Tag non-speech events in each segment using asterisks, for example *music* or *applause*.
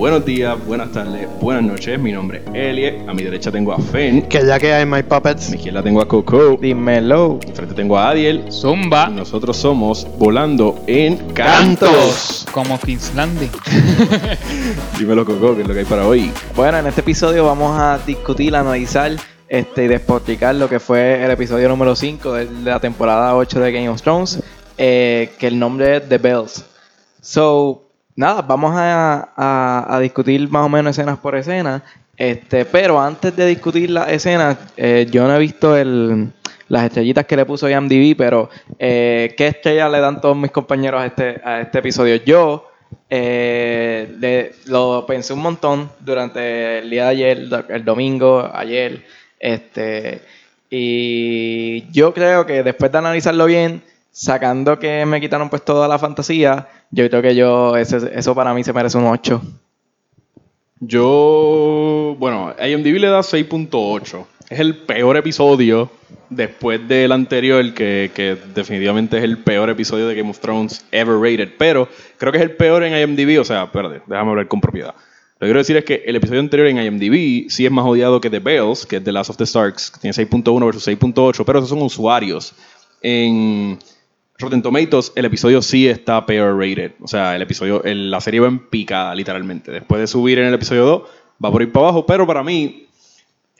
buenos días, buenas tardes, buenas noches. Mi nombre es Elie. A mi derecha tengo a Fen. Que ya que hay My A Puppets. mi izquierda tengo a Coco. Dímelo. Enfrente tengo a Adiel. Y Zumba. nosotros somos Volando en Cantos. Como Kingslandy. *laughs* Dímelo, Coco, ¿qué es lo que hay para hoy? Bueno, en este episodio vamos a discutir, analizar este, y despotricar lo que fue el episodio número 5 de la temporada 8 de Game of Thrones, eh, que el nombre es The Bells. So, nada, vamos a, a- discutir más o menos escenas por escena. Este, pero antes de discutir las escenas, eh, yo no he visto el, las estrellitas que le puso IMDb, pero eh, ¿qué estrellas le dan todos mis compañeros a este, a este episodio? Yo eh, le- lo pensé un montón durante el día de ayer, el domingo, ayer. Este, y yo creo que después de analizarlo bien, sacando que me quitaron pues toda la fantasía, yo creo que yo, eso para mí se merece un 8. Yo, bueno, IMDb le da 6.8. Es el peor episodio después del anterior, que, que definitivamente es el peor episodio de Game of Thrones ever rated. Pero creo que es el peor en IMDb. O sea, espérate, déjame hablar con propiedad. Lo que quiero decir es que el episodio anterior en IMDb sí es más odiado que The Bells, que es The Last of the Starks, que tiene 6.1 versus 6.8, pero esos son usuarios. En Rotten Tomatoes, el episodio sí está peor rated. O sea, el episodio, la serie va en picada, literalmente. Después de subir en el episodio 2, va por ir para abajo. Pero para mí,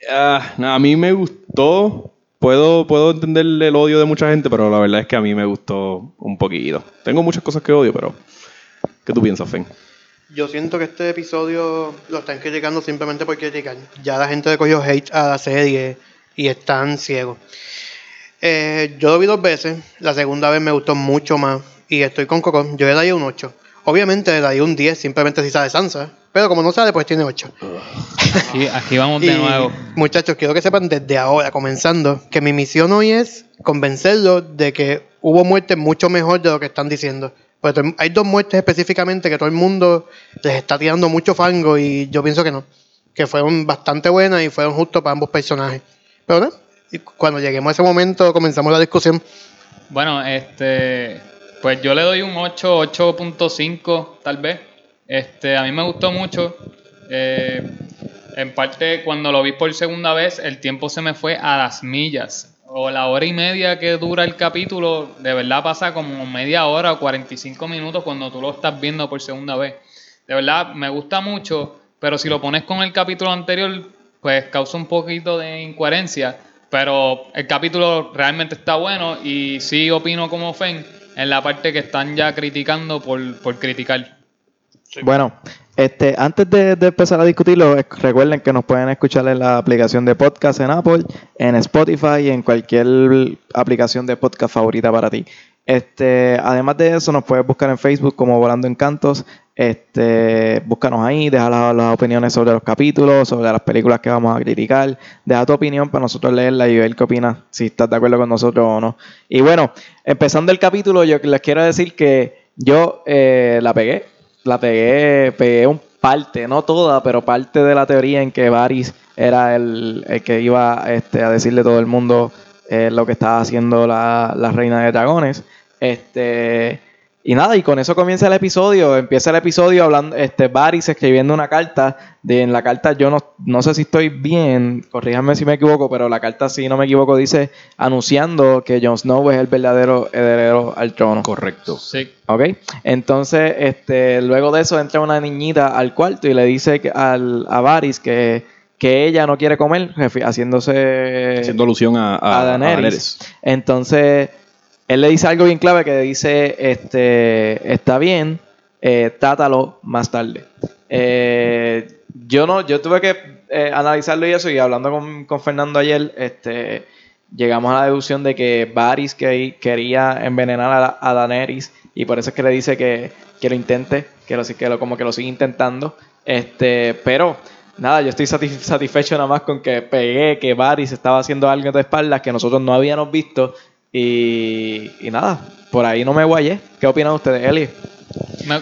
nada, a mí me gustó. Puedo, puedo entender el odio de mucha gente, pero la verdad es que a mí me gustó un poquito. Tengo muchas cosas que odio, pero ¿qué tú piensas, Fen? Yo siento que este episodio lo están criticando simplemente por criticar. Ya la gente le cogió hate a la serie y están ciegos. Eh, yo lo vi dos veces. La segunda vez me gustó mucho más. Y estoy con Coco. Yo le daría un 8. Obviamente le daría un 10 simplemente si sale Sansa. Pero como no sale, pues tiene 8. Aquí, aquí vamos de Y, nuevo. Muchachos, quiero que sepan desde ahora, comenzando, que mi misión hoy es convencerlos de que hubo muertes mucho mejor de lo que están diciendo. Porque to- hay dos muertes específicamente que todo el mundo les está tirando mucho fango y yo pienso que no. Que fueron bastante buenas y fueron justos para ambos personajes. Pero no, cuando lleguemos a ese momento comenzamos la discusión. Bueno, este. Pues yo le doy un 8, 8.5 tal vez. Este, a mí me gustó mucho. Eh, en parte, cuando lo vi por segunda vez, el tiempo se me fue a las millas. O la hora y media que dura el capítulo, de verdad pasa como media hora o 45 minutos cuando tú lo estás viendo por segunda vez. De verdad, me gusta mucho, pero si lo pones con el capítulo anterior, pues causa un poquito de incoherencia. Pero el capítulo realmente está bueno y sí opino como Fen en la parte que están ya criticando por, por criticar. Bueno, este, antes de, de empezar a discutirlo, recuerden que nos pueden escuchar en la aplicación de podcast en Apple, en Spotify y en cualquier aplicación de podcast favorita para ti. Este, además de eso, nos puedes buscar en Facebook como Volando Encantos. Este, búscanos ahí, deja la- las opiniones sobre los capítulos, sobre las películas que vamos a criticar. Deja tu opinión para nosotros leerla y ver qué opinas, si estás de acuerdo con nosotros o no. Y bueno, empezando el capítulo, yo les quiero decir que yo eh, la pegué la pegué, pegué un parte, no toda, pero parte de la teoría en que Varys era el, el que iba este, a decirle a todo el mundo eh, lo que estaba haciendo la, la reina de dragones. Este, y nada, y con eso comienza el episodio. Empieza el episodio hablando, este, Varys escribiendo una carta. De, en la carta, yo no, no sé si estoy bien, corríjanme si me equivoco, pero la carta, si no me equivoco, dice anunciando que Jon Snow es el verdadero heredero al trono. Correcto. Sí. ¿Ok? Entonces, este, luego de eso entra una niñita al cuarto y le dice que- al, a Varys que, que ella no quiere comer, haciéndose Haciendo alusión a, a, a Daenerys. a Daenerys. Entonces, él le dice algo bien clave que dice, este, está bien, eh, trátalo más tarde. Eh, yo no, yo tuve que eh, analizarlo y eso, y hablando con, con Fernando ayer, este, llegamos a la deducción de que Varys que, quería envenenar a, a Daenerys, y por eso es que le dice que, que lo intente, que lo, que lo, como que lo sigue intentando. Este, pero nada, yo estoy satisf- satisfecho nada más con que pegué que Varys estaba haciendo algo de espaldas que nosotros no habíamos visto. Y, y nada, por ahí no me guayé. ¿Qué opinan ustedes, Eli? Me-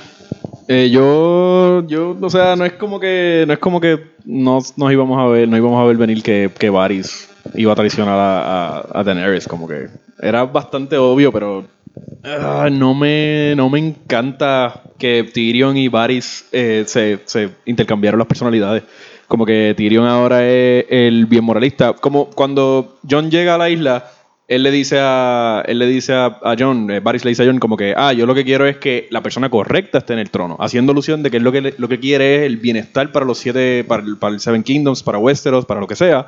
Eh, yo, yo, o sea, no es como que, no es como que nos, nos íbamos a ver, no íbamos a ver venir que, que Varys iba a traicionar a, a, a Daenerys, como que era bastante obvio, pero Ah, no, me, no me encanta que Tyrion y Varys eh, se, se intercambiaron las personalidades. Como que Tyrion ahora es el bien moralista. Como cuando John llega a la isla, él le dice a, él le dice a, John, eh, Varys le dice a John como que, ah, yo lo que quiero es que la persona correcta esté en el trono, haciendo alusión de que él lo que, lo que quiere es el bienestar para los siete, para el, Seven Kingdoms, para Westeros, para lo que sea.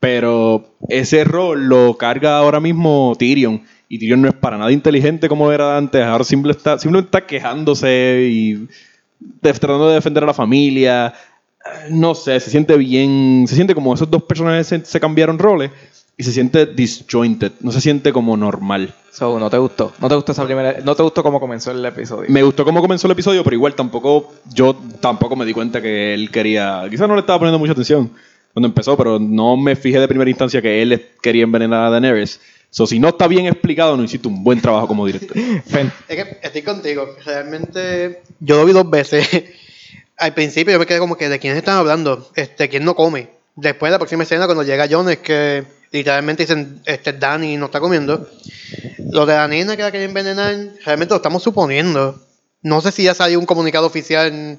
Pero ese rol lo carga ahora mismo Tyrion. Y Tyrion no es para nada inteligente como era antes. Ahora simple está, simplemente está quejándose y tratando de defender a la familia. Eh, No sé, se siente bien. Se siente como esos dos personajes se cambiaron roles y se siente disjointed. No se siente como normal. So, no te gustó. No te gustó esa primera. No te gustó cómo comenzó el episodio. Me gustó cómo comenzó el episodio, pero igual tampoco. Yo tampoco me di cuenta que él quería. Quizás no le estaba poniendo mucha atención cuando empezó, pero no me fijé de primera instancia que él quería envenenar a Daenerys. So, si no está bien explicado, no hiciste un buen trabajo como director. *laughs* Fen- Es que estoy contigo. Realmente, yo lo vi dos veces. *laughs* Al principio yo me quedé como que de quién están hablando, este, quién no come. Después de la próxima escena, cuando llega John, es que literalmente dicen, este, Danny no está comiendo. Lo de la nena que la quería envenenar, realmente lo estamos suponiendo. No sé si ya salió un comunicado oficial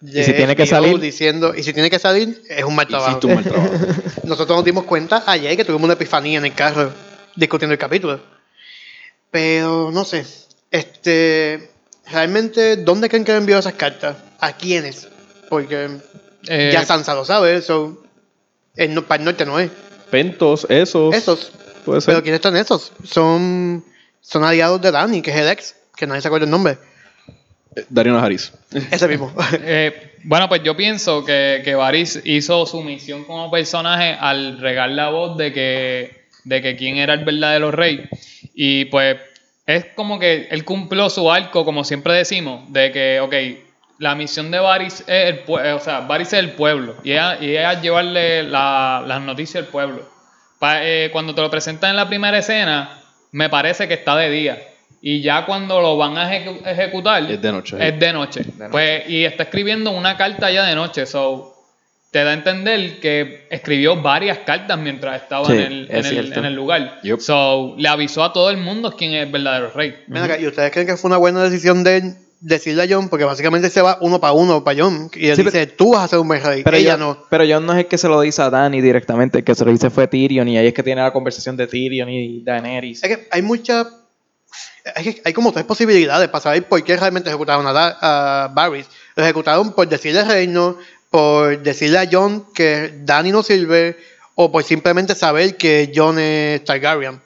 de Y si tiene que salir. diciendo, y si tiene que salir, es un mal trabajo. Hiciste un mal trabajo. *laughs* Nosotros nos dimos cuenta ayer que tuvimos una epifanía en el carro discutiendo el capítulo. Pero no sé. Este. Realmente, ¿dónde creen que le envió esas cartas? ¿A quiénes? Porque Eh, ya Sansa lo sabe, eso. el para el norte no es. Pentos, esos. Esos. Puede ser. Pero ¿quiénes están esos? Son. Son aliados de Dani, que es el ex, que nadie se acuerda el nombre. Darío Najaris. *laughs* Ese mismo. *laughs* Eh, bueno, pues yo pienso que, que Varys hizo su misión como personaje al regar la voz de que, de que quién era el verdadero rey. Y pues es como que él cumplió su arco, como siempre decimos, de que, ok, la misión de Varys es el, eh, o sea, Varys es el pueblo y ella, y ella llevarle la- las noticias al pueblo. Pa- eh, cuando te lo presentan en la primera escena, me parece que está de día. Y ya cuando lo van a ejecu- ejecutar, Es de noche. Es de noche. noche. Pues, y está escribiendo una carta ya de noche. So, te da a entender que escribió varias cartas mientras estaba Sí, en, el, es en, el, cierto. en el lugar. So, le avisó a todo el mundo quién es el verdadero rey. ¿y ustedes creen que fue una buena decisión de él decirle a John? Porque básicamente se va uno para uno para John. Y él Sí, dice, tú vas a ser un buen rey. Pero Ella yo, no. pero John no es el que se lo dice a Dani directamente, el que se lo dice fue Tyrion y ahí es que tiene la conversación de Tyrion y Daenerys. Es que hay mucha. Es que hay como tres posibilidades para saber por qué realmente ejecutaron a, Da- a Varys. Lo ejecutaron por decirle al reino, por decirle a John que Dany no sirve, o por simplemente saber que John es Targaryen.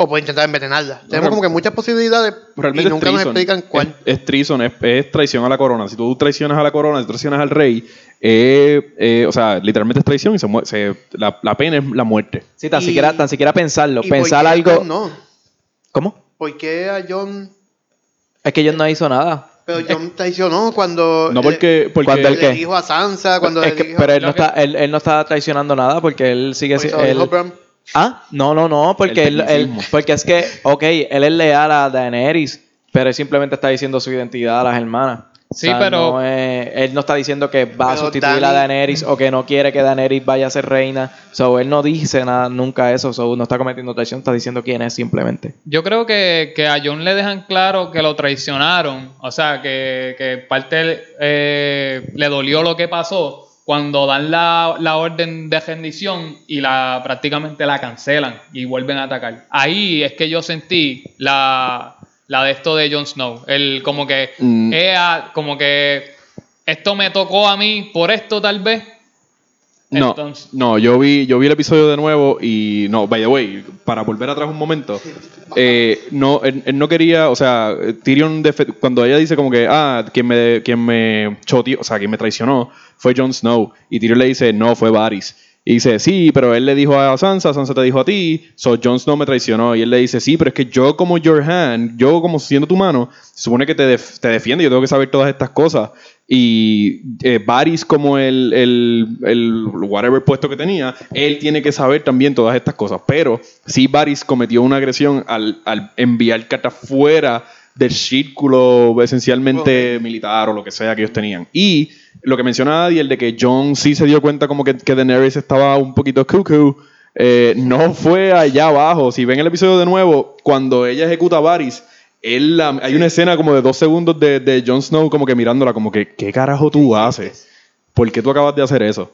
O por intentar envenenarla. Tenemos como que muchas posibilidades y Realmente nunca es nos explican cuál. Es, es treason, es, es traición a la corona. Si tú traicionas a la corona, si traicionas al rey, eh, eh, o sea, literalmente es traición y se se- la, la pena es la muerte. Sí, tan Y- siquiera, tan siquiera pensarlo, ¿Y por pensar qué algo. No. ¿Cómo? ¿Por qué a John.? Es que John no hizo nada. Pero John traicionó cuando. No le- porque... porque Cuando le, él qué? dijo a Sansa, cuando Es le que- dijo. pero él no, que- está, él, él no está traicionando nada porque él sigue siendo. Ah, no, no, no, porque él, él- porque es que, ok, él es leal a Daenerys, pero él simplemente está diciendo su identidad a las hermanas. Sí, pero- no es- él no está diciendo que va a sustituir a Daenerys o que no quiere que Daenerys vaya a ser reina. So, él no dice nada, nunca eso. So, no está cometiendo traición, está diciendo quién es simplemente. Yo creo que, que a John le dejan claro que lo traicionaron. O sea, que, que parte eh, le dolió lo que pasó cuando dan la, la orden de rendición y la prácticamente la cancelan y vuelven a atacar. Ahí es que yo sentí la, la de esto de Jon Snow. El como que Mm. como que esto me tocó a mí por esto tal vez. No, Entonces- no, yo vi, yo vi el episodio de nuevo y no, by the way, para volver atrás un momento, eh, no, él, él no quería, o sea, Tyrion cuando ella dice como que, ah, quien me, quien me choteó, o sea, quien me traicionó fue Jon Snow y Tyrion le dice, no, fue Varys. Y dice, sí, pero él le dijo a Sansa, Sansa te dijo a ti, so Jon Snow me traicionó. Y él le dice, sí, pero es que yo como your hand, yo como siendo tu mano, se supone que te, def- te defiende, yo tengo que saber todas estas cosas. Y eh, Varys como el, el, el whatever puesto que tenía, él tiene que saber también todas estas cosas. Pero sí Varys cometió una agresión al, al enviar cartas fuera del círculo esencialmente militar o lo que sea que ellos tenían. Y lo que mencionaba Adi, el de que John sí se dio cuenta como que, que Daenerys estaba un poquito cuckoo, eh, no fue allá abajo. Si ven el episodio de nuevo, cuando ella ejecuta a Varys, él la- hay una escena como de dos segundos de, de Jon Snow como que mirándola como que, ¿qué carajo tú haces? ¿Por qué tú acabas de hacer eso?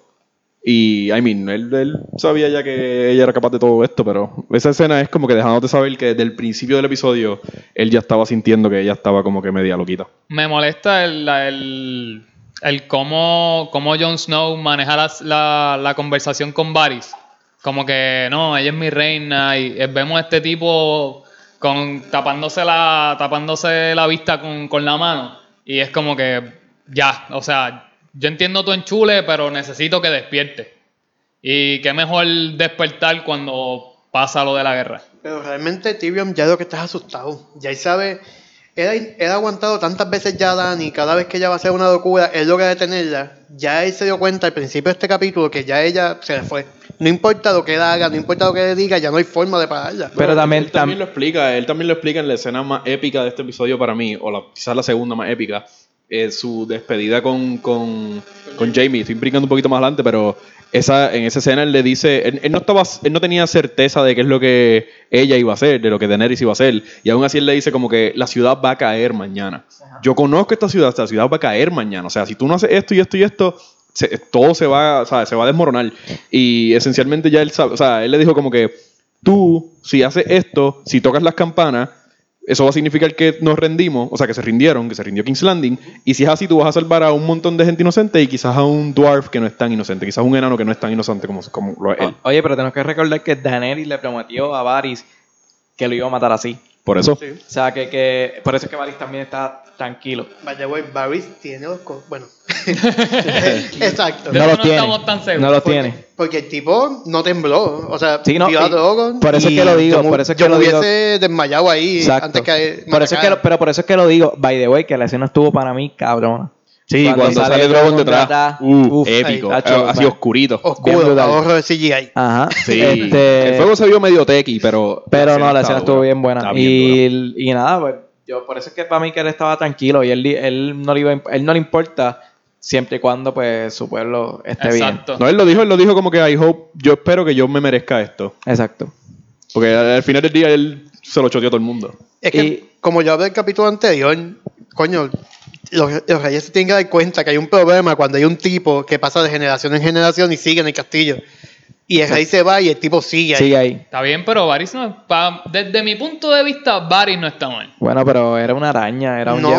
Y, I mean, él, él sabía ya que ella era capaz de todo esto, pero esa escena es como que dejándote saber que desde el principio del episodio él ya estaba sintiendo que ella estaba como que media loquita. Me molesta el, el cómo, cómo Jon Snow maneja la, la conversación con Varys. Como que, no, ella es mi reina y eh, vemos a este tipo con, tapándose, la, tapándose la vista con, con la mano. Y es como que, ya, o sea, yo entiendo tu enchule, pero necesito que despierte. Y qué mejor despertar cuando pasa lo de la guerra. Pero realmente Tyrion ya lo que estás asustado. Ya sabe. Él, ha- él ha aguantado tantas veces ya a Dani, cada vez que ella va a hacer una locura, él logra detenerla. Ya él se dio cuenta al principio de este capítulo que ya ella se le fue. No importa lo que él haga, no importa lo que le diga, ya no hay forma de pararla. Pero también, él también tam- lo explica, él también lo explica en la escena más épica de este episodio para mí, o la, quizás la segunda más épica, es su despedida con, con, con Jamie. Estoy brincando un poquito más adelante, pero esa, en esa escena él le dice, él, él no estaba, él no tenía certeza de qué es lo que ella iba a hacer, de lo que Daenerys iba a hacer, y aún así él le dice como que la ciudad va a caer mañana. Yo conozco esta ciudad, esta ciudad va a caer mañana. O sea, si tú no haces esto y esto y esto, se- todo se va, o sea, se va a desmoronar. Y esencialmente ya él sabe, o sea, él le dijo como que tú, si haces esto, si tocas las campanas, eso va a significar que nos rendimos, o sea, que se rindieron, que se rindió King's Landing. Y si es así, tú vas a salvar a un montón de gente inocente y quizás a un dwarf que no es tan inocente, quizás a un enano que no es tan inocente como, como lo es él. Oye, pero tenemos que recordar que Daenerys le prometió a Varys que lo iba a matar así. Por eso. Sí. O sea, que, que por eso es que Varys también está tranquilo. By the way, Varys tiene los. co- Bueno. *laughs* *laughs* Exacto. No no tiene. estamos tan seguros. No lo Porque- tiene. Porque el tipo no tembló. O sea, Sí, no, vio a Drogon por eso es que lo digo, yo por eso es que yo lo me digo. hubiese desmayado ahí Exacto. antes que. Por eso es que lo- pero por eso es que lo digo, by the way, que la escena estuvo para mí cabrona. Sí, cuando, sale, Drogon detrás, uh, uf, épico, ahí, tacho, así oscurito. Bien Oscuro, brutal. ahorro de CGI. Ajá. *laughs* Sí, Este, el fuego se vio medio tequi, pero. pero no, la escena estuvo bien buena. Bien. Y, y nada, pues, yo por eso es que para mí que él estaba tranquilo y él, él, no, le iba, él no le importa siempre y cuando pues su pueblo esté Exacto. No, él lo dijo, él lo dijo como que I hope, yo espero que yo me merezca esto. bien. Exacto. Porque al, al final del día él se lo choteó a todo el mundo. Es que, Y- como yo hablé del capítulo anterior, coño, los, los reyes se tienen que dar cuenta que hay un problema cuando hay un tipo que pasa de generación en generación y sigue en el castillo. Y el rey se va y el tipo sigue ahí. Sigue ahí. Está bien, pero Varys no. pa- desde mi punto de vista, Varys no está mal. Bueno, pero era una araña, era un No.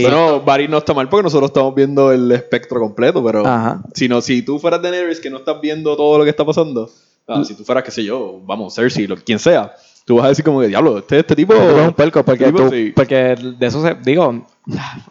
Bueno, Barry no está mal porque nosotros estamos viendo el espectro completo, pero Ajá. si, no, si tú fueras Daenerys que no estás viendo todo lo que está pasando, ah, si tú fueras, qué sé yo, vamos, Cersei, lo, quien sea, tú vas a decir como que, diablo, este, este tipo... Tú eres un puerco porque, tipo, tú- sí. porque de eso se, digo,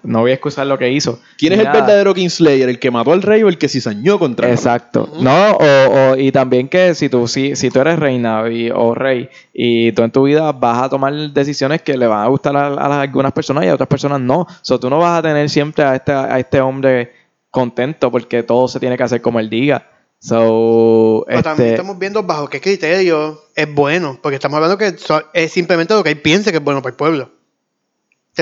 no voy a excusar lo que hizo. ¿Quién es el verdadero Kingslayer? ¿El que mató al rey o el que cizañó contra él? Exacto. No, o, o- y también que si tú, si, si tú eres reina y- o rey y tú en tu vida vas a tomar decisiones que le van a gustar a, algunas personas y a otras personas no. So, tú no vas a tener siempre a este, a este hombre contento porque todo se tiene que hacer como él diga. So, Pero también este, estamos viendo bajo qué criterio es bueno. Porque estamos hablando que so- es simplemente lo que él piense que es bueno para el pueblo.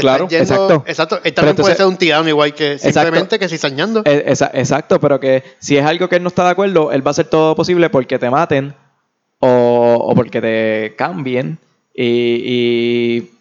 Claro, yendo- exacto. Exacto. Él también puede ser un tirano igual que simplemente que cizañando. Eh, esa- exacto, pero que si es algo que él no está de acuerdo, él va a hacer todo posible porque te maten o, o porque te cambien y, y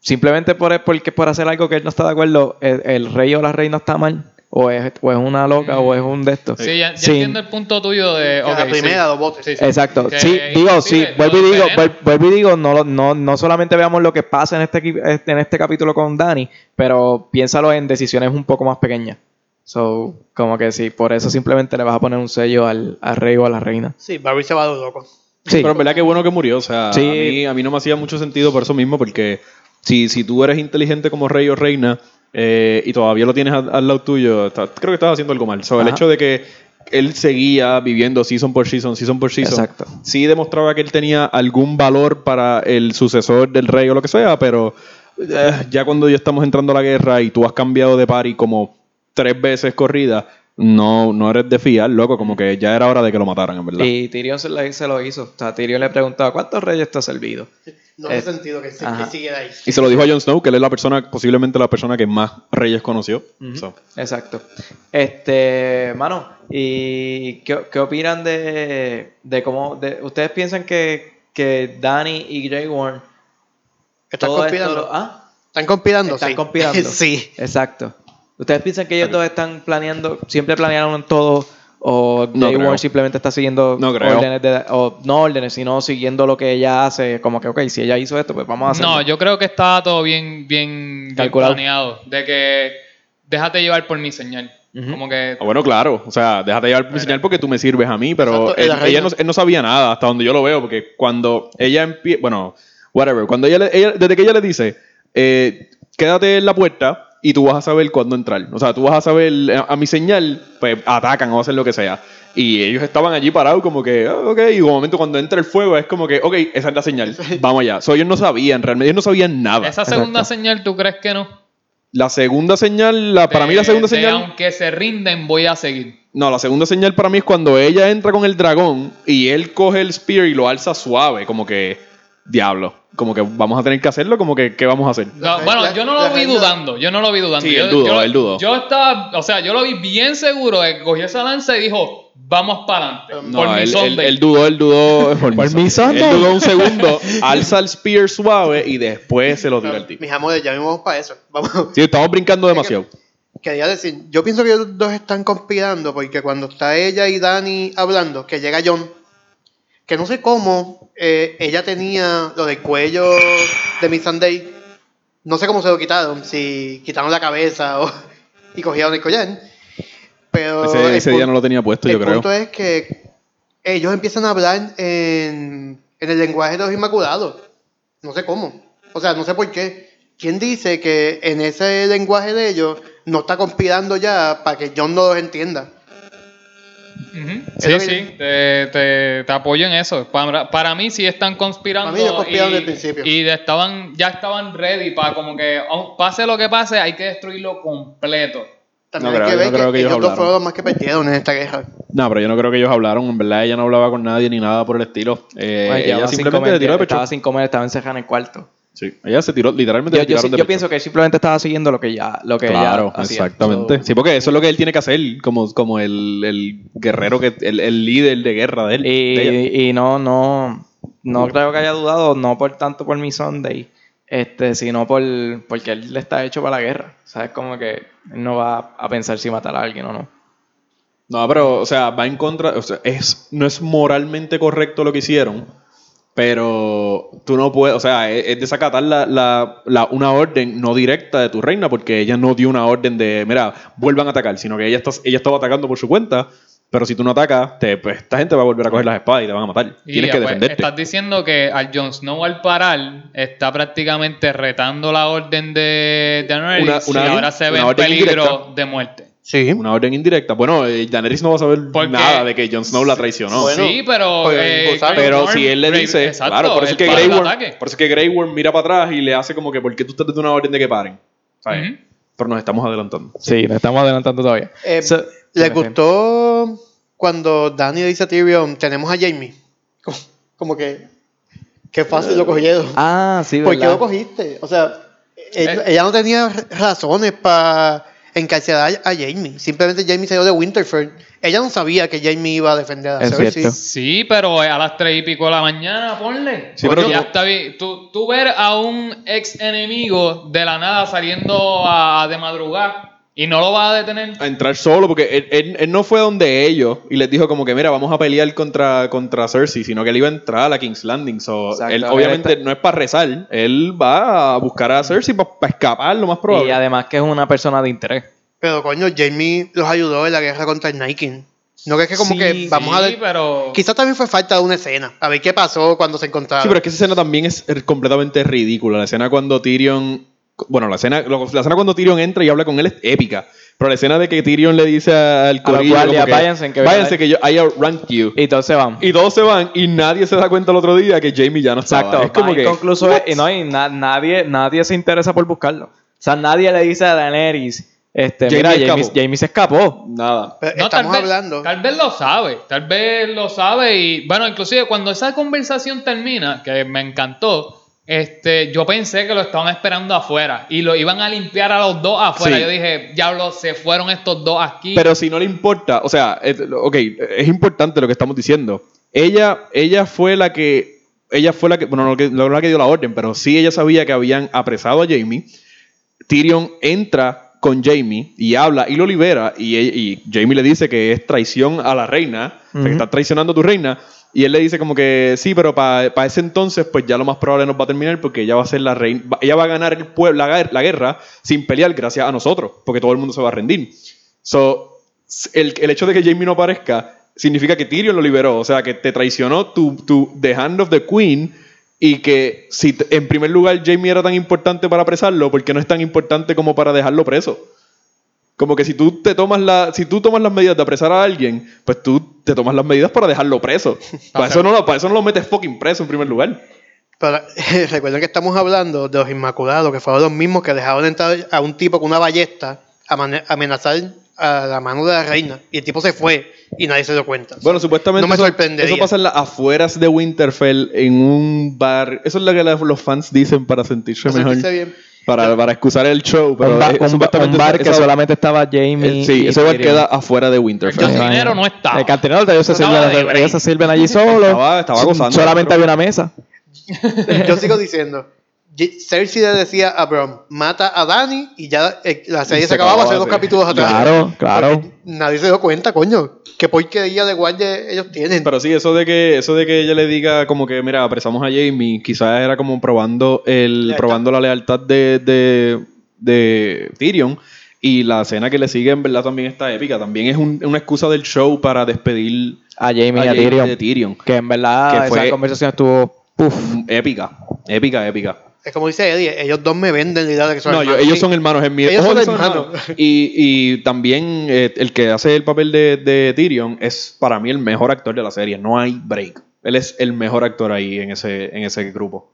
simplemente por, porque por hacer algo que él no está de acuerdo, el, el rey o la reina está mal o es, o es una loca o es un de estos. Sí, ya, entiendo el punto tuyo de. La primera, sí. los botes. Sí, sí. Exacto, Que sí, digo, sí, vuelvo y digo, vuelvo y digo, no, lo- no, no solamente veamos lo que pasa en este, este- en este capítulo con Dani, pero piénsalo en decisiones un poco más pequeñas. So, como que sí, por eso simplemente le vas a poner un sello al, al rey o a la reina. Sí, Barry se va a lo loco. Sí, Pero en verdad que bueno que murió. O sea, Sí. a, mí, a mí no me hacía mucho sentido por eso mismo, porque si, si tú eres inteligente como rey o reina eh, y todavía lo tienes al, al lado tuyo, está- creo que estás haciendo algo mal. So, el hecho de que él seguía viviendo season por season, season por season, Exacto. sí demostraba que él tenía algún valor para el sucesor del rey o lo que sea, pero eh, ya cuando ya estamos entrando a la guerra y tú has cambiado de pari como tres veces corrida, no, no eres de fiar, loco, como que ya era hora de que lo mataran, en verdad. Y Tyrion se, le- se lo hizo. O sea, Tyrion le preguntaba, ¿cuántos reyes te ha servido? No Eh, hace sentido que, se, que ahí. Y se lo dijo a Jon Snow, que él es la persona, posiblemente la persona que más reyes conoció. So, Exacto. Este, mano, ¿y qué, qué opinan de, de cómo... De, ¿Ustedes piensan que, que Danny y Grey Worm... ¿Están esto conspirando? ¿Ah? ¿Están conspirando? Están sí. conspirando. *laughs* sí. Exacto. ¿Ustedes piensan que ellos dos están planeando, siempre planearon todo, o No simplemente está siguiendo No creo. órdenes, de, o no órdenes, sino siguiendo lo que ella hace, como que, ok, si ella hizo esto, pues vamos a hacerlo. No, yo creo que estaba todo bien, bien, bien Calculado. planeado. De que déjate llevar por mi señal. Como que Ah, bueno, claro. O sea, déjate llevar por mi señal porque tú me sirves a mí, pero él, ella no, él no sabía nada hasta donde yo lo veo, porque cuando ella empieza, bueno, whatever, cuando ella, le- ella- desde que ella le dice, eh, quédate en la puerta y tú vas a saber cuándo entrar. O sea, tú vas a saber, a, a mi señal, pues atacan o hacen lo que sea. Y ellos estaban allí parados como que, ah, ok, y de momento cuando entra el fuego es como que, ok, esa es la señal, *laughs* vamos allá. So, ellos no sabían, realmente ellos no sabían nada. esa segunda Exacto. señal, ¿tú crees que no? La segunda señal, la, para mí la segunda de señal... aunque se rinden, voy a seguir. No, la segunda señal para mí es cuando ella entra con el dragón y él coge el spear y lo alza suave, como que, diablo, como que vamos a tener que hacerlo, como que, ¿qué vamos a hacer? No, bueno, yo no lo vi dudando, yo no lo vi dudando. Sí, yo, él dudó, yo- él dudó. Yo estaba, o sea, yo lo vi bien seguro de que cogió esa lanza y dijo, vamos para adelante. No, por él dudó, él dudó. Por, *laughs* Por mi. Él dudó un segundo, *laughs* alza el spear suave y después se lo tira al tipo. Mis amores, ya mismo vamos para eso. Vamos. Sí, estamos brincando demasiado. Quería decir, yo pienso que ellos dos están conspirando porque cuando está ella y Dani hablando, que llega John, que no sé cómo, eh, ella tenía lo del cuello de Miss Sunday, no sé cómo se lo quitaron, si quitaron la cabeza o, y cogieron el collar, pero Ese, el día no lo tenía puesto, el yo creo. punto es que ellos empiezan a hablar en, en el lenguaje de los Inmaculados. No sé cómo. O sea, no sé por qué. ¿Quién dice que en ese lenguaje de ellos no está conspirando ya para que John no los entienda? Es lo Sí, sí, te, te- te apoyo en eso. Para, para mí sí están conspirando. Para mí ellos conspiraron y, desde el principio. Y estaban, ya estaban ready para como que, pase lo que pase, hay que destruirlo completo. También No hay creo- que ver no que, creo que ellos ellos dos fueron los más que perdieron en esta guerra. No, pero yo no creo que ellos hablaron. En verdad, ella no hablaba con nadie ni nada por el estilo. Eh, Bueno, ella simplemente comer, le tiró de pecho. estaba sin comer, estaba encerrada en el cuarto. Sí, ella se tiró, literalmente Yo, le yo, tiraron sí- de yo pienso que él simplemente estaba siguiendo lo que ya, lo que Claro, ella exactamente. So, Sí, porque eso es lo que él tiene que hacer, como, como el, el guerrero, que el, el líder de guerra de él. de. Y, y no, no, no creo que haya dudado, no por tanto por mi Sunday, este, sino por porque él está hecho para la guerra. O sea, es como que él no va a pensar si matar a alguien o no. No, pero, o sea, va en contra, o sea, es, no es moralmente correcto lo que hicieron, pero tú no puedes, o sea, es, es desacatar la, la, la- una orden no directa de tu reina, porque ella no dio una orden de, mira, vuelvan a atacar, sino que ella, está, ella estaba atacando por su cuenta, pero si tú no atacas, te, pues, esta gente va a volver a coger las espadas y te van a matar. Y Tienes ya, que pues, defenderte. estás diciendo que al Jon Snow al parar está prácticamente retando la orden de Daenerys Una- una- y ahora se ve en peligro indirecta. de muerte. Sí. Una orden indirecta. Bueno, eh, Daenerys no va a saber Porque- nada de que Jon Snow la traicionó. Bueno, sí, pero. pues, eh. Grey Pero Worm- si él le Grey- dice, exacto, claro, por eso, es que para Grey el Worm, ataque. por eso es que Grey Worm mira para atrás y le hace como que, ¿por qué tú estás dando una orden de que paren? ¿Sabes? Ujú. Pero nos estamos adelantando. Sí, nos estamos adelantando todavía. Eh, So- ¿Les Dime, gustó cuando Dani le dice a Tyrion, tenemos a Jamie? Como, como que, qué fácil lo cogieron. Ah, sí, ¿Por qué ¿verdad? lo cogiste? O sea, él- Eh. ella no tenía razones para encarcelar a Jamie. Simplemente Jamie salió de Winterfell. Ella no sabía que Jamie iba a defender a Es Cersei. cierto. Sí, pero a las tres y pico de la mañana, ponle. Sí, pero ya tú- está bien. Tú, tú ver a un ex enemigo de la nada saliendo a, de madrugada y no lo vas a detener. A entrar solo, porque él, él- él no fue donde ellos y les dijo como que, mira, vamos a pelear contra, contra Cersei, sino que él iba a entrar a la King's Landing. So, él él obviamente está- no es para rezar, él va a buscar a Cersei para escapar lo más probable. Y además que es una persona de interés. Pero coño, Jamie los ayudó en la guerra contra el King. No que es que como Sí, que vamos a Sí, ver. pero. Quizás también fue falta de una escena. A ver qué pasó cuando se encontraron. Sí, pero es que esa escena también es completamente ridícula. La escena cuando Tyrion. Bueno, la escena, la escena cuando Tyrion entra y habla con él es épica. Pero la escena de que Tyrion le dice al corillo. guardias, como que, "Váyanse, que váyanse vengan". que yo I outrank you. Y todos se van. Y todos se van y nadie se da cuenta el otro día que Jamie ya no estaba. Exacto. Es como que. inconcluso y no, y na- nadie, nadie se interesa por buscarlo. O sea, nadie le dice a Daenerys, Este, Jamie mira, Jamie. Jamie se escapó. Nada. Pero No, tal estamos vez, hablando. Tal vez lo sabe, tal vez lo sabe y bueno, inclusive cuando esa conversación termina, que me encantó, este, yo pensé que lo estaban esperando afuera y lo iban a limpiar a los dos afuera. Sí. Yo dije, diablo, se fueron estos dos aquí. Pero si no le importa, o sea, es- ok, es importante lo que estamos diciendo. Ella, ella fue la que, ella fue la que, bueno, no que, no la que dio la orden, pero sí ella sabía que habían apresado a Jamie. Tyrion entra con Jamie y habla y lo libera y, y Jamie le dice que es traición a la reina, o sea, que está traicionando a tu reina. Y él le dice como que sí, pero para ese entonces pues ya lo más probable nos va a terminar porque ella va a ser la reina, ella va a ganar el pueblo, la, guer- la guerra sin pelear gracias a nosotros, porque todo el mundo se va a rendir. So, el, el hecho de que Jamie no aparezca significa que Tyrion lo liberó, o sea, que te traicionó tu, tu The Hand of the Queen y que si en primer lugar Jamie era tan importante para apresarlo, ¿por qué no es tan importante como para dejarlo preso? Como que si tú te tomas la, si tú tomas las medidas de apresar a alguien, pues tú te tomas las medidas para dejarlo preso. *laughs* para, eso no, lo- para eso no lo metes fucking preso en primer lugar. Pero *laughs* recuerden que estamos hablando de los Inmaculados, que fueron los mismos que dejaron entrar a un tipo con una ballesta a amenazar a la mano de la reina. Y el tipo se fue y nadie se dio cuenta. Bueno, supuestamente No me eso, sorprendería. eso pasa en las afueras de Winterfell, en un bar. Eso es lo que los fans dicen para sentirse Para mejor. sentirse bien. Para, para excusar el show. Pero un, ba- un un bar que esa- solamente estaba Jamie. el- sí, y ese bar queda afuera de Winterfell. El imagino. no estaba. El cantinero, ellos se, Estaba sirven, de ellos se sirven allí solos. Estaba- estaba gozando. Solamente había una mesa. *laughs* Yo sigo diciendo. Cersei le decía a Bron, mata a Dani y ya eh, la serie se se, acababa hace dos capítulos atrás. Claro, claro. Porque Nadie se dio cuenta, coño. Qué porquería de guardia ellos tienen. Pero sí, eso de que eso de que ella le diga como que, mira, apresamos a Jamie, quizás era como probando el Lealtad. probando la lealtad de, de, de Tyrion. Y la escena que le sigue, en verdad, también está épica. También es un- una excusa del show para despedir A Jamie y a, Tyrion. de Tyrion. Que en verdad Que fue- esa conversación estuvo. Épica, épica, épica. Es como dice Eddie, ellos dos me venden la idea de que son No, hermanos. ellos Sí. son hermanos. En mi, Ellos son ellos hermanos. Y, y también eh, el que hace el papel de, de Tyrion es para mí el mejor actor de la serie. No hay break. Él es el mejor actor ahí en ese, en ese grupo.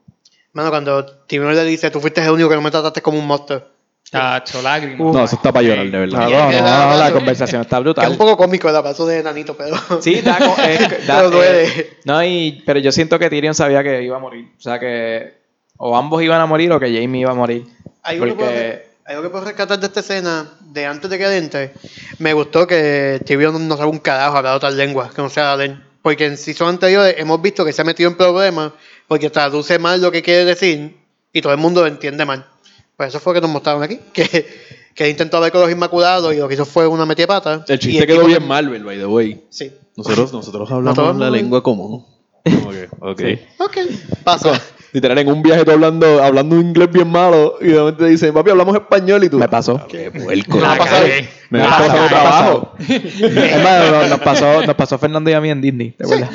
Mano, cuando Timur le dice, tú fuiste el único que no me trataste como un monstruo. Chacho, lágrimas. No, eso está para llorar, de verdad. No, no, no, la- conversación está Que es un brutal. poco cómico el abrazo de Nanito, pero... Sí, da, co- es- *laughs* da- Pero duele. eh, no, y, pero yo siento que Tyrion sabía que iba a morir. O sea que o ambos iban a morir o que Jamie iba a morir. Hay algo, que puedo, Porque algo que puedo rescatar de esta escena, de antes de que entre, me gustó que Tyrion no sabe un carajo hablar otras lenguas, que no sea la. Porque en season anteriores hemos visto que se ha metido en problemas porque traduce mal lo que quiere decir y todo el mundo lo entiende mal. Pues eso fue lo que nos mostraron aquí, *laughs* que, que intentó hablar con los Inmaculados y lo que hizo fue una metida pata. El chiste quedó bien Marvel, by the way. Sí. Nosotros, nosotros *laughs* hablamos la lengua común. Como que, ok. Ok, pasa. Literal, en un viaje tú hablando, hablando un inglés bien malo y de repente te dicen, papi, hablamos español y tú. Me pasó. "Ah, Qué puerco. Me pasó-. Me Me ha pasando pasado, trabajo. Es más, nos- pasó, nos pasó Fernando y a mí en Disney, ¿te acuerdas?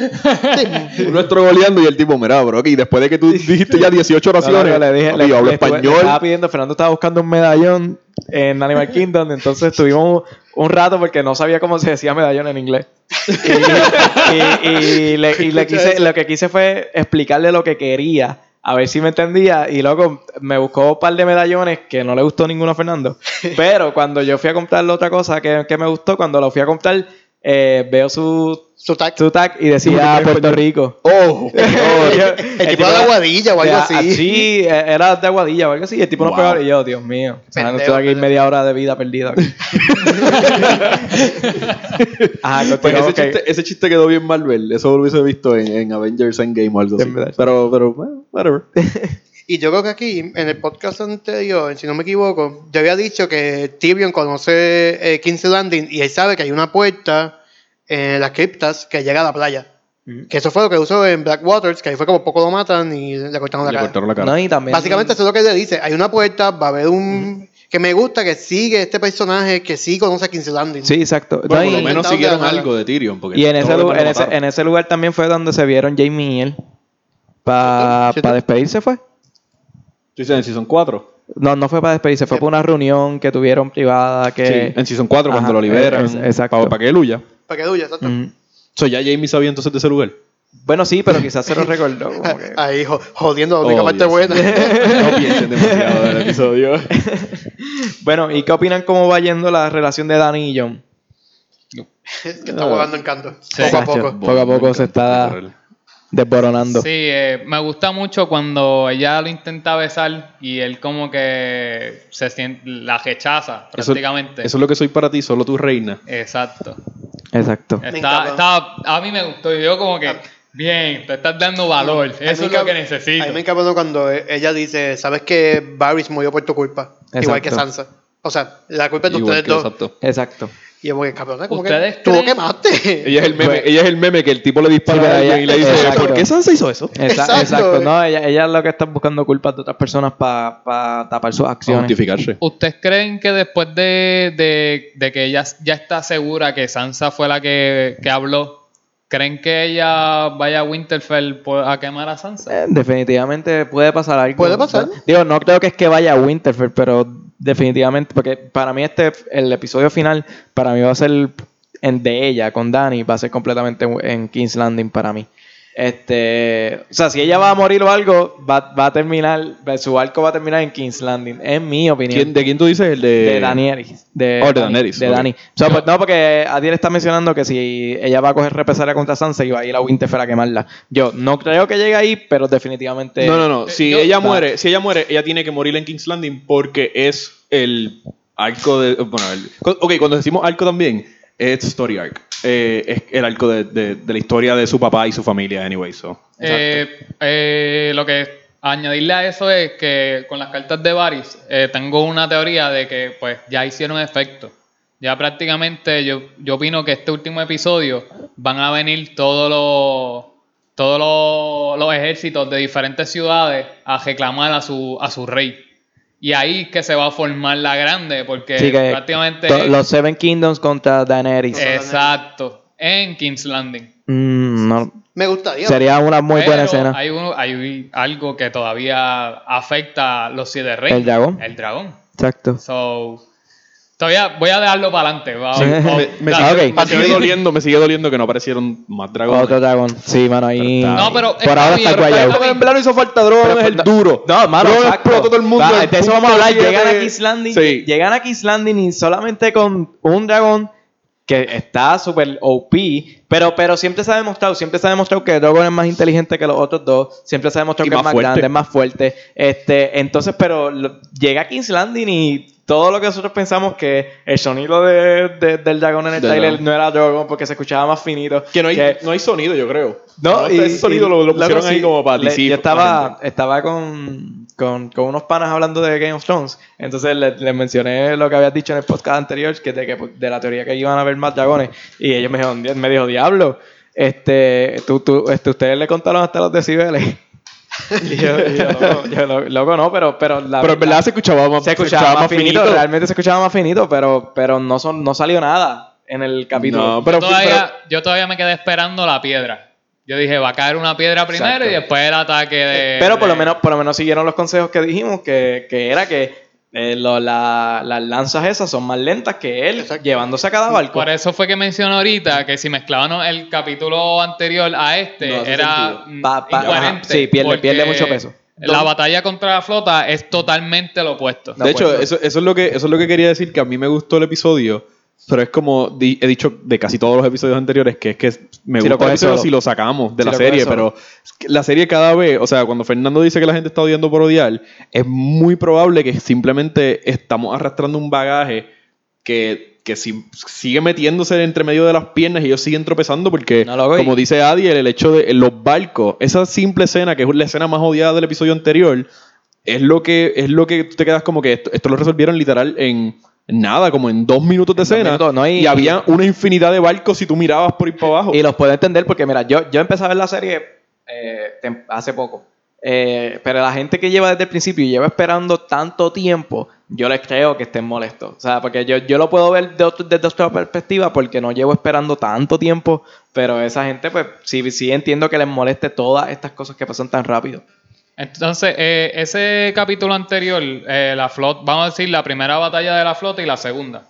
Uno estrogoleando y el tipo, mira, bro, y después de que tú dijiste ya 18 No, no, oraciones, no, le dije, papi, le, yo hablo le estuve- le español. estaba pidiendo, Fernando estaba buscando un medallón en Animal Kingdom, entonces estuvimos un rato porque no sabía cómo se decía medallón en inglés. Y, y- y le, y le quise, lo que quise fue explicarle lo que quería, a ver si me entendía, y luego me buscó un par de medallones que no le gustó ninguno a Fernando, *laughs* pero cuando yo fui a comprar la otra cosa que, que me gustó, cuando lo fui a comprar, eh, veo su, Su tag. su tag y decía Puerto Rico. Oh, *laughs* El tipo de Aguadilla o algo así. Sí, eh, era de Aguadilla o algo así. y El tipo no Wow. pegaba y yo, Dios mío. O sea, no Pendejo, estoy aquí pendejo. media hora de vida perdida. aquí. *laughs* *laughs* Ajá, Pues continúa, ese, chiste, ese chiste quedó bien Marvel. Eso lo hubiese visto en, en Avengers Endgame o algo Sí, así. Pero, pero, bueno, whatever. Y yo creo que aquí, en el podcast anterior, si no me equivoco, yo había dicho que Tyrion conoce eh, King's Landing y él sabe que hay una puerta en las criptas que llega a la playa. Mm. Que eso fue lo que usó en Black Waters, que ahí fue como poco lo matan y le cortaron la Le cara. cortaron la cara. No, y también. Básicamente eso es lo que él le dice. Hay una puerta, va a haber un... Que me gusta que sigue este personaje que sí conoce a King's Landing. Sí, exacto. Bueno, No, por lo menos siguieron algo de Tyrion. Porque y en, ese, lugar, en, ese, mataron. en ese lugar también fue donde se vieron Jamie y él. Para despedirse fue. ¿Tú dices en Season 4? No, no fue para despedirse, fue para una reunión que tuvieron privada. Que... Sí, en Season 4 cuando lo liberan. es- exacto. Para, para que él huya. Para que huya, exacto. Mm. So, ya Jamie sabía entonces de ese lugar. Bueno, sí, pero quizás se lo recordó. Como que... *laughs* Ahí jo- jodiendo la única Oh, parte Dios. buena. No *laughs* piensen demasiado del episodio. *laughs* Bueno, ¿y qué opinan cómo va yendo la relación de Dani y John? que está jugando en canto. Sí. Poco a poco. Poco a poco se está desboronando. Sí, eh, me gusta mucho cuando ella lo intenta besar y él como que se siente, la rechaza prácticamente. eso es lo que soy para ti, solo tu reina. Exacto. Exacto. Está, está- a mí me gustó y yo como que, bien, te estás dando valor. Eso es lo que necesito. A mí me encanta cuando e- ella dice, sabes que Varys murió por tu culpa. Igual que. Sansa. O sea, la culpa es de Igual ustedes dos. exacto. Exacto. Y yo voy, cabrón, como que ¿Ustedes tuvo creen- que mate. Ella es el meme, Pues- ella es el meme que el tipo le dispara Sí, a alguien ella- y le dice, exacto. ¿por qué Sansa hizo eso? Exa- Exacto. Exacto. No, ella, ella es lo que está buscando culpas de otras personas para tapar sus acciones. justificarse. ¿Ustedes creen que después de, de- de que ella ya está segura que Sansa fue la que, que habló, creen que ella vaya a Winterfell a quemar a Sansa? Eh, definitivamente puede pasar algo. Puede pasar. Digo, no creo que es que vaya a Winterfell, pero definitivamente, porque para mí este, el episodio final, para mí va a ser en de ella con Dani, va a ser completamente en King's Landing para mí. Este, o sea, si ella va a morir o algo, va, va a terminar, su arco va a terminar en King's Landing, en mi opinión. ¿Quién- ¿De quién tú dices? El de... de Daenerys. De, Oh, de De ok. Dani. O sea, pues, no, porque Adiel está mencionando que si ella va a coger represalia contra Sansa y va a ir a Winterfell a quemarla. Yo no creo que llegue ahí, pero definitivamente. No, no, no. Eh, Si yo- ella Va. muere, si ella muere, ella tiene que morir en King's Landing porque es el arco de. Bueno, el, ok, cuando decimos arco también, es story arc. Eh, es el arco de, de- la historia de su papá y su familia, anyway. So. Eh, eh, lo que añadirle a eso es que con las cartas de Varys eh, tengo una teoría de que pues ya hicieron efecto. Ya prácticamente yo, yo opino que este último episodio van a venir todos los todos los, los ejércitos de diferentes ciudades a reclamar a su, a su rey. Y ahí es que se va a formar la grande, porque Sí, que prácticamente... to- los Seven Kingdoms contra Daenerys. Exacto, en King's Landing. Mm, no, Me gustaría. sería una muy buena escena. Hay, uno- hay algo que todavía afecta a los siete reyes. El dragón. El dragón. Exacto. So, todavía voy a dejarlo para adelante. Sí. Me, me Ah, sigue, me sigue doliendo, me sigue doliendo que no aparecieron más dragones. Otro dragón. Sí, mano, ahí. No, pero por está ahora bien, está guayado. En verdad no hizo falta drones, Pero, es el duro. No, mano, Drones explotó todo el mundo. Va, el de eso vamos a hablar. Llegan a Landing. Sí. Llegan a Landing y solamente con un dragón que está súper OP, pero, pero siempre se ha demostrado, siempre se ha demostrado que Drogon es más inteligente que los otros dos, siempre se ha demostrado Y que es más fuerte. grande, es más fuerte. Este, entonces, pero lo- llega a King's Landing y todo lo que nosotros pensamos que el sonido de, de- del dragón en el trailer no era Drogon porque se escuchaba más finito. Que no hay, no hay sonido, yo creo. No, y, ese sonido lo, pusieron ahí sí, como para le-. Yo estaba, estaba con, con, con unos panas hablando de Game of Thrones. Entonces les, les mencioné lo que habías dicho en el podcast anterior, que de, que de la teoría que iban a haber más dragones. Y ellos me dijeron, me dijo, diablo, este, tú, tú, este, ustedes le contaron hasta los decibeles. *laughs* y yo, y yo, loco, yo, lo- loco, no, pero, pero la Pero en verdad se escuchaba más, se escuchaba más finito, realmente se escuchaba más finito, pero, pero no, son, no salió nada en el capítulo. No, pero, yo, todavía, yo todavía me quedé esperando la piedra. Yo dije, va a caer una piedra primero Exacto. y después el ataque de... Pero por lo menos, por lo menos siguieron los consejos que dijimos, que, que era que eh, lo- la- las lanzas esas son más lentas que él Exacto. llevándose a cada barco. Por eso fue que mencioné ahorita que si mezclaban el capítulo anterior a este, No era mm, Pa- pa- incoherente. ajá, sí, pierde- mucho peso. La batalla contra la flota es totalmente lo opuesto. De hecho, eso, eso es lo que, eso es lo que quería decir, que a mí me gustó el episodio, pero es como he dicho de casi todos los episodios anteriores, que es que me Si gusta solo. si lo sacamos de Si la serie, pero la serie cada vez, o sea, cuando Fernando dice que la gente está odiando por odiar, es muy probable que simplemente estamos arrastrando un bagaje que, que si- sigue metiéndose entre medio de las piernas y ellos siguen tropezando porque, No, como dice Adi, el hecho de los barcos, esa simple escena, que es la escena más odiada del episodio anterior, es lo que, es lo que tú te quedas como que esto, esto lo resolvieron literal en nada, como en dos minutos de escena. minutos, ¿no? Y- y, había una infinidad de barcos si tú mirabas por ir para abajo. Y los puedo entender porque, mira, yo, yo empecé a ver la serie eh, hace poco. Eh, pero la gente que lleva desde el principio y lleva esperando tanto tiempo, yo les creo que estén molestos. O sea, porque yo, yo lo puedo ver de otro- desde otra perspectiva porque no llevo esperando tanto tiempo. Pero esa gente, pues, sí, sí entiendo que les moleste todas estas cosas que pasan tan rápido. Entonces, eh, ese capítulo anterior, eh, la flota, vamos a decir la primera batalla de la flota y la segunda.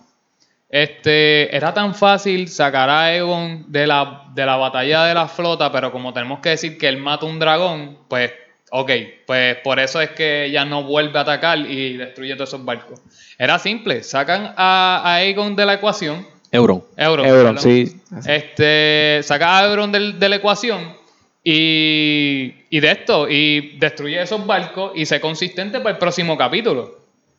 Este, era tan fácil sacar a Egon de la, de la batalla de la flota, pero como tenemos que decir que él mata un dragón, pues, ok, pues por eso es que ya no vuelve a atacar y destruye todos esos barcos. Era simple, sacan a, a Aegon de la ecuación, Euron. Euron, sí. Este, saca a Euron del- de la ecuación y, y de esto, y destruye esos barcos y sé consistente para el próximo capítulo.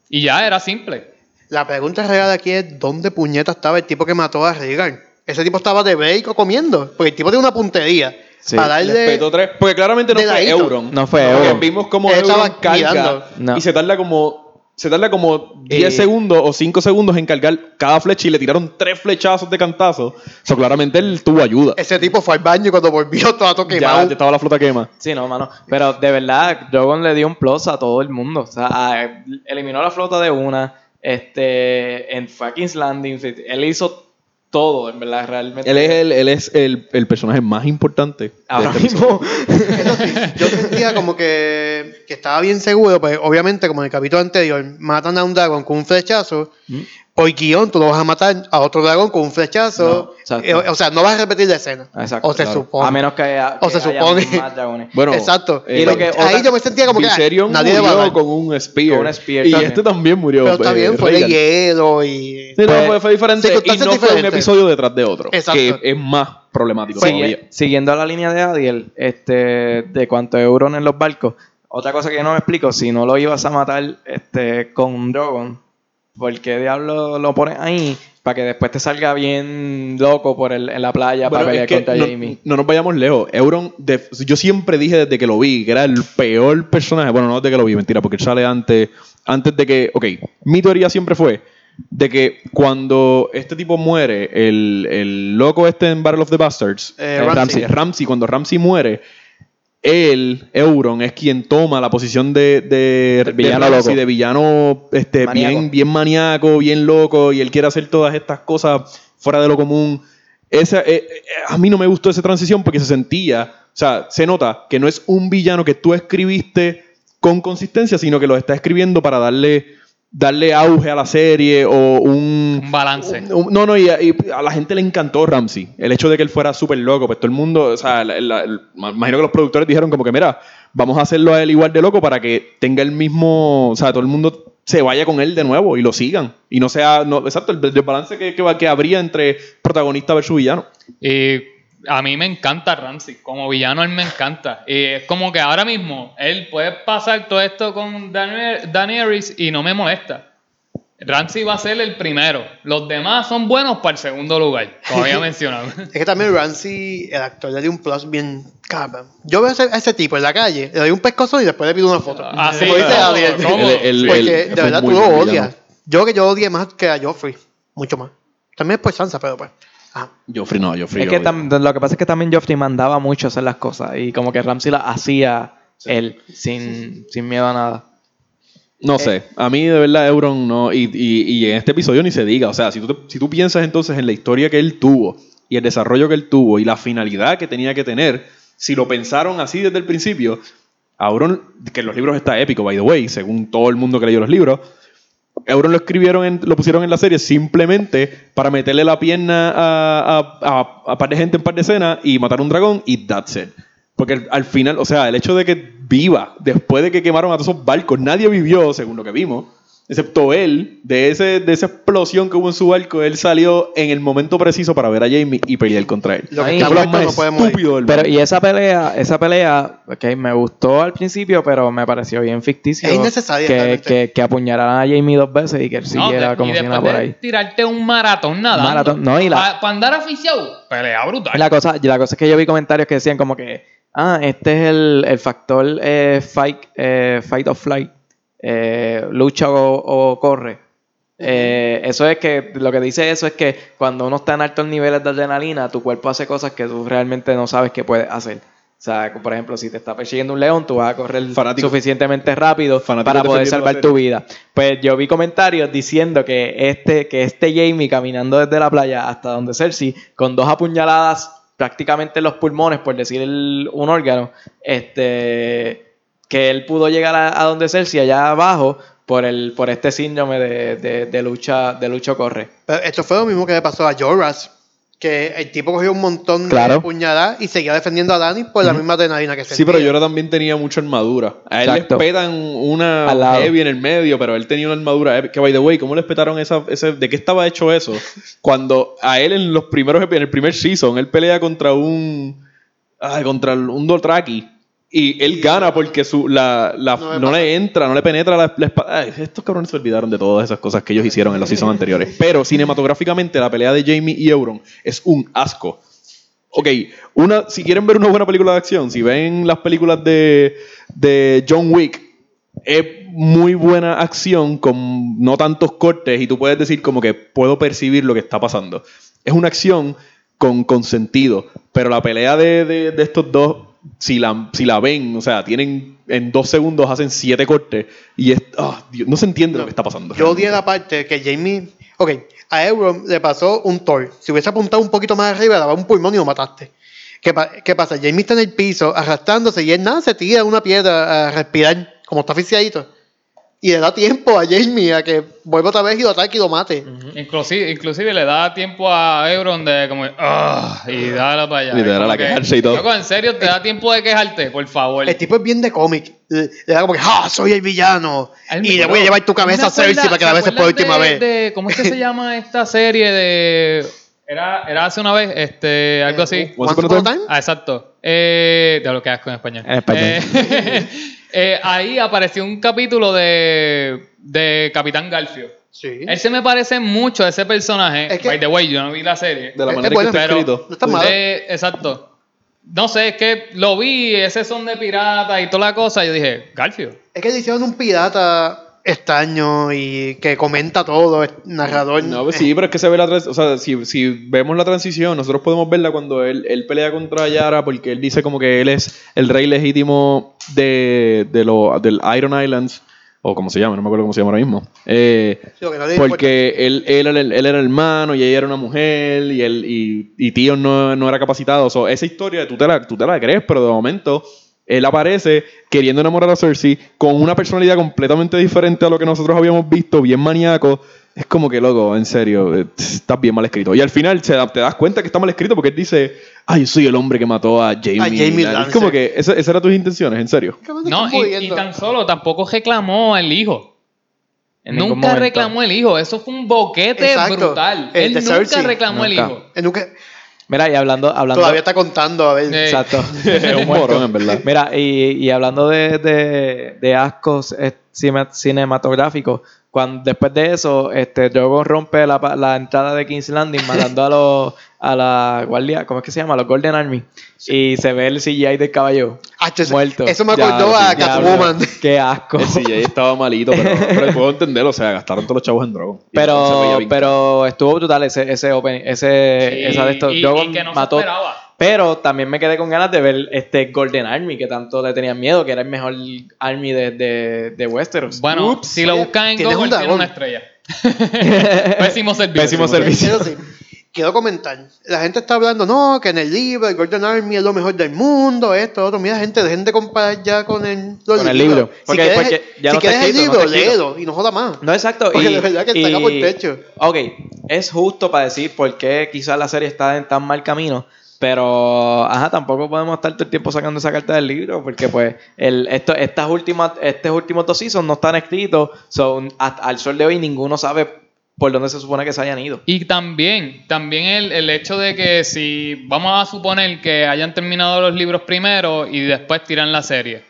Y ya era simple. La pregunta real aquí es: ¿dónde puñeta estaba el tipo que mató a Regan? Ese tipo estaba de break o comiendo. Porque el tipo tiene una puntería. Sí. Para Le darle. petó tres. Porque claramente no fue. Euron. No fue Porque Euron. Vimos como Él Euron estaba carga. No. y se tarda como. Se tarda como 10 Y- segundos o 5 segundos en cargar cada flecha y le tiraron tres flechazos de cantazo. So, claramente él tuvo ayuda. Ese tipo fue al baño y cuando volvió *laughs* todo Ya, quemado. ya estaba la flota quema. Sí, no, mano. Pero de verdad, Drogon le dio un plus a todo el mundo. O sea, a- eliminó la flota de una. Este, en King's Landing. Él hizo todo, en verdad, realmente. Él es el, él es el, el personaje más importante. de Ahora este mismo. Eso sí, yo sentía como que, que estaba bien seguro, pues obviamente como en el capítulo anterior, matan a un dragón con un flechazo, Mm. Por guion tú no vas a matar a otro dragón con un flechazo, No, exacto. Eh, o sea, no vas a repetir la escena. Exacto, o se claro. supone. A menos que haya, O se haya supone. más dragones. Bueno, Exacto. eh, Y lo Pues que ahí otra- yo me sentía como que ah, nadie le va a murió con un spear. Con un spear y también. este también murió. Pero está eh, bien, fue de hielo y... Sí, no, Pues, fue, fue diferente y no fue un episodio detrás de otro. Exacto. Que es más problemático Sigue- todavía. siguiendo la línea de Adiel, este, de cuánto Euron en los barcos, otra cosa que yo no me explico, si no lo ibas a matar este, con un Drogon, ¿por qué diablo lo pones ahí? Para que después te salga bien loco por el, en la playa Bueno, para pelear contra no, Jamie. no nos vayamos lejos. Euron, de- yo siempre dije desde que lo vi que era el peor personaje. Bueno, no desde que lo vi, mentira, porque él sale antes, antes de que. Ok, mi teoría siempre fue de que cuando este tipo muere, el, el loco este en Battle of the Bastards, Eh, eh, Ramsay. Ramsay, cuando Ramsay muere, él, Euron, es quien toma la posición de, de, de villano de villano este, Maníaco. bien, bien maníaco, bien loco, y él quiere hacer todas estas cosas fuera de lo común. Esa, eh, eh, a mí no me gustó esa transición porque se sentía, o sea, se nota que no es un villano que tú escribiste con consistencia, sino que lo está escribiendo para darle, darle auge a la serie o un... Un balance. un- un- no, no, y, y a la gente le encantó Ramsey. El hecho de que él fuera súper loco, pues todo el mundo, o sea, la- la- el- me imagino que los productores dijeron como que, mira, vamos a hacerlo a él igual de loco para que tenga el mismo, o sea, todo el mundo se vaya con él de nuevo y lo sigan. Y no sea, no, exacto, el, el balance que, que, que habría entre protagonista versus villano. Y a mí me encanta Ramsey. Como villano, él me encanta. Y es como que ahora mismo él puede pasar todo esto con Daener- Daenerys y no me molesta. Ramsey va a ser el primero. Los demás son buenos para el segundo lugar, como había *laughs* mencionado. Es que también Ramsey, el actor, le dio un plus bien cabrón. Yo veo a ese, a ese tipo en la calle, le doy un pescozo y después le pido una foto. Así, el- Porque el- de verdad tú lo odias. Yo que yo odié más que a Joffrey. Mucho más. También después Sansa, pero pues. Ajá. Joffrey no, Joffrey. Es que lo que pasa es que también Joffrey mandaba mucho hacer las cosas y como que Ramsey las hacía él sin, sin miedo a nada. No sé, a mí de verdad Euron no, y, y- y en este episodio ni se diga, o sea, si tú, te- si tú piensas entonces en la historia que él tuvo y el desarrollo que él tuvo y la finalidad que tenía que tener, si lo pensaron así desde el principio, Euron, que en los libros está épico, by the way, según todo el mundo que leyó los libros, Euron lo escribieron, en- lo pusieron en la serie simplemente para meterle la pierna a, a, a, a par de gente en par de escenas y matar un dragón y that's it. Porque al- al final, o sea, el hecho de que viva después de que quemaron a todos esos barcos, nadie vivió, según lo que vimos, excepto él, de, ese, de esa explosión que hubo en su barco, él salió en el momento preciso para ver a Jamie y pelear contra él. Lo que está muerto más no estúpido del Pero mundo. y esa pelea, esa pelea, ok, me gustó al principio, pero me pareció bien ficticio. Es innecesaria, Que, realmente. que, que apuñalaran a Jamie dos veces y que él No, siguiera de- como y si nada después por de ahí. tirarte un maratón nada. Maratón, no, y la- Para andar aficionado, pelea brutal. La cosa, y la cosa es que yo vi comentarios que decían como que, ah, este es el, el factor eh, fight, eh, fight of flight, eh, lucha o, o corre. Eh, eso es que, lo que dice eso es que cuando uno está en altos niveles de adrenalina, tu cuerpo hace cosas que tú realmente no sabes que puedes hacer. O sea, por ejemplo, si te está persiguiendo un león, tú vas a correr Fanático. suficientemente rápido Fanático para poder salvar tu vida. Pues yo vi comentarios diciendo que este, que este Jamie caminando desde la playa hasta donde Cersei, con dos apuñaladas prácticamente en los pulmones, por decir el- un órgano, este, que él pudo llegar a, a donde Cersei allá abajo por el por este síndrome de, de, de lucha de lucha corre. Pero esto fue lo mismo que le pasó a Joras. Que el tipo cogió un montón de puñaladas y seguía defendiendo a Dani por la misma adrenalina que sentía. Sí, pero Yora también tenía mucha armadura. A él Exacto. le petan una heavy en el medio, pero él tenía una armadura heavy. Que, by the way, ¿cómo le petaron esa, ese, ¿De qué estaba hecho eso? *laughs* Cuando a él en los primeros en el primer season, él pelea contra un... ay, contra un Dothraki. Y él gana porque su, la, la- No le entra, no le penetra la, la espada. Ay, estos cabrones se olvidaron de todas esas cosas que ellos hicieron en los seasons anteriores. Pero cinematográficamente la pelea de Jamie y Euron es un asco. Ok, una, si quieren ver una buena película de acción, si ven las películas de, de John Wick, es muy buena acción con no tantos cortes y tú puedes decir como que puedo percibir lo que está pasando. Es una acción con, con sentido, pero la pelea de, de- de estos dos, si la, si la ven, o sea, tienen en dos segundos hacen siete cortes y es, ah, Dios, no se entiende lo que está pasando. Yo odié la parte que Jamie. Ok, a Euron le pasó un Thor. Si hubiese apuntado un poquito más arriba, daba un pulmón y lo mataste. ¿Qué, qué pasa? Jamie está en el piso arrastrándose y él nada se tira una piedra a respirar, como está asfixiadito. Y le da tiempo a Jamie a que vuelva otra vez y lo ataque y lo mate. Inclusive, inclusive le da tiempo a Euron de como "Ah", y dale para allá. Literal, Como a que, quejarse y todo. Loco, en serio, te da tiempo de quejarte, por favor. El tipo es bien de cómic. Le, le da como que, ¡ah! Soy el villano. Y le voy a llevar tu cabeza a ¿Me acuerdas- Cersei para que la ¿te beses por última de- vez. de- ¿Cómo es que se *laughs* llama esta serie de. Era, era hace una vez, este, algo así. Once Upon a Time? Ah, exacto. Eh, de lo que asco en español. En español. Eh, *laughs* *laughs* eh, ahí apareció un capítulo de, de Capitán Garfio. Sí. Él se me parece mucho a ese personaje. Es que- By the way, yo no vi la serie. De la manera es que está escrito. No está mal. Eh, exacto. No sé, es que lo vi, ese son de pirata y toda la cosa. Y yo dije, Garfio. Es que le hicieron un pirata extraño y que comenta todo, es narrador. No, pues sí, pero es que se ve la transición. O sea, si, si vemos la transición, nosotros podemos verla cuando él, él pelea contra Yara porque él dice como que él es el rey legítimo de, de lo, del Iron Islands, o como se llama, no me acuerdo cómo se llama ahora mismo. Eh, Sí, no porque él, él, era el, él era hermano y ella era una mujer y él y, y tío no, no era capacitado. O sea, esa historia tú te, la, tú te la crees, pero de momento él aparece queriendo enamorar a Cersei con una personalidad completamente diferente a lo que nosotros habíamos visto, bien maníaco. Es como que, loco, en serio, eh, estás bien mal escrito. Y al final se da- te das cuenta que está mal escrito porque él dice, ay, yo soy el hombre que mató a Jamie. A Jaime es como que esa- esas eran tus intenciones, en serio. ¿Qué me están No, y, tan solo tampoco reclamó el hijo. Nunca momento. reclamó el hijo. Eso fue un boquete Exacto. brutal. El Él nunca Cersei. reclamó el hijo. Eh, nunca- Mira, y hablando, hablando todavía está contando, a ver. Exacto. *laughs* Es un morón, en verdad. Mira, y, y hablando de, de, de ascos eh, cine- cinematográficos, cuando, después de eso, este Drogon rompe la, pa- la entrada de King's Landing matando a los a la guardia, ¿cómo es que se llama? A los Golden Army. Y se ve el CGI del caballo Ah, muerto. Eso me Ya, acordó sí, a Catwoman. *laughs* Qué asco. El CGI estaba malito, pero, *laughs* pero puedo entenderlo. O sea, gastaron todos los chavos en Drogon. Se Pero, pero estuvo brutal ese, ese open, ese, Sí, esa de estos. y- Drogon y que no se mató. esperaba. Pero también me quedé con ganas de ver este Golden Army, que tanto le tenían miedo, que era el mejor army de, de, de Westeros. Bueno, Ups, si lo buscan en tienes un Google, tiene una estrella. *laughs* Pésimo servicio. Pésimo servicio. Sí. Quiero comentar. La gente está hablando, no, que en el libro el Golden Army es lo mejor del mundo, esto, otro. Mira, gente, dejen de comparar ya con el, los Con el libro. Si Porque- quieres, porque ya si no está quieres el escrito, no libro, está escrito. léelo y no joda más. No, exacto. Porque y, de verdad que saca por techo. Ok, es justo para decir por qué quizás la serie está en tan mal camino. Pero, ajá, tampoco podemos estar todo el tiempo sacando esa carta del libro. Porque, pues, el, esto, estas últimas, estos últimos dos seasons no están escritos. Son, al sol de hoy ninguno sabe por dónde se supone que se hayan ido. Y también, también el, el hecho de que si vamos a suponer que hayan terminado los libros primero y después tiran la serie.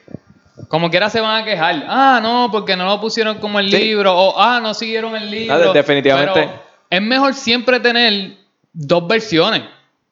Como quiera se van a quejar. Ah, no, porque no lo pusieron como el Sí. libro. O ah, no siguieron el libro. Ah, de- definitivamente. Pero es mejor siempre tener dos versiones.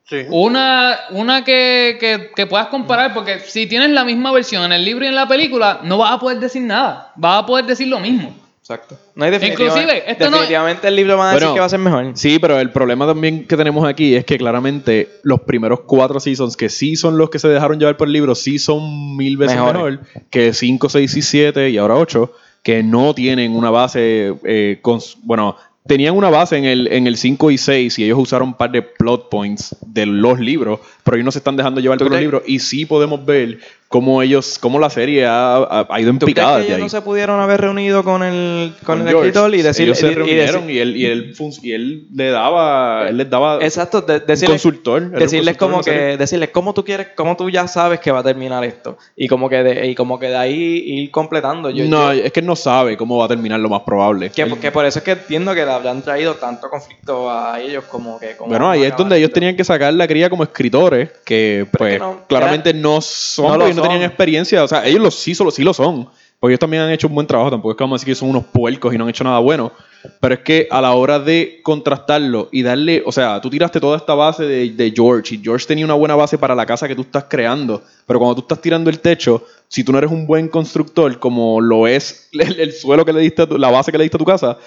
Sí. Una, una que, que- que puedas comparar, porque si tienes la misma versión en el libro y en la película, no vas a poder decir nada. Vas a poder decir lo mismo. Exacto. No hay definitivamente, Inclusive, esto no- definitivamente el libro va a decir Bueno, que va a ser mejor. Sí, pero el problema también que tenemos aquí es que claramente los primeros cuatro seasons, que sí son los que se dejaron llevar por el libro, sí son mil veces Mejores. mejor que 5, 6 y 7 y ahora 8, que no tienen una base, eh, cons- bueno, tenían una base en el, en el 5 y 6 y ellos usaron un par de plot points de los libros, pero ellos no se están dejando llevar por los libros. Y sí podemos ver cómo ellos, cómo la serie ha, ha- ha ido en ¿Tú crees que ellos ahí. no se pudieron haber reunido con el, con el escritor y decirle ellos se y- y reunieron decir- y, él, y, él, y él le daba, él les daba Exacto, de- consultor. decirles consultor como que decirles cómo tú quieres cómo tú ya sabes que va a terminar esto y como que de, y como que de ahí ir completando yo, no, yo- es que él no sabe cómo va a terminar lo más probable. que, Él- que por eso es que entiendo que le habrán traído tanto conflicto a ellos como que como bueno, ahí es donde ellos tenían que sacar la cría como escritores, que Pero pues es que no- claramente no son, no no son. tenían experiencia. O sea, ellos lo, sí, solo, sí lo son. Porque ellos también han hecho un buen trabajo. Tampoco es que vamos a decir que son unos puercos y no han hecho nada bueno. Pero es que a la hora de contrastarlo y darle, o sea, tú tiraste toda esta base de, de George y George tenía una buena base para la casa que tú estás creando. Pero cuando tú estás tirando el techo, si tú no eres un buen constructor, como lo es el, el suelo que le diste, a tu- la base que le diste a tu casa,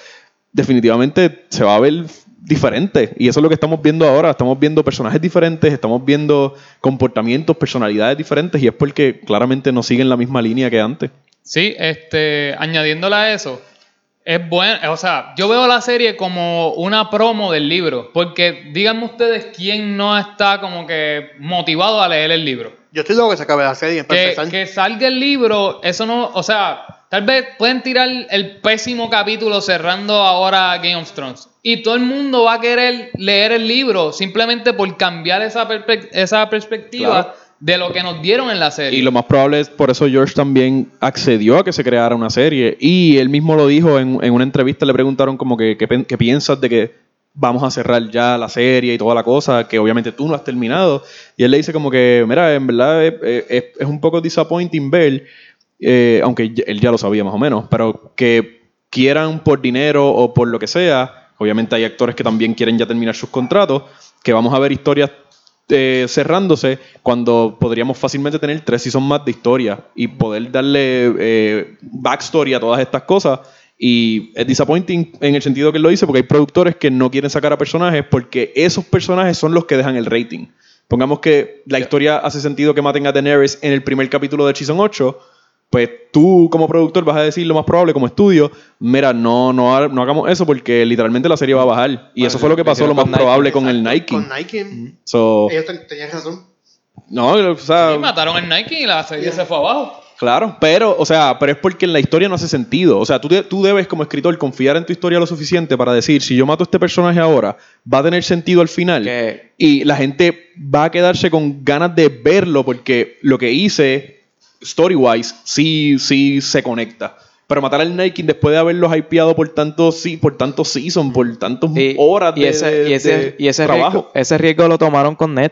definitivamente se va a ver diferente. Y eso es lo que estamos viendo ahora. Estamos viendo personajes diferentes, estamos viendo comportamientos, personalidades diferentes, y es porque claramente no siguen la misma línea que antes. Sí, este, añadiéndole a eso, es bueno, o sea, yo veo la serie como una promo del libro, porque díganme ustedes quién no está como que motivado a leer el libro. Yo estoy loco que se acabe la serie para Que, empezar. que salga el libro, eso no, o sea, tal vez pueden tirar el pésimo capítulo cerrando ahora Game of Thrones. Y todo el mundo va a querer leer el libro simplemente por cambiar esa, esa perspectiva Claro. de lo que nos dieron en la serie. Y lo más probable es por eso George también accedió a que se creara una serie. Y él mismo lo dijo en, en una entrevista, le preguntaron como que ¿qué piensas de que vamos a cerrar ya la serie y toda la cosa, que obviamente tú no has terminado. Y él le dice como que, mira, en verdad es, es- es un poco disappointing ver, eh, aunque él ya lo sabía más o menos, pero que quieran por dinero o por lo que sea, obviamente hay actores que también quieren ya terminar sus contratos, que vamos a ver historias eh, cerrándose cuando podríamos fácilmente tener tres seasons más de historia y poder darle eh, backstory a todas estas cosas. Y es disappointing en el sentido que él lo dice, porque hay productores que no quieren sacar a personajes porque esos personajes son los que dejan el rating. Pongamos que la historia hace sentido que maten a Daenerys en el primer capítulo de Season 8, pues tú como productor vas a decir lo más probable como estudio, mira, no, no, no hagamos eso porque literalmente la serie va a bajar. Y Bueno, eso fue lo que pasó lo más Nike. probable con el Nike. Con Nike. So, Ellos ten- tenían razón. no, o sea, Sí, mataron el Nike y la serie se fue abajo. claro, pero, o sea, pero es porque en la historia no hace sentido. O sea, tú, de- tú debes como escritor confiar en tu historia lo suficiente para decir, si yo mato a este personaje ahora, va a tener sentido al final. Y la gente va a quedarse con ganas de verlo porque lo que hice, story-wise, sí, sí se conecta. Pero matar al Nike después de haberlos hypeado por tantos sí, por tantos season, por tantas horas y de, ese, de- y ese, de y ese trabajo. riesgo, ese riesgo lo tomaron con Ned,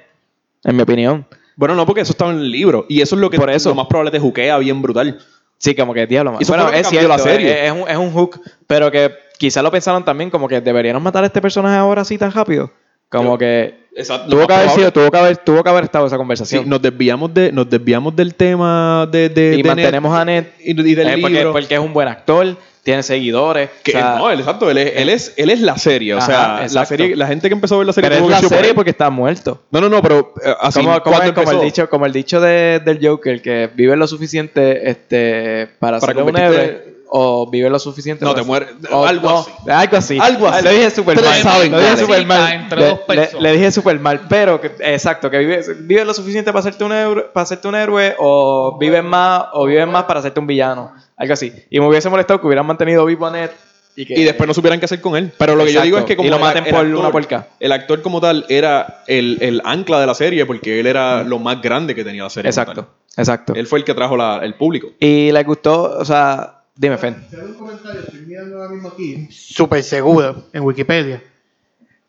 en mi opinión. Bueno, no, porque eso estaba en el libro. Y eso es lo que Por eso. lo más probable te juquea bien brutal. Sí, como que diablo. man. Eso Bueno, es cierto, la serie. Es, es un, es un hook, pero que quizás lo pensaron también como que deberíamos matar a este personaje ahora así tan rápido. Como Yo- que Exacto. tuvo que haber sido, tuvo que haber, tuvo que haber estado esa Sí, conversación. nos desviamos de, nos desviamos del tema de, de, y de mantenemos a Ned y, y del eh, porque, libro. porque es un buen actor, tiene seguidores. que o sea, no, él, exacto, él es, él es, él es la serie. O Ajá, sea, la serie, la gente que empezó a ver la serie pero tuvo es que la ser por serie él. porque está muerto. No, no, no, pero eh, así como, como cuando es- como el dicho, como el dicho de- del Joker, que vive lo suficiente este, para, Para ser un héroe, o vive lo suficiente No, te mueres. Algo no, así. Algo así. Algo así. Lo dije súper mal. saben lo dije súper mal. Le, le- le dije súper mal, pero que, exacto, que vive, vive lo suficiente para hacerte un héroe, para hacerte un héroe o vives más o vives más para hacerte un villano, algo así. Y me hubiese molestado que hubieran mantenido vivo a Ned y que Y después no supieran qué hacer con él. Pero lo que yo digo es que como Y lo el- maten por actor- una puerca. El actor como tal era el, el ancla de la serie porque él era lo más grande que tenía la serie. Exacto, exacto. Él fue el que trajo la- el público. Y le gustó, o sea, dime Fen. Un comentario, estoy mirando ahora mismo aquí. Súper seguro, en Wikipedia.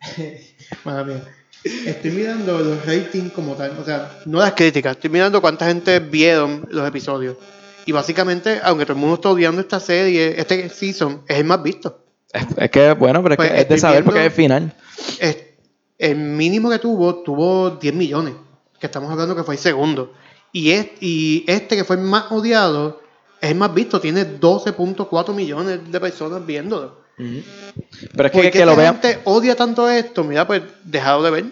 *laughs* Madre mía. Estoy mirando los ratings como tal, o sea, no las críticas, estoy mirando cuánta gente vieron los episodios. Y básicamente, aunque todo el mundo está odiando esta serie, este season es el más visto. Es, es que bueno, pero es, Pues que es de saber porque es el final. Es- el mínimo que tuvo, tuvo 10 millones, que estamos hablando que fue el segundo. Y, es, y este que fue el más odiado, es más visto, tiene 12.4 millones de personas viéndolo. Pero es ¿Por que, que lo vean. gente odia tanto esto? Mira, pues dejado de ver.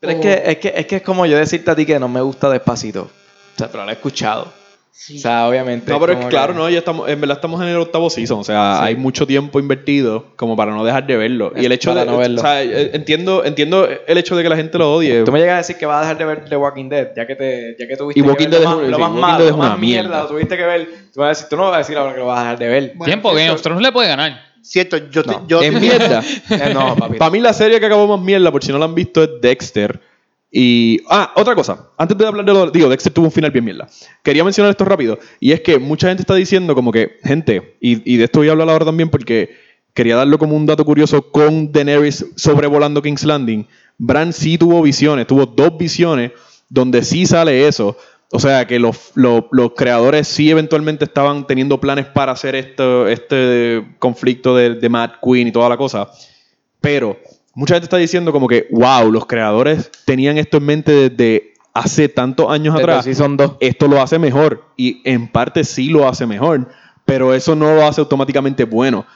Pero es que, es, que, es que es como yo decirte a ti que no me gusta despacito. O sea, pero lo he escuchado. O sea, obviamente. No, pero es claro, que- no, ya estamos, en verdad estamos en el octavo season, o sea, Sí. hay mucho tiempo invertido como para no dejar de verlo. Es y el hecho para de, no verlo. o sea, eh, entiendo, entiendo el hecho de que la gente lo odie. Tú me llegas a decir que vas a dejar de ver The Walking Dead, ya que te, ya que tuviste Y que Walking ver Dead lo es más, lo sí, más Walking malo, Dead es lo más una mierda. lo tuviste que ver. Tú, vas a decir, tú no vas a decir ahora que lo vas a dejar de ver. Bueno, Tiempo, Game of Thrones le puede ganar. Cierto, yo, te- yo es mierda. *laughs* Eh, no, papi. Para mí la serie que acabó más mierda, por si no la han visto, es Dexter. Y. Ah, otra cosa. Antes de hablar de lo. Digo, Dexter tuvo un final bien mierda. Quería mencionar esto rápido. Y es que mucha gente está diciendo, como que, gente, y, y de esto voy a hablar ahora también porque quería darlo como un dato curioso con Daenerys sobrevolando King's Landing. Bran sí tuvo visiones, tuvo dos visiones donde sí sale eso. O sea, que los, los- los creadores sí eventualmente estaban teniendo planes para hacer esto, este conflicto de, de Mad Queen y toda la cosa. Pero mucha gente está diciendo como que, wow, los creadores tenían esto en mente desde hace tantos años atrás. Sí, son dos. Esto lo hace mejor. Y en parte sí lo hace mejor. Pero eso no lo hace automáticamente bueno.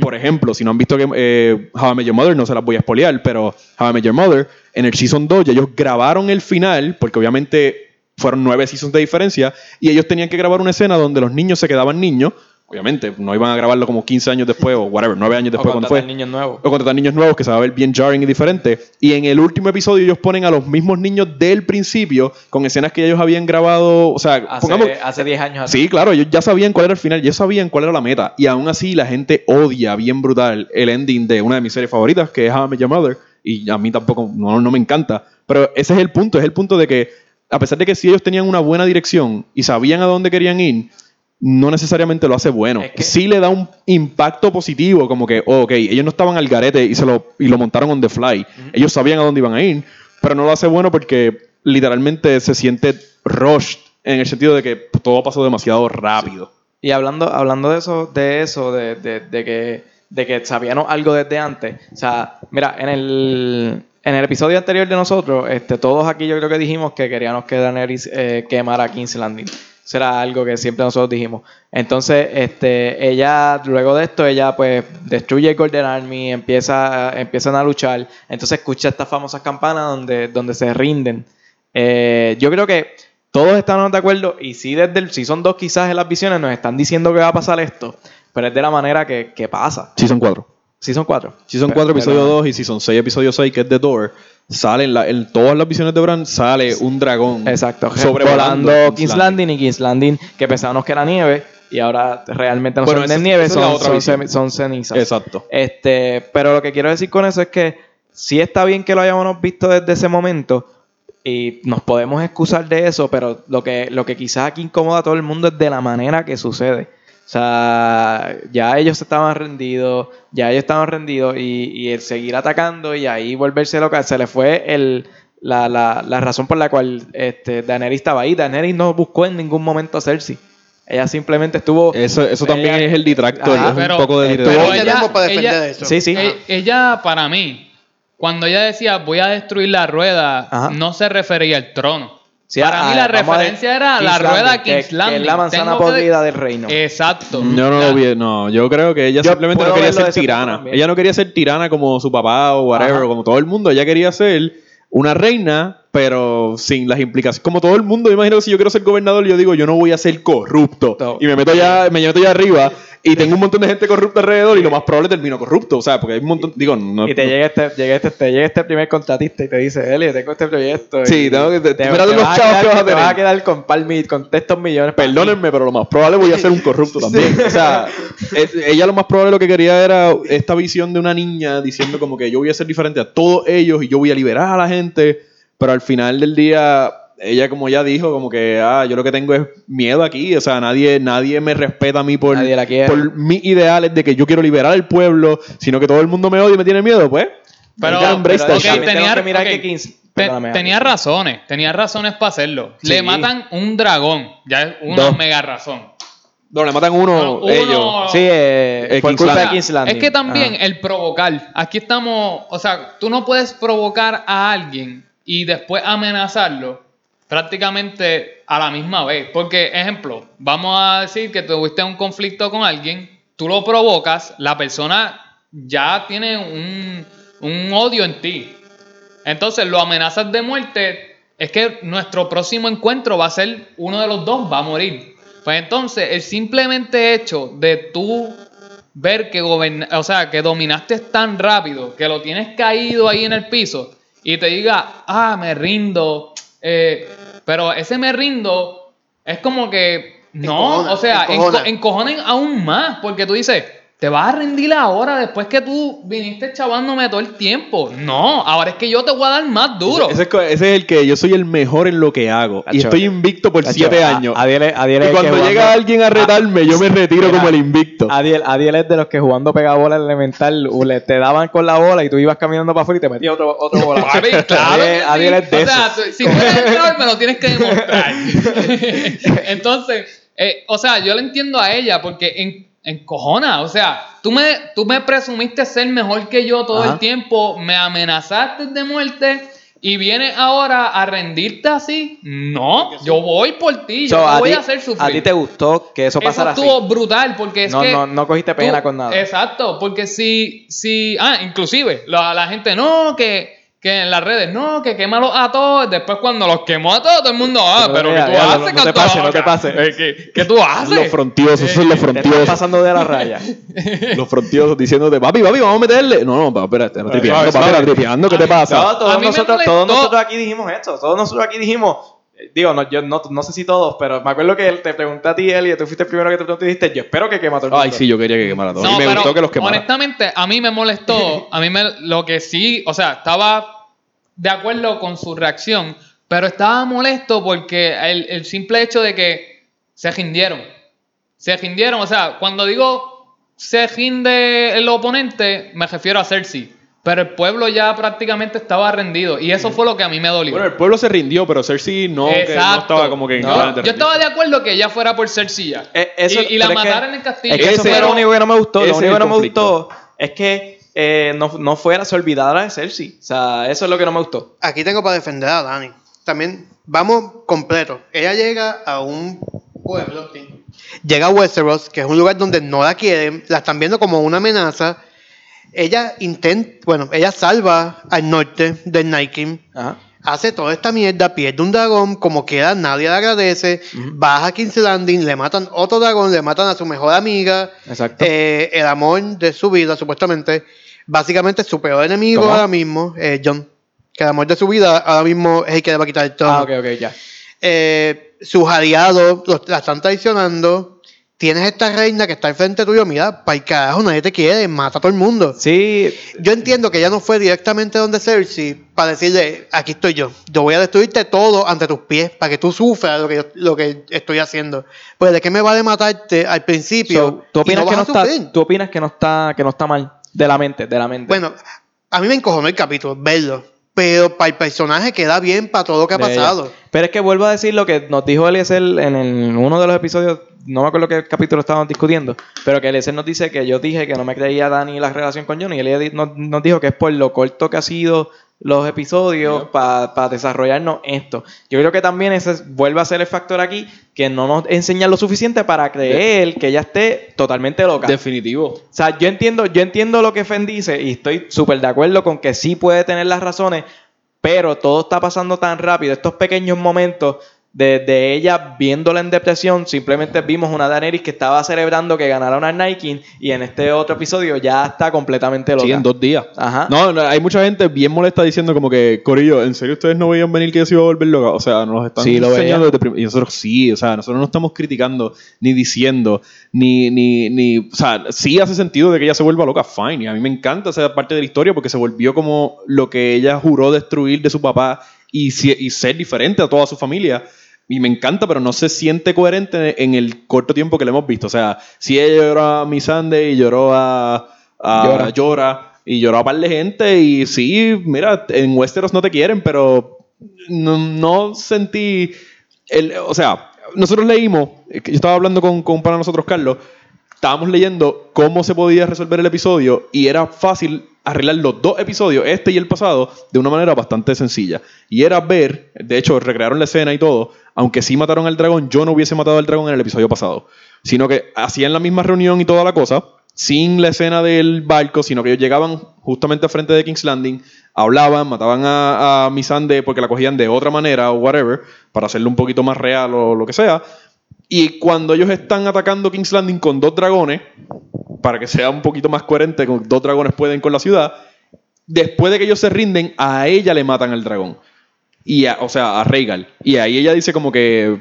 Por ejemplo, si no han visto que, eh, How I Met Your Mother, no se las voy a spoilear, pero How I Met Your Mother, en el Season 2 ya ellos grabaron el final, porque obviamente fueron nueve seasons de diferencia, y ellos tenían que grabar una escena donde los niños se quedaban niños. Obviamente, no iban a grabarlo como 15 años después o whatever, 9 años después o cuando fue. niños nuevos. O contratar niños nuevos que se va a ver bien jarring y diferente. Y en el último episodio ellos ponen a los mismos niños del principio con escenas que ellos habían grabado. O sea, Hace, pongamos. hace 10 años. Sí, claro, ellos ya sabían cuál era el final, ya sabían cuál era la meta. Y aún así la gente odia bien brutal el ending de una de mis series favoritas, que es How I Met Your Mother. Y a mí tampoco, no, no me encanta. Pero ese es el punto, es el punto de que, a pesar de que sí ellos tenían una buena dirección y sabían a dónde querían ir, no necesariamente lo hace bueno. Es que- sí le da un impacto positivo, como que, oh, ok, ellos no estaban al garete y, se lo, y lo montaron on the fly. Ellos sabían a dónde iban a ir, pero no lo hace bueno porque literalmente se siente rushed en el sentido de que todo pasó demasiado rápido. Y hablando, hablando de eso, de eso, de, de- de que, de que sabíamos algo desde antes. O sea, mira, en el, en el episodio anterior de nosotros, este, todos aquí yo creo que dijimos que queríamos que Daenerys eh, quemara King's Landing. Eso era algo que siempre nosotros dijimos. Entonces, este, ella, luego de esto, ella pues destruye el Golden Army, empieza, empiezan a luchar. Entonces escucha estas famosas campanas donde, donde se rinden. Eh, yo creo que todos estamos de acuerdo y sí desde el Season 2 quizás en las visiones nos están diciendo que va a pasar esto, pero es de la manera que, que pasa. Season 4. Season 4. Season Pero- 4, episodio pero- 2 y Season 6, episodio 6, que es The Door, sale en, la- en todas las visiones de Bran, sale un dragón Exacto, sobrevolando King's Landing y King's Landing, que pensábamos que era nieve y ahora realmente no Bueno, son de nieve, son cenizas. Exacto. Este, pero lo que quiero decir con eso es que sí está bien que lo hayamos visto desde ese momento y nos podemos excusar de eso, pero lo que, lo que quizás aquí incomoda a todo el mundo es de la manera que sucede. O sea, ya ellos estaban rendidos, ya ellos estaban rendidos y, y el seguir atacando y ahí volverse local, se le fue el, la, la, la razón por la cual este, Daenerys estaba ahí. Daenerys no buscó en ningún momento a Cersei. Ella simplemente estuvo... Eso, eso también Ella- es el detractor, Ajá, es pero- un poco de estuvo- detractor. Ella- para defender ella- eso. Sí, sí. E- Ella, para mí, cuando ella decía voy a destruir la rueda, Ajá. no se refería al trono. Sí, para a- mí la vamos a ver, referencia era la rueda Landing, que- King's Landing. Que es la manzana Tengo que- podrida del reino. Exacto. Yo no La- lo vi, no, yo creo que ella Yo simplemente no quería ser tirana. Ella no quería ser tirana como su papá o whatever, Ajá. como todo el mundo. Ella quería ser una reina, pero sin las implicaciones. Como todo el mundo, yo imagino que si yo quiero ser gobernador, yo digo, yo no voy a ser corrupto. Y me meto allá, me meto allá arriba y tengo un montón de gente corrupta alrededor y lo más probable termino corrupto. O sea, porque hay un montón, digo, no. y te llega este, llega este, te llega este primer contratista y te dice, Eli, tengo este proyecto. Sí, tengo que- te- te, los vas a chavos quedar- que vas a te vas a tener. quedar con, par mil- con estos millones. Perdónenme, pero lo más probable voy a ser un corrupto *laughs* también. O sea, *laughs* ella lo más probable lo que quería era esta visión de una niña diciendo como que yo voy a ser diferente a todos ellos y yo voy a liberar a la gente, pero al final del día ella como ya dijo como que ah, yo lo que tengo es miedo aquí, o sea, nadie nadie me respeta a mí por Nadie la quiere. por mis ideales de que yo quiero liberar al pueblo, sino que todo el mundo me odia y me tiene miedo, pues. Pero, pero that ok, shit. también tenemos tenía, que mirar ok, que Kings- te- perdóname, tenía razones, tenía razones para hacerlo. Sí. Le matan un dragón, ya es una Dos. mega razón. No, le matan uno, No, uno- ellos. Sí, eh, Eh, por culpa de Landing. King's Landing. Es que también Ajá. el provocar. Aquí estamos, o sea, tú no puedes provocar a alguien y después amenazarlo prácticamente a la misma vez. Porque, ejemplo, vamos a decir que tuviste un conflicto con alguien, tú lo provocas, la persona ya tiene un, un odio en ti. Entonces lo amenazas de muerte. Es que nuestro próximo encuentro va a ser uno de los dos, va a morir. Pues entonces, el simplemente hecho de tú ver que o sea, que dominaste tan rápido, que lo tienes caído ahí en el piso, y te diga, ah, me rindo. Eh, pero ese me rindo es como que. No, o sea, encojonen aún más, porque tú dices, te vas a rendir ahora después que tú viniste chavándome todo el tiempo. No, ahora es que yo te voy a dar más duro. Ese, ese es co- ese es el que yo soy el mejor en lo que hago. y estoy invicto por siete a- años. Adiel es- Adiel es y cuando jugando- llega alguien a retarme, yo me retiro Mira, como el invicto. Adiel, Adiel es de los que jugando pegabola elemental le- te daban con la bola y tú ibas caminando para afuera y te metías otro, otro *laughs* bola. Claro Adiel, Adiel es de o sea, si fueras el mejor, *laughs* me lo tienes que demostrar. *laughs* Entonces, eh, o sea, yo le entiendo a ella porque en, encojona. O sea, tú me, tú me presumiste ser mejor que yo todo Ajá. el tiempo, me amenazaste de muerte y vienes ahora a rendirte así. No, yo voy por ti, yo te voy ti, a hacer sufrir. a ti te gustó que eso Eso pasara así. estuvo brutal porque es No, que no, no cogiste pena con nada. Exacto, porque si, si, ah, inclusive la, la gente no, que, que en las redes no, que quémalos a todos, después cuando los quemó a todos, todo el mundo, ah, Pero que tú ya, no- haces, no te canto pase, la no te boca? pase. Eh, ¿Qué, qué tú haces? Los frontiosos, esos son los estás frontiosos. pasando de la raya. *laughs* Los frontiosos diciéndote, papi, papi, vamos a meterle. No, no, papi, espérate, no tripeando, papi, tripeando, ¿qué te pasa? No, nosotros, todos nosotros aquí dijimos esto. Todos nosotros aquí dijimos. Digo, no, yo no, no sé si todos, pero me acuerdo que él te pregunté a ti, Eli, y tú fuiste el primero que te pregunté y dijiste, yo espero que quema a todo el mundo. Ay, sí, yo quería que quemara todo. No, y me pero gustó que los quemara. honestamente, a mí me molestó, a mí me, lo que sí, o sea, estaba de acuerdo con su reacción, pero estaba molesto porque el, el simple hecho de que se rindieron, se rindieron, o sea, cuando digo se rinde el oponente, me refiero a Cersei, pero el pueblo ya prácticamente estaba rendido y eso fue lo que a mí me dolió. Bueno, el pueblo se rindió, pero Cersei no, que no estaba como que en Yo- ganas de yo, estaba de acuerdo que ella fuera por Cersei ya. Eh, eso- y, y la mataran en el castillo. Es que eso fue lo único que no me gustó. Lo único que no me gustó es que eh, no, no fuera, se olvidara de Cersei. O sea, eso es lo que no me gustó. Aquí tengo para defender a Dani. También, vamos completo. Ella llega a un pueblo. sí. Llega a Westeros, que es un lugar donde no la quieren, la están viendo como una amenaza. Ella intenta, bueno, ella salva al norte del King, Ajá. hace toda esta mierda, pierde un dragón, como queda, nadie le agradece, Ujú. baja a King's Landing, le matan otro dragón, le matan a su mejor amiga, Exacto. eh, el amor de su vida, supuestamente. Básicamente su peor enemigo ¿Cómo? ahora mismo, eh, John. Que el amor de su vida ahora mismo es el que le va a quitar el trono. ah, ok, ok, ya. Eh, sus aliados los- la están traicionando. Tienes esta reina que está al frente tuyo, mira, para el carajo, nadie te quiere, mata a todo el mundo. Sí, Yo entiendo que ella no fue directamente donde Cersei para decirle, aquí estoy yo, yo voy a destruirte todo ante tus pies para que tú sufras lo que, yo- lo que estoy haciendo. Pues de qué me vale matarte al principio. so, ¿tú, opinas no que no está? ¿tú opinas que no está que no está mal? De la mente, de la mente. Bueno, a mí me encojonó el capítulo, verlo. Pero para el personaje queda bien para todo lo que ha ella. pasado. Pero es que vuelvo a decir lo que nos dijo Eliezer en el- uno de los episodios, no me acuerdo qué capítulo estábamos discutiendo, pero que Eliezer nos dice que yo dije que no me creía Dani la relación con Johnny, y él nos, nos dijo que es por lo corto que ha sido los episodios para desarrollarnos esto. Yo creo que también ese vuelve a ser el factor aquí, que no nos enseña lo suficiente para creer que ella esté totalmente loca. Definitivo. O sea, yo entiendo, yo entiendo lo que Fen dice y estoy súper de acuerdo con que sí puede tener las razones, pero todo está pasando tan rápido. Estos pequeños momentos de, de ella viéndola en depresión, simplemente vimos una Daenerys que estaba celebrando que ganaron al King y en este otro episodio ya está completamente loca. Sí, en dos días. Ajá. No, no, hay mucha gente bien molesta diciendo como que, Corillo, ¿en serio ustedes no veían venir que yo se iba a volver loca? O sea, nos están Sí, lo enseñando desde Y nosotros sí, o sea, nosotros no estamos criticando, ni diciendo, ni, ni, ni, o sea, sí hace sentido de que ella se vuelva loca, fine. Y a mí me encanta esa parte de la historia porque se volvió como lo que ella juró destruir de su papá y, y ser diferente a toda su familia. Y me encanta, pero no se siente coherente en el corto tiempo que le hemos visto. O sea, si ella lloró a Missandei y lloró a, a Llora. Llora y lloró a par de gente y sí, mira, en Westeros no te quieren, pero no, no sentí, el, o sea, nosotros leímos, eh, yo estaba hablando con, con de nosotros, Carlos, estábamos leyendo cómo se podía resolver el episodio y era fácil arreglar los dos episodios, este y el pasado, de una manera bastante sencilla. Y era ver, de hecho, recrearon la escena y todo, aunque sí mataron al dragón, yo no hubiese matado al dragón en el episodio pasado, sino que hacían la misma reunión y toda la cosa, sin la escena del barco, sino que ellos llegaban justamente al frente de King's Landing, hablaban, mataban a, a Missandei porque la cogían de otra manera o whatever, para hacerlo un poquito más real o lo que sea, Y cuando ellos están atacando King's Landing con dos dragones, para que sea un poquito más coherente, con dos dragones pueden con la ciudad, después de que ellos se rinden, a ella le matan al dragón. Y a- o sea, a Rhaegal. Y ahí ella dice como que.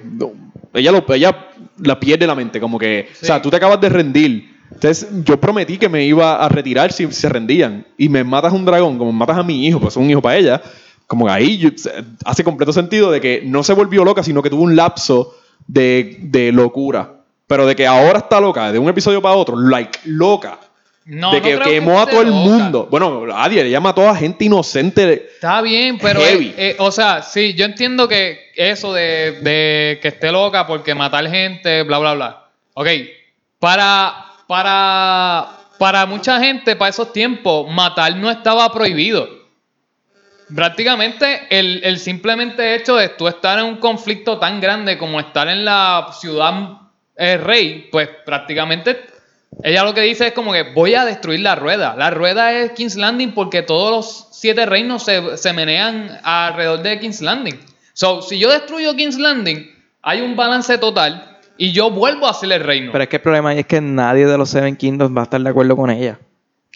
ella, lo, ella la pierde la mente, como que. O sea, tú te acabas de rendir. Entonces, yo prometí que me iba a retirar si se rendían. Y me matas un dragón, como matas a mi hijo, pues es un hijo para ella. Como que ahí yo- hace completo sentido de que no se volvió loca, sino que tuvo un lapso de, de locura. Pero de que ahora está loca, de un episodio para otro, like, loca. No, de que quemó a todo el loca. mundo. Bueno, Adiel, ella mató a gente inocente. Está bien, pero Heavy. eh, eh, o sea, sí, yo entiendo que eso de, de que esté loca porque matar gente, bla, bla, bla. Ok, para, para, para mucha gente, para esos tiempos, matar no estaba prohibido. Prácticamente el, el simplemente hecho de tú estar en un conflicto tan grande como estar en la ciudad eh, rey, pues prácticamente ella lo que dice es como que voy a destruir la rueda. La rueda es King's Landing porque todos los siete reinos se, se menean alrededor de King's Landing. So, si yo destruyo King's Landing, hay un balance total y yo vuelvo a ser el reino. Pero es que el problema es que nadie de los Seven Kingdoms va a estar de acuerdo con ella.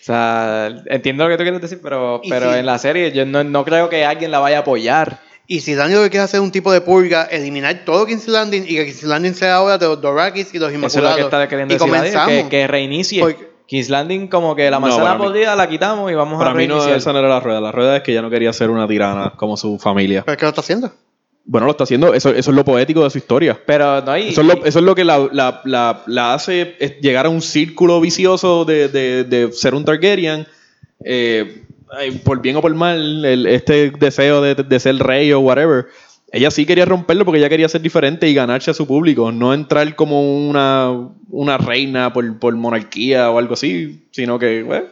O sea, entiendo lo que tú quieres decir, pero, pero sí. en la serie yo no, no creo que alguien la vaya a apoyar. Y si Daniel lo que quiere hacer es un tipo de purga, eliminar todo King's Landing y que King's Landing sea ahora de los Dorakis y los Eso es Inmaculados. lo que está queriendo y decir nadie, comenzamos. que, que reinicie. Porque- King's Landing como que la No, manzana para mí- podrida la quitamos y vamos Para a mí no, reiniciar. esa no era la rueda. La rueda es que ella no quería ser una tirana como su familia. ¿Pero qué lo está haciendo? Bueno, lo está haciendo. Eso, eso es lo poético de su historia. Pero no hay... Eso es lo, eso es lo que la, la- la- la hace llegar a un círculo vicioso de, de- de ser un Targaryen. eh, por bien o por mal, el- este deseo de, de ser rey o whatever. Ella sí quería romperlo porque ella quería ser diferente y ganarse a su público. No entrar como una, una reina por, por monarquía o algo así, sino que bueno,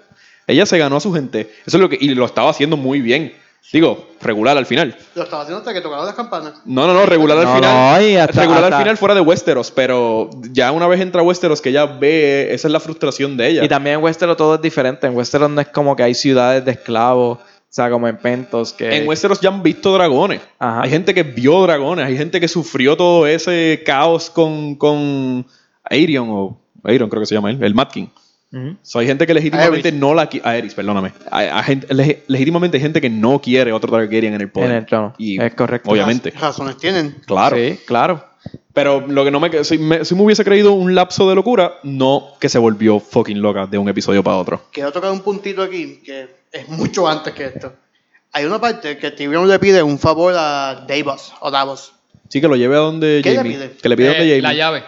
ella se ganó a su gente. Eso es lo que. Y lo estaba haciendo muy bien. Digo, regular al final. Lo estaba haciendo hasta que tocaron las campanas. No, no, no, regular al No, final. no, y hasta- regular hasta- al final fuera de Westeros, pero ya una vez entra Westeros que ella ve, esa es la frustración de ella. Y también en Westeros todo es diferente. En Westeros no es como que hay ciudades de esclavos, o sea, como en Pentos, que... en Westeros ya han visto dragones. Ajá. Hay gente que vio dragones, hay gente que sufrió todo ese caos con, con Aerion, o Aerion creo que se llama él, el Mad So, hay gente que legítimamente Aerys. no la quiere. Aerys, perdóname. Hay- hay gente- leg- legítimamente hay gente que no quiere otro Targaryen en el poder. En el trono. Y, Es correcto. Obviamente. Raz- Razones tienen. Claro. Sí, claro. Pero lo que no me, si me, si me hubiese creído un lapso de locura, no que se volvió fucking loca de un episodio para otro. Quiero tocar un puntito aquí que es mucho antes que esto. Hay una parte que Tyrion le pide un favor a Davos o Davos. Sí, que lo lleve a donde ¿Qué le pide? Que le pida a Eh, donde Jamie. la llave.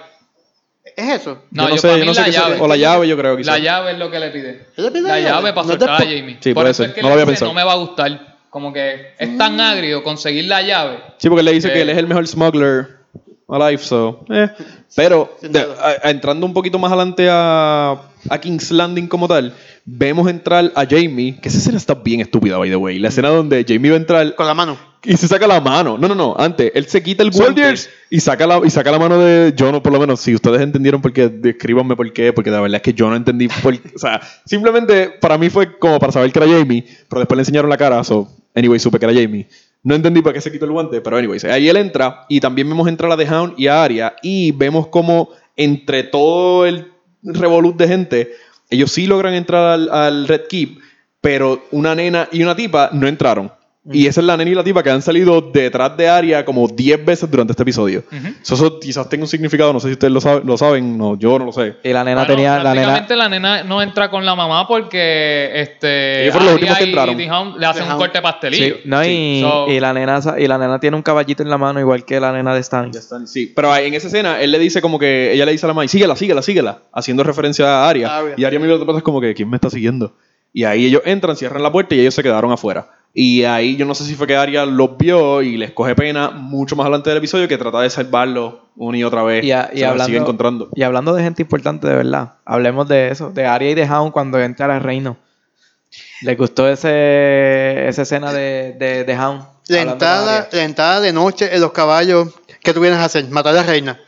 ¿Es eso? No, Yo no yo, sé, para yo mí no sé la llave. o la llave, yo creo, quizás. La llave es lo que le pide. ¿Él le pide La la llave? llave para No soltar a Jamie. Sí, Por eso es que No le lo había dice, pensado. no me va a gustar. Como que es tan agrio conseguir la llave. Sí, porque él le dice que él es el mejor smuggler alive, so. eh. Pero de- a- entrando un poquito más adelante a, a King's Landing como tal, vemos entrar a Jamie, que esa escena está bien estúpida, by the way. La escena donde Jamie va a entrar Con la mano. Y se saca la mano. No, no, no. Antes, él se quita el guardia y saca la, y saca la mano de. Yo no, por lo menos, si ustedes entendieron por qué, descríbanme por qué, porque la verdad es que yo no entendí. Por, o sea, simplemente para mí fue como para saber que era Jamie, pero después le enseñaron la cara, so, anyway, supe que era Jamie. No entendí por qué se quitó el guante, pero anyways, ahí él entra y también vemos entrar a The Hound y a Arya y vemos como entre todo el revolut de gente, ellos sí logran entrar al, al Red Keep, pero una nena y una tipa no entraron. Y esa es la nena y la tipa que han salido detrás de Arya como 10 veces durante este episodio. So, Eso, quizás tenga un significado, no sé si ustedes lo, saben, lo saben, no, yo no lo sé. Y la nena Bueno, tenía... La nena, la nena no entra con la mamá porque este Ellos fueron los últimos que entraron. Le hacen The un corte pastelillo. sí, no, y, So- y la nena, sa- y la nena tiene un caballito en la mano igual que la nena de Stan. Sí, pero en esa escena él le dice como que ella le dice a la mamá, síguela, síguela, síguela, haciendo referencia a Arya. Arya. Y Arya mira a los como que, ¿quién me está siguiendo? Y ahí ellos entran, cierran la puerta y ellos se quedaron afuera. Y ahí yo no sé si fue que Arya los vio y les coge pena mucho más adelante del episodio que trata de salvarlo una y otra vez. Y, a- y hablando, sigue encontrando. y hablando de gente importante de verdad, hablemos de eso, de Arya y de Hound cuando entra al reino. ¿Les gustó ese, esa escena de, de, de Hound? La entrada, la entrada de noche en los caballos. ¿Qué tú vienes a hacer? Matar a la reina.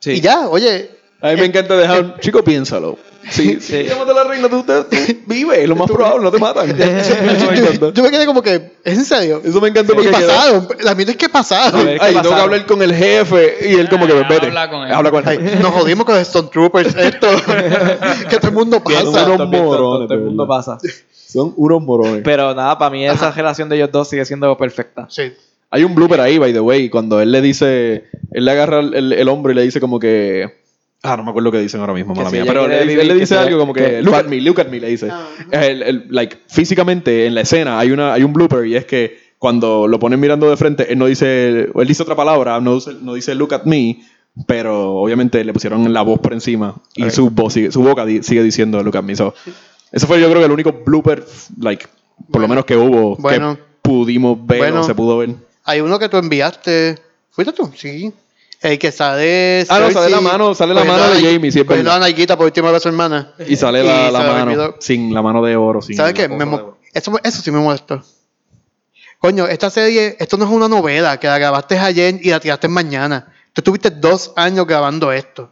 Sí. Y ya, oye, A mí me encanta dejar. Chico, piénsalo. Sí, sí. Llámate la reina, tú, tú, tú vives, lo más probable, no te matan. *laughs* Eso me yo, encanta. yo me quedé como que, ¿es en serio? Eso me encanta porque. pasaron. La mierda es que pasaron. ver, Ay, ¿qué tengo que hablar con el jefe. Y él, como que, Ah, vete. habla con él. Habla con él. nos jodimos con los Stone Troopers, esto. *laughs* que todo el mundo pasa. unos morones, todo el mundo pasa. Son unos morones. Pero nada, para mí esa relación de ellos dos sigue siendo perfecta. Sí. Hay un blooper ahí, by the way, cuando él le dice, él le agarra el, el hombro y le dice como que, ah, no me acuerdo lo que dicen ahora mismo, mala si mía, pero vivir, él le dice algo como que, look at *laughs* me, look at me, le dice. Ah. El- el- like, físicamente en la escena hay, una, hay un blooper y es que cuando lo ponen mirando de frente, él no dice, él dice otra palabra, no dice, no dice look at me, pero obviamente le pusieron la voz por encima y su, voz sigue- su boca di- sigue diciendo look at me. So, eso fue yo creo que el único blooper, like, por lo Bueno. menos que hubo, Bueno. que pudimos ver Bueno. o se pudo ver. Hay uno que tú enviaste. ¿Fuiste tú? Sí. El que sale. Ah, no, sale la mano- sale la cogiendo mano de Jamie, sí, es cogiendo verdad. la nalguita por última vez a su hermana. Y sale Y la, la mano sin la mano de oro. Sin ¿Sabes qué? Me mo- eso, eso sí me molestó. Coño, esta serie, esto no es una novela que la grabaste ayer y la tiraste mañana. Tú estuviste dos años grabando esto.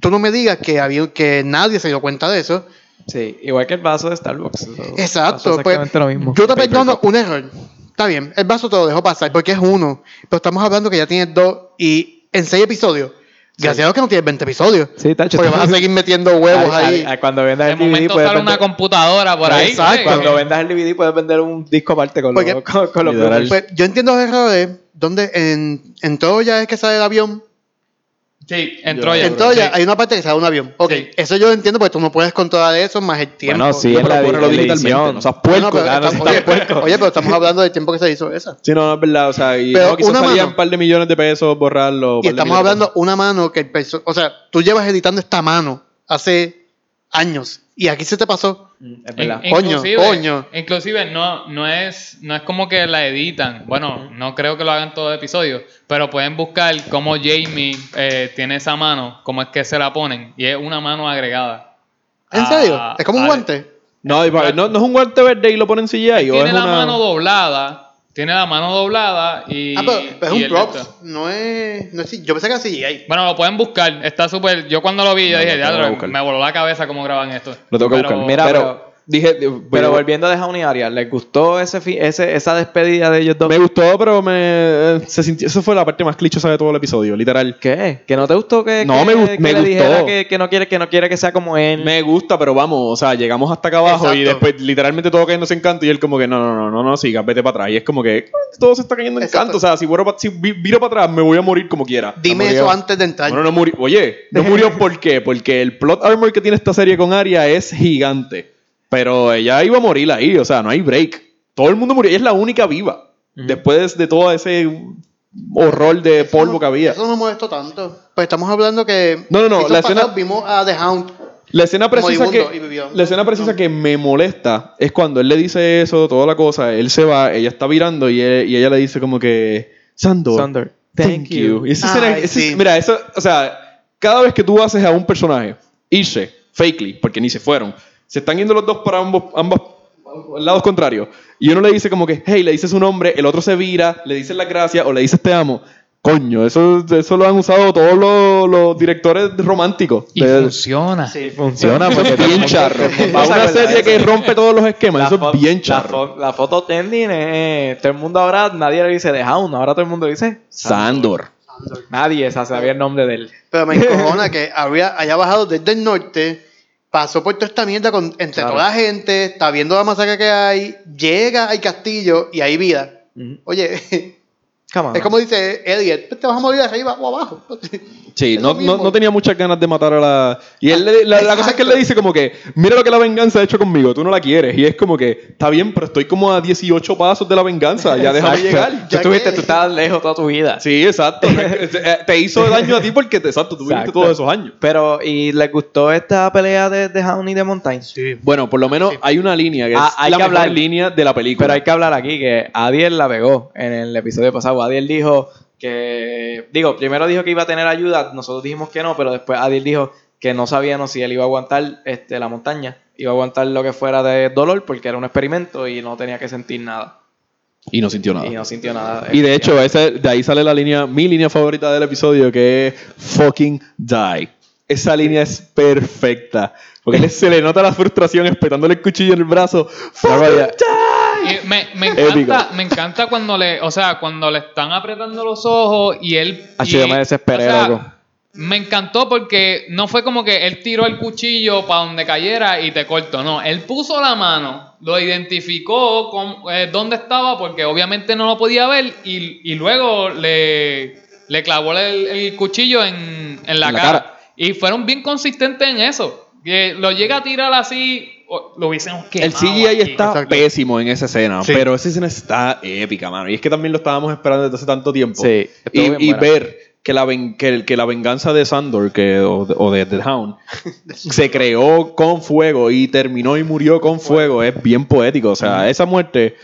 Tú no me digas que, había, que nadie se dio cuenta de eso. Sí, igual que el vaso de Starbucks. Exacto. Pues, exactamente lo mismo. Yo te perdono un error. Está bien, el vaso te lo dejo pasar porque es uno. Pero estamos hablando que ya tienes dos y en seis episodios. Gracias a Dios que no tienes 20 episodios. Sí, tacho. Porque vas a seguir metiendo huevos ahí. cuando vendas el DVD momento puedes sale una computadora por ahí. Exacto. sí. cuando vendas el DVD puedes vender un disco aparte con, Porque- los, con, los. Pues, yo entiendo los errores donde en, en Troya es que sale el avión. Sí, en Yo- Troya. en Troya Sí. hay una parte que sale un avión. Ok, Sí. eso yo lo entiendo porque tú no puedes controlar eso más el tiempo. Bueno, sí, No, pero la, la digitalmente, edición. no seas No, puerco. pero claro, estamos- no oye, puerco. oye, pero estamos hablando del tiempo que se hizo esa. Sí, no, no es verdad. O sea, y Pero no, quizás una salían mano- un par de millones de pesos borrarlo. Y de estamos de hablando pesos. una mano que el perso- O sea, tú llevas editando esta mano hace años y aquí se te pasó. Es verdad. In- Coño, inclusive- coño. Inclusive no, no, es, no es como que la editan. Bueno, no creo que lo hagan todo el episodio. Pero pueden buscar cómo Jamie eh, tiene esa mano, cómo es que se la ponen. Y es una mano agregada. ¿En Ah, serio? ¿Es como un ah, guante? No, no, no es un guante verde y lo ponen CGI. o Tiene es la una... mano doblada. Tiene la mano doblada y. ah, pero, pero y es un props. No es, no es. Yo pensé que era CGI. Bueno, lo pueden buscar. Está súper. Yo cuando lo vi, yo No, dije, que "Ya, me voló la cabeza cómo graban esto. Lo tengo que Pero- buscar. Mira, pero, pero- dije, Pero pero volviendo a Downey y Arya, ¿les gustó ese, ese esa despedida de ellos dos? me gustó, pero me se sintió, eso fue la parte más clichosa de todo el episodio, literal. ¿Qué? ¿Que no te gustó que, No, que- me que me le gustó. dijera que, que no quiere que no quiere que sea como él? Me gusta, pero vamos, o sea, llegamos hasta acá abajo y después literalmente todo cayéndose en canto y él como que no, no, no, no, no, sigas, vete para atrás. Y es como que todo se está cayendo en Exacto. canto. O sea, si, vuelvo si vi- viro para atrás me voy a morir como quiera. Dime eso antes de entrar. Bueno, no murió. Oye, no murió *laughs* ¿por qué? Porque el plot armor que tiene esta serie con Arya es gigante. Pero ella iba a morir ahí, o sea, no hay break. Todo el mundo murió. Ella es la única viva. Después de todo ese horror de Eso polvo no- que había. Eso no me molestó tanto. Pues estamos hablando que. No, no, no, la escena- vimos a The Hound. La escena precisa que y vivió. la escena precisa que me molesta es cuando él le dice eso, toda la cosa, él se va, ella está virando y, él- y ella le dice como que Sandor, Sandor, thank, you. Y esa escena- Ay, esa- sí. mira, eso, o sea, cada vez que tú haces a un personaje irse, fakely, porque ni se fueron, se están yendo los dos para ambos, ambos lados contrarios, y uno le dice como que, hey, le dice su nombre, el otro se vira, le dice las gracias o le dices te amo. Coño, eso, eso lo han usado todos los, los directores románticos. Y de- funciona. Sí. Funciona eso porque es bien charro. Para una serie que eso. rompe todos los esquemas, eso fo- es bien La, charro. fo- la foto trending es. Todo el mundo ahora, nadie le dice The Hound, ahora todo el mundo dice Sandor. Nadie esa sabía el nombre de él. Pero me *laughs* encojona que habría, haya bajado desde el norte, pasó por toda esta mierda con, entre Claro. toda la gente, está viendo la masacre que hay, llega al castillo y hay vida. Oye, Come *laughs* on. es como dice Elliot, "Pues te vas a morir arriba o abajo. *laughs* Sí, Es no, no, no tenía muchas ganas de matar a la. Y él la, la cosa es que él le dice como que, mira lo que la venganza ha hecho conmigo, tú no la quieres. Y es como que, está bien, pero estoy como a 18 pasos de la venganza, ya déjame Exacto. llegar. Tú Ya estuviste, que- tú estabas lejos toda tu vida. Sí, exacto. *laughs* Te hizo daño a ti porque, exacto, tú viviste Exacto. todos esos años. Pero, ¿y les gustó esta pelea de, de Hound y de Montaigne? Sí. Bueno, por lo menos hay una línea que es Ah, hay la que mejor hablar. línea de la película. Pero hay que hablar aquí que Adiel la pegó en el episodio pasado. Adiel dijo que, digo, primero dijo que iba a tener ayuda, nosotros dijimos que no, pero después Adiel dijo que no sabíamos si él iba a aguantar este, la montaña, iba a aguantar lo que fuera de dolor porque era un experimento y no tenía que sentir nada. Y no sintió nada. Y no sintió nada. Y de hecho, ese, de ahí sale la línea, mi línea favorita del episodio, que es fucking die. esa línea es perfecta. Porque él *laughs* se le nota la frustración espetándole el cuchillo en el brazo. Y me, me *laughs* encanta, me encanta cuando le, o sea, cuando le están apretando los ojos y él. Ah, y- yo me desesperé, o sea, loco. Me encantó porque no fue como que él tiró el cuchillo para donde cayera y te cortó. No, él puso la mano, lo identificó con eh, dónde estaba porque obviamente no lo podía ver y, y luego le, le clavó el, el cuchillo en, en la, En la cara. cara. Y fueron bien consistentes en eso. Que lo llega a tirar así, lo hubiésemos quemado. El CGI aquí. está Exacto. pésimo en esa escena, Sí. pero esa escena está épica, mano. Y es que también lo estábamos esperando desde hace tanto tiempo. Sí, y, y ver que la, ven- que, la venganza de Sandor que, o, de, o de The Hound *laughs* se creó con fuego y terminó y murió con fuego es bien poético. O sea, esa muerte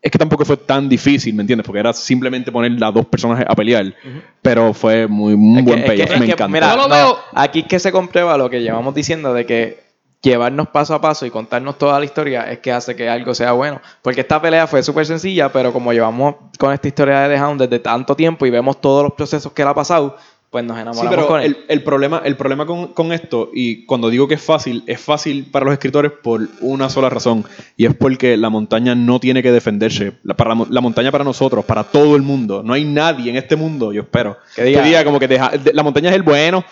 es que tampoco fue tan difícil, ¿me entiendes? Porque era simplemente poner las dos personas a pelear. Pero fue muy, Es buen es que- payoff. Me que, encantó. mira, Yo lo no, veo- aquí es que se comprueba lo que llevamos diciendo de que llevarnos paso a paso y contarnos toda la historia es que hace que algo sea bueno. Porque esta pelea fue súper sencilla, pero como llevamos con esta historia de The Hound desde tanto tiempo y vemos todos los procesos que él ha pasado, pues nos Sí, enamoramos pero con él. el, el problema, el problema con, con esto, y cuando digo que es fácil, es fácil para los escritores por una sola razón, y es porque la montaña no tiene que defenderse. La, para la, mo- la montaña para nosotros, para todo el mundo. No hay nadie en este mundo, yo espero, Que diga- como que deja- de- la montaña es el bueno,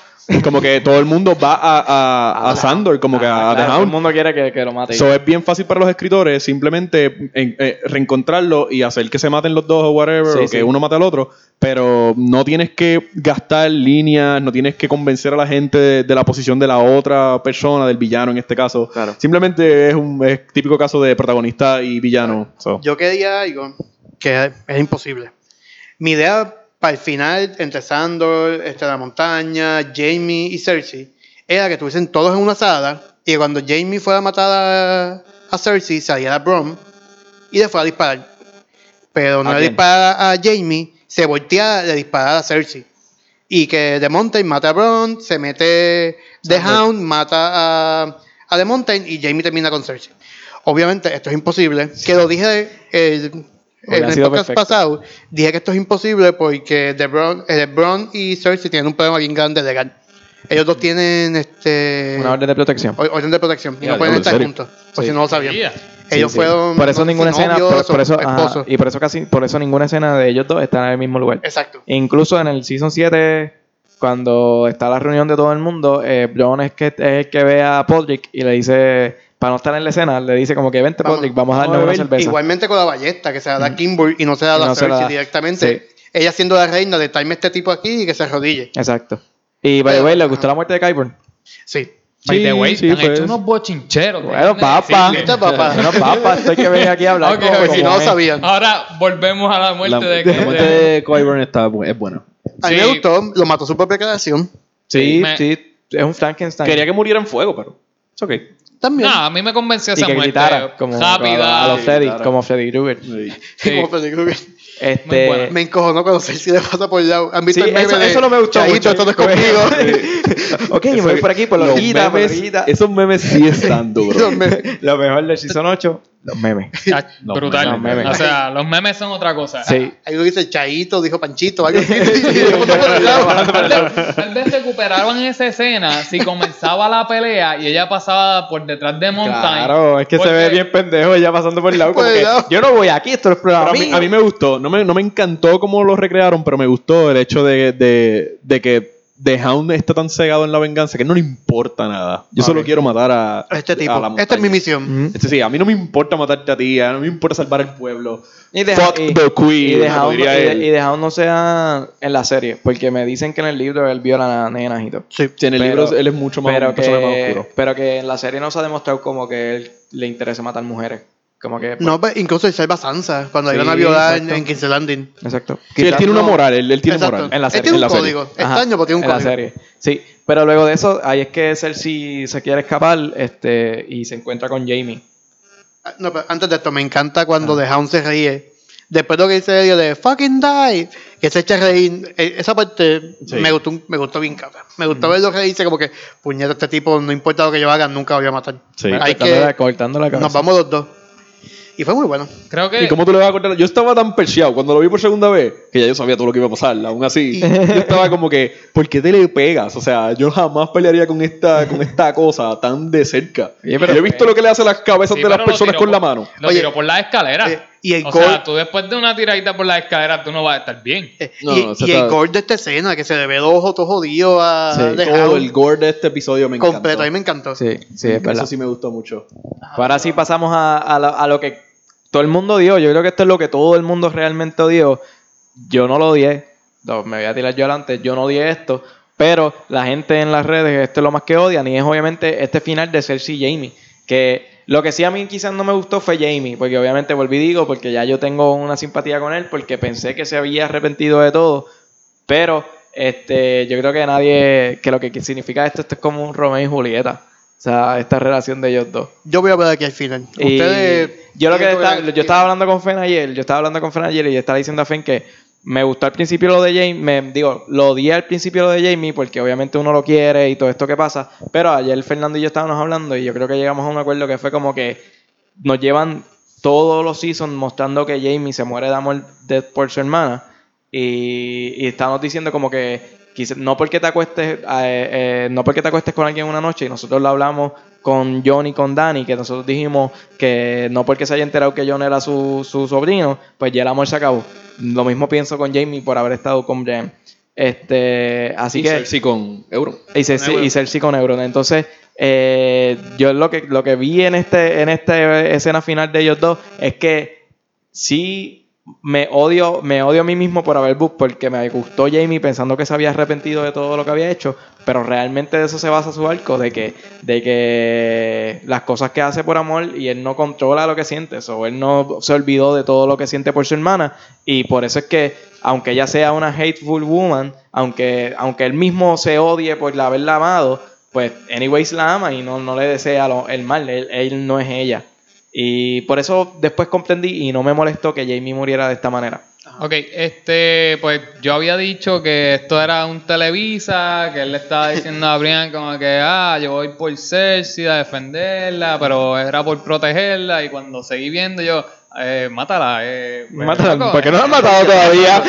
como que todo el mundo va a, a, *laughs* a Sandor, como que a, The todo el mundo quiere que, que lo mate. So, es bien fácil para los escritores simplemente en- eh, reencontrarlo y hacer que se maten los dos o whatever, Sí, o que sí. uno mate al otro, pero no tienes que gastar líneas, no tienes que convencer a la gente de, de la posición de la otra persona, del villano en este caso. Claro. Simplemente es un es típico caso de protagonista y villano. So, Yo quería algo que es imposible. Mi idea para el final, entre Sandor, este, la montaña, Jamie y Cersei, era que estuviesen todos en una sala y que cuando Jamie fuera a matar a, Cersei, saliera Bron y le fuera a disparar. Pero no ¿A le quién? dispara a Jamie, se voltea, le dispara a Cersei. Y que The Mountain mata a Bron, se mete The Hound, mata a, a The Mountain y Jamie termina con Cersei. Obviamente esto es imposible. Que lo dije el- en el podcast perfecto. pasado. Dije que esto es imposible porque The Bron, eh, Bron y Cersei tienen un problema bien grande legal. Ellos dos tienen este Una orden de protección. or- orden de protección y no pueden ¿en estar juntos. Por si no lo sabían. Ellos Sí, sí. fueron Por eso ninguna escena, por, por eso, ajá, y por eso casi, por eso ninguna escena de ellos dos está en el mismo lugar. Exacto. Incluso en el Season 7, cuando está la reunión de todo el mundo, eh, es, que, es el que ve a Podrick y le dice, para no estar en la escena, le dice como que vente Podrick, vamos a vamos darle a una cerveza. Igualmente con la ballesta, que se la da Kimber y no se la da no la Cersei da. directamente. Sí. Ella siendo la reina de traerme este tipo aquí y que se arrodille. Exacto. Y by the way, ¿le gustó la muerte de Kyburn? Sí. By the way, sí, te han fue- hecho unos bochincheros. Bueno, papá. decirle. ¿Viste, papá? Bueno, papá, estoy que venir aquí a hablar Ok, como. Pues si no lo sabían. Ahora volvemos a la muerte la, de la muerte de Qyburn está es buena. A mí Sí. me gustó, lo mató su propia creación. Sí, Me- sí, es un Frankenstein. Quería que muriera en fuego, pero es ok. También. No, a mí me convenció y esa que muerte gritara como rápida. a los Freddy, gritara. como Freddy Krueger. Sí. *laughs* Como Freddy Krueger. Este, buena. Me encojonó cuando Cersei le pasa por lado. ¿Han visto Sí, el meme eso, de eso no me gustó Chaito, mucho. esto no es conmigo? ok, yo me voy por aquí, por la Los orillita, por la orillita. Esos memes sí están *laughs* duros. Lo mejor del Season 8, los memes. *laughs* Ah, Los Brutal. memes, los memes. O sea, los memes son otra cosa. Sí. Ahí uno dice Chaito, dijo Panchito, algo así. Y le bota por el lado. Tal vez, recuperaban esa escena si comenzaba la pelea y ella pasaba por detrás de Mountain. Claro, es que se ve bien pendejo ella pasando por el lado. Como que, yo no voy aquí, esto es programa a, mí, a mí me gustó. No me, no me encantó cómo lo recrearon, pero me gustó el hecho de, de, de que The Hound está tan cegado en la venganza que no le importa nada. Yo solo quiero matar a, Este a tipo. la Esta es mi misión. Este sí, a mí no me importa matarte a ti, a mí no me importa salvar el pueblo. Y de, Fuck y- the queen, Y Hound, diría y de- él. y de Hound no sea en la serie, porque me dicen que en el libro él viola a nenas y todo. Sí. Sí, en el Pero- libro él es mucho más, Pero más que, oscuro. pero que en la serie no se ha demostrado como que él le interesa matar mujeres. Como que. pues, No, pues, incluso él salva Sansa cuando Sí, iban a violar en, en King's Landing. Exacto. Sí, él tiene una moral, él, él tiene Exacto. moral. En la Él serie, tiene en un la serie. código. Ajá, Extraño, pero tiene un en la código. serie. Sí, pero luego de eso, ahí es que Cersei se quiere escapar este, y se encuentra con Jamie. Ah, No, pero antes de esto, me encanta cuando The Hound se ríe. Después de lo que dice Elio de fucking die, que se echa a reír. Eh, Esa parte Sí. me, gustó, me gustó bien, cabrón. Me gustó verlo reírse como que, puñeta, este tipo, no importa lo que yo haga, nunca lo voy a matar. Sí. Hay cortando, la, que, cortando la cabeza. nos vamos los dos. Y fue muy bueno. Creo que. ¿Y cómo tú le vas a cortar? Yo estaba tan perseado cuando lo vi por segunda vez que ya yo sabía todo lo que iba a pasar. Aún así, yo estaba como que, ¿por qué te le pegas? O sea, yo jamás pelearía con esta, con esta cosa tan de cerca. Oye, pero- yo he visto lo que le hace a las cabezas Sí, de las personas con la mano. Lo Oye, tiró por las escaleras. eh, y el o gol- sea, tú después de una tiradita por las escaleras, tú no vas a estar bien. Eh, No, y no, el gore de esta escena, que se le ve los ojos todo jodido a Sí, The Todo el gore de este episodio me encantó. completo. A mí me encantó. Sí, sí, es verdad. Eso sí me gustó mucho. Ahora sí pasamos a, a lo que todo el mundo odió. Yo creo que esto es lo que todo el mundo realmente odió. Yo no lo odié. No, me voy a tirar yo adelante. Yo no odié esto. Pero la gente en las redes, esto es lo más que odian. Y es obviamente este final de Cersei y Jamie. Que lo que sí a mí quizás no me gustó fue Jamie. Porque obviamente volví digo, porque ya yo tengo una simpatía con él. Porque pensé que se había arrepentido de todo. Pero este, yo creo que nadie, que lo que significa esto, esto es como un Romeo y Julieta. O sea, esta relación de ellos dos. Yo voy a ver aquí al final. Y Ustedes. yo lo que ver- yo estaba hablando con Fen ayer, yo estaba hablando con Fen ayer y yo estaba diciendo a Fen que me gustó al principio lo de Jamie, me digo, lo odié al principio lo de Jamie porque obviamente uno lo quiere y todo esto que pasa, pero ayer Fernando y yo estábamos hablando y yo creo que llegamos a un acuerdo que fue como que nos llevan todos los seasons mostrando que Jamie se muere de amor de- por su hermana y, y estamos diciendo como que quizá- no porque te acuestes eh, eh, no porque te acuestes con alguien una noche y nosotros lo hablamos con John y con Danny que nosotros dijimos que no porque se haya enterado que John era su, su sobrino pues ya el amor se acabó lo mismo pienso con Jamie por haber estado con Jen este así y que Cersei con Euron. y Cersei, Euron. y Cersei con Euron. Entonces, eh, yo lo que, lo que vi en este, en esta escena final de ellos dos es que sí me odio, me odio a mí mismo por haber book, porque me gustó Jamie pensando que se había arrepentido de todo lo que había hecho, pero realmente de eso se basa su arco, de que, de que las cosas que hace por amor y él no controla lo que siente, o él no se olvidó de todo lo que siente por su hermana, y por eso es que, aunque ella sea una hateful woman, aunque, aunque él mismo se odie por la haberla amado, pues anyways la ama y no, no le desea lo- el mal, él no es ella. Y por eso después comprendí y no me molestó que Jamie muriera de esta manera. Ok, este, pues yo había dicho que esto era un Televisa, que él le estaba diciendo a Brian como que, ah, yo voy por Cersei a defenderla, pero era por protegerla, y cuando seguí viendo yo, eh, mátala, eh. pues, Mátala, loco, ¿por qué no la eh, han matado todavía?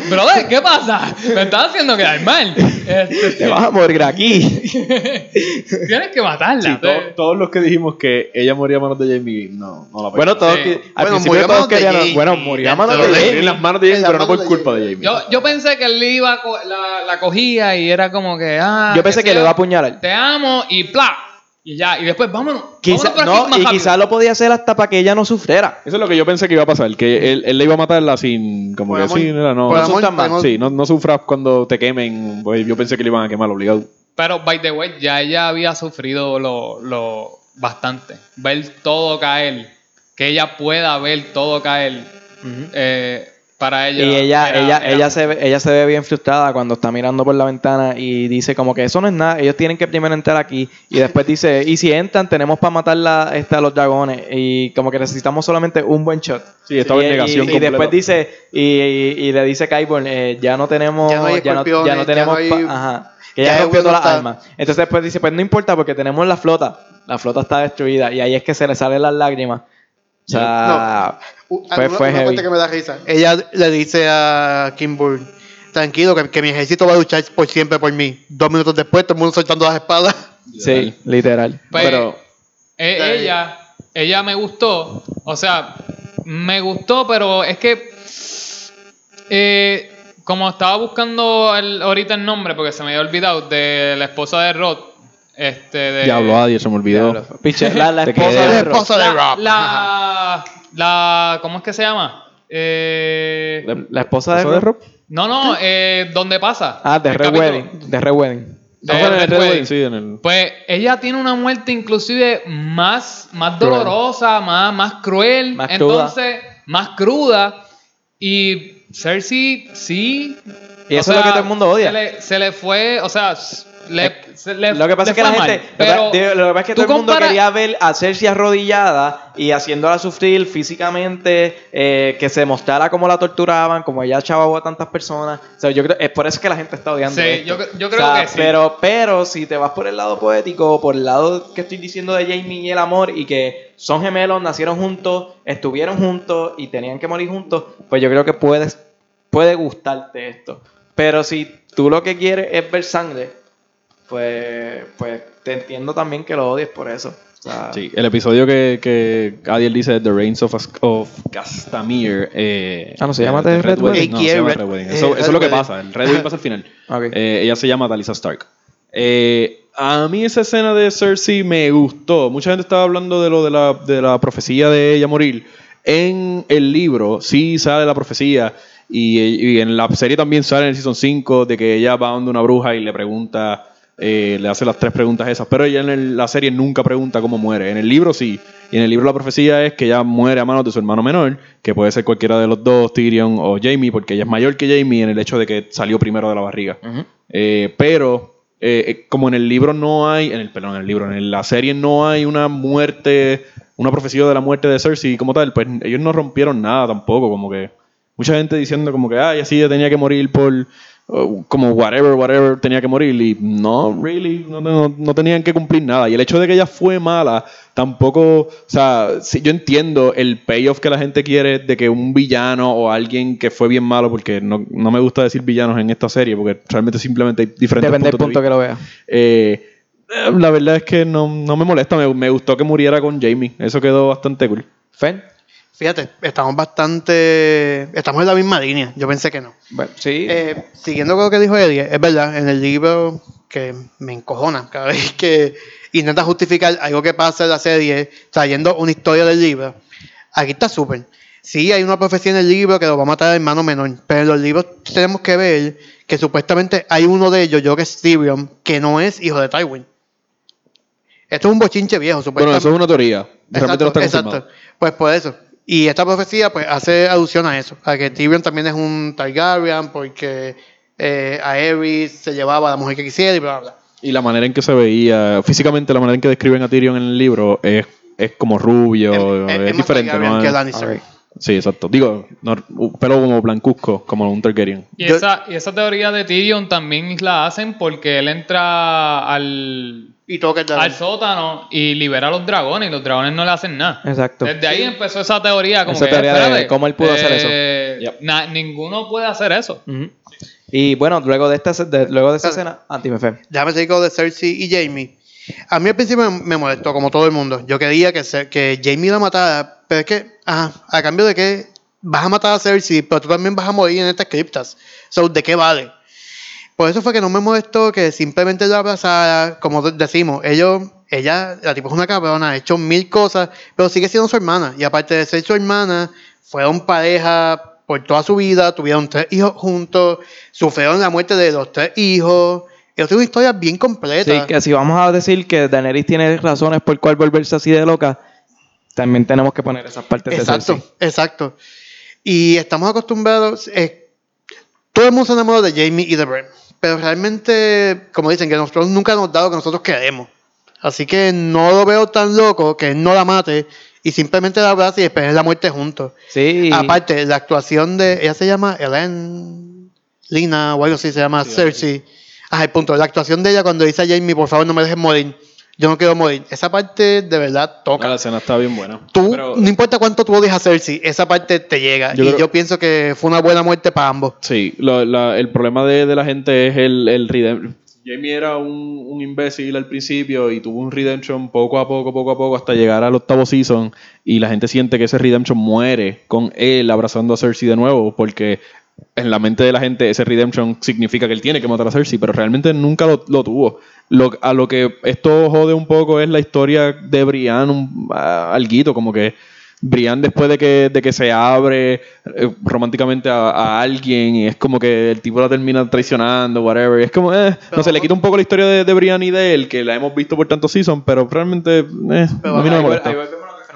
*laughs* Brother, ¿qué pasa? Me estás haciendo quedar mal. Este, Te vas a morir aquí. *laughs* tienes que matarla. Sí, to- todos los que dijimos que ella moría a manos de Jamie, no, no la Bueno, todos Sí. que- al Bueno, principio todos manos de querían. Jamie. Bueno, murió a manos de Jamie. en las manos de Jamie, pero no por de culpa de Jamie. Yo, yo pensé que él iba la, la cogía y era como que, ah. Yo pensé que sé le iba a apuñalar. Te amo y ¡plá! Y ya, y después vámonos. Quizá- vámonos por aquí no, más y quizás lo podía hacer hasta para que ella no sufriera. Eso es lo que yo pensé que iba a pasar, que él, él le iba a matarla sin, como Por que sí, no, no, sí, no, no sufras cuando te quemen, pues yo pensé que le iban a quemar obligado. Pero, by the way, ya ella había sufrido lo, lo bastante. Ver todo caer. Que ella pueda ver todo caer. eh, para ella. Y ella, era- ella, era- ella, se ve, ella se ve bien frustrada cuando está mirando por la ventana y dice como que eso no es nada, ellos tienen que primero entrar aquí y después dice, y si entran tenemos para matar la, este, a los dragones y como que necesitamos solamente un buen shot. Sí, estaba en Y- negación Y, después dice, y, y- y le dice Kyborn, eh, ya no tenemos, Ya no hay ya no, ya no ya tenemos, no hay- ajá, que ya ya rompió todas las armas. Entonces después dice, pues no importa porque tenemos la flota, la flota está destruida y ahí es que se le salen las lágrimas. O sea, Fue- una- fue una heavy. parte que me da risa. Ella le dice a Kimber, tranquilo, que, que mi ejército va a luchar por siempre por mí. Dos minutos después, todo el mundo soltando las espadas. sí, literal. Pues, Pero- eh, ella, ella me gustó. O sea, me gustó, pero es que. eh, como estaba buscando el- ahorita el nombre, porque se me había olvidado, de la esposa de Rod. Este, de, Diablo, adiós, se me olvidó. Diablo. Piche, la, *laughs* esposa de esposa de la, la, la- ¿Cómo es que se llama? Eh, La esposa de, ¿Eso de Rob. Rob? no, no, eh, ¿dónde pasa? Ah, de Red. Wedding. De Red Wedding. De fue en el Red Red Wedding. Wedding, sí, en el... Pues ella tiene una muerte inclusive más, más Cruel. dolorosa, más, más cruel, Más cruda. entonces más cruda. Y Cersei sí. Y o eso es lo que todo el mundo odia. Se le, se le fue, o sea, le, se le- Lo que pasa es que la mal, gente. pero lo, que, digo, lo que pasa es que todo el mundo compara- quería ver a Cersei arrodillada y haciéndola sufrir físicamente, eh, que se mostrara cómo la torturaban, como ella echaba a tantas personas. O sea, yo creo, es por eso que la gente está odiando. Sí, yo O creo sea, que sí. Pero, pero si te vas por el lado poético, por el lado que estoy diciendo de Jamie y el amor, y que son gemelos, nacieron juntos, estuvieron juntos y tenían que morir juntos, pues yo creo que puedes, puede gustarte esto. Pero si tú lo que quieres es ver sangre, pues, pues te entiendo también que lo odies por eso. O sea, Sí, el episodio que, que Adiel dice The Reigns of, of Castamere. Eh, Ah, ¿no se llama de The Red Wedding? No, se llama Red- Red Wedding. eh, Eso, es lo que pasa. El Red Wedding pasa al final. *laughs* Eh, ella se llama Talisa Stark. Eh, a mí esa escena de Cersei me gustó. Mucha gente estaba hablando de lo de la, de la profecía de ella morir. En el libro sí sale la profecía y, y en la serie también sale en el Season 5 de que ella va donde una bruja y le pregunta, eh, le hace las tres preguntas esas. Pero ella en el- la serie nunca pregunta cómo muere. En el libro sí. Y en el libro la profecía es que ella muere a manos de su hermano menor, que puede ser cualquiera de los dos, Tyrion o Jamie, porque ella es mayor que Jamie en el hecho de que salió primero de la barriga. Eh, pero eh, eh, como en el libro no hay, en el perdón, en el libro, en la serie no hay una muerte, una profecía de la muerte de Cersei como tal, pues ellos no rompieron nada tampoco, como que mucha gente diciendo como que ay, así ella tenía que morir por como whatever, whatever tenía que morir y no, really, no, no- no tenían que cumplir nada. Y el hecho de que ella fue mala, tampoco, o sea, sí, yo entiendo el payoff que la gente quiere de que un villano o alguien que fue bien malo, porque no, no me gusta decir villanos en esta serie, porque realmente simplemente hay diferentes Depende del de punto que lo veas. eh, la verdad es que no, no me molesta, me, me gustó que muriera con Jamie. Eso quedó bastante cool. Fen, Fíjate, estamos bastante. Estamos en la misma línea. Yo pensé que no. bueno, sí. Eh, siguiendo con lo que dijo Eddie, es verdad, en el libro que me encojona cada *laughs* vez que intenta justificar algo que pasa en la serie trayendo una historia del libro. Aquí está súper. Sí, hay una profecía en el libro que lo va a matar el hermano menor, pero en los libros tenemos que ver que supuestamente hay uno de ellos, yo que es Tyrion, que no es hijo de Tywin. Esto es un bochinche viejo, Bueno, supuestamente. eso es una teoría. Realmente no está Exacto, confirmado. exacto. Pues por eso. Y esta profecía pues hace alusión a eso, a que Tyrion también es un Targaryen porque eh, a Aerys se llevaba a la mujer que quisiera y bla, bla, bla. Y la manera en que se veía, físicamente la manera en que describen a Tyrion en el libro es, es como rubio, es, Es- es- es más diferente, ¿no? que Lannister. Sí, exacto. Digo, no, un pelo como blancuzco, como un Targaryen. Y, Yo- esa, y esa teoría de Tyrion también la hacen porque él entra al, Y al sótano y libera a los dragones y los dragones no le hacen nada. Exacto. Desde ahí empezó esa teoría. Como Esa que, teoría de cómo él pudo hacer eso. eh, Yep. na- ninguno puede hacer eso. Y bueno, luego de esta de- luego de esa Claro. escena, ah, dime, Fen. Déjame seguir con de Cersei y Jamie. A mí al principio me, me molestó, como todo el mundo. Yo quería que, que Jamie la matara, pero es que, ajá, a cambio de que vas a matar a Cersei, pero tú también vas a morir en estas criptas. So, ¿de qué vale? Por eso fue que no me molestó que simplemente la abrazara, como de- decimos, ellos, ella, la tipo es una cabrona, ha hecho mil cosas, pero sigue siendo su hermana. Y aparte de ser su hermana, fueron pareja por toda su vida, tuvieron tres hijos juntos, sufrieron la muerte de los tres hijos. Es una historia bien completa. Sí, que si vamos a decir que Daenerys tiene razones por cuál volverse así de loca, también tenemos que poner esas partes de Exacto, Cersei. exacto. Y estamos acostumbrados. eh, todo el mundo se enamoró de Jamie y de Bran. Pero realmente, como dicen, que nosotros nunca nos dado lo que nosotros queremos. Así que no lo veo tan loco que él no la mate y simplemente la abrace y esperen la muerte juntos. Sí. Aparte, la actuación de. Ella se llama Ellen Lina o algo así, se llama Cersei. Ajá, el punto. La actuación de ella cuando dice a Jamie, por favor, no me dejes morir. Yo no quiero morir. Esa parte de verdad toca. La escena está bien buena. Tú, Pero- no importa cuánto tú odies a Cersei, esa parte te llega. Yo y creo- yo pienso que fue una buena muerte para ambos. Sí, lo- la- el problema de, de la gente es el, el redemption. Jamie era un, un imbécil al principio y tuvo un redemption poco a poco, poco a poco, hasta llegar al octavo season. Y la gente siente que ese redemption muere con él abrazando a Cersei de nuevo, porque en la mente de la gente ese redemption significa que él tiene que matar a Cersei, pero realmente nunca lo, lo tuvo. Lo, a lo que esto jode un poco es la historia de Brian, un, a- alguito, como que Brian después de que, de que se abre eh, románticamente a, a alguien y es como que el tipo la termina traicionando, whatever. y es como, eh, no sé, le quita un poco la historia de, de Brian y de él, que la hemos visto por tantos seasons, pero realmente eh, Pero a mí no me molesta. ahí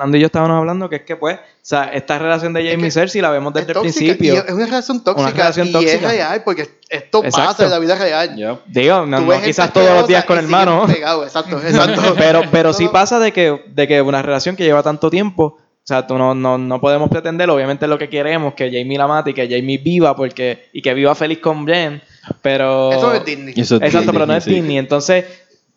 Fernando y yo estábamos hablando, que es que pues, o sea, esta relación de Jamie y Cersei la vemos desde Es el tóxica, principio. es una relación tóxica. Una relación y tóxica. es real, porque esto Exacto. pasa en la vida real. Ya. Digo, no, no quizás todos los días con siguen hermano, pegados, Exacto, *laughs* exacto. pero, pero sí pasa de que, de que una relación que lleva tanto tiempo, o sea, tú no, no, no podemos pretender, obviamente lo que queremos, que Jamie la mate y que Jamie viva porque, y que viva feliz con Jen, pero... Eso es Disney. Eso es Exacto, pero no es sí. Disney. Entonces,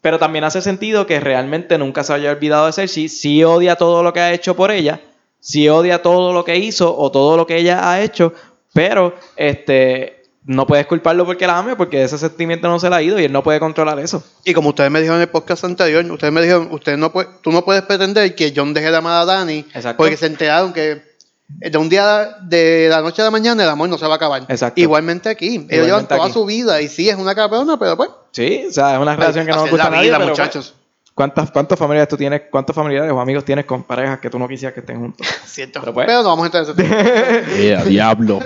Pero también hace sentido que realmente nunca se haya olvidado de Cersei. Sí odia todo lo que ha hecho por ella. Sí odia todo lo que hizo o todo lo que ella ha hecho. Pero este no puedes culparlo porque la ame, porque ese sentimiento no se le ha ido y él no puede controlar eso. Y como ustedes me dijeron en el podcast anterior, ustedes me dijeron, usted no puede, tú no puedes pretender que John deje de amar a Dani Exacto. porque se enteraron que de un día de la noche a la mañana el amor no se va a acabar. Exacto. Igualmente aquí. Ellos Igualmente llevan toda aquí. su vida y sí, es una cabrona, pero pues. Sí, o sea, es una relación que no nos es gusta a la nadie, vida, pero, muchachos. ¿Cuántas, ¿Cuántas familias tú tienes, cuántos familiares o amigos tienes con parejas que tú no quisieras que estén juntos? *laughs* Cierto. Pero Pero, pues- no vamos a entrar en ese tema. *laughs* Yeah, diablo.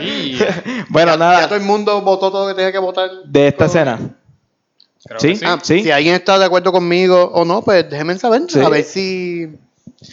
Y *laughs* Bueno, Ya nada, todo el mundo votó todo lo que tenía que votar. de esta escena. Sí. sí. Ah, Sí. Si alguien está de acuerdo conmigo o no, pues déjenme saber. Sí. A ver si.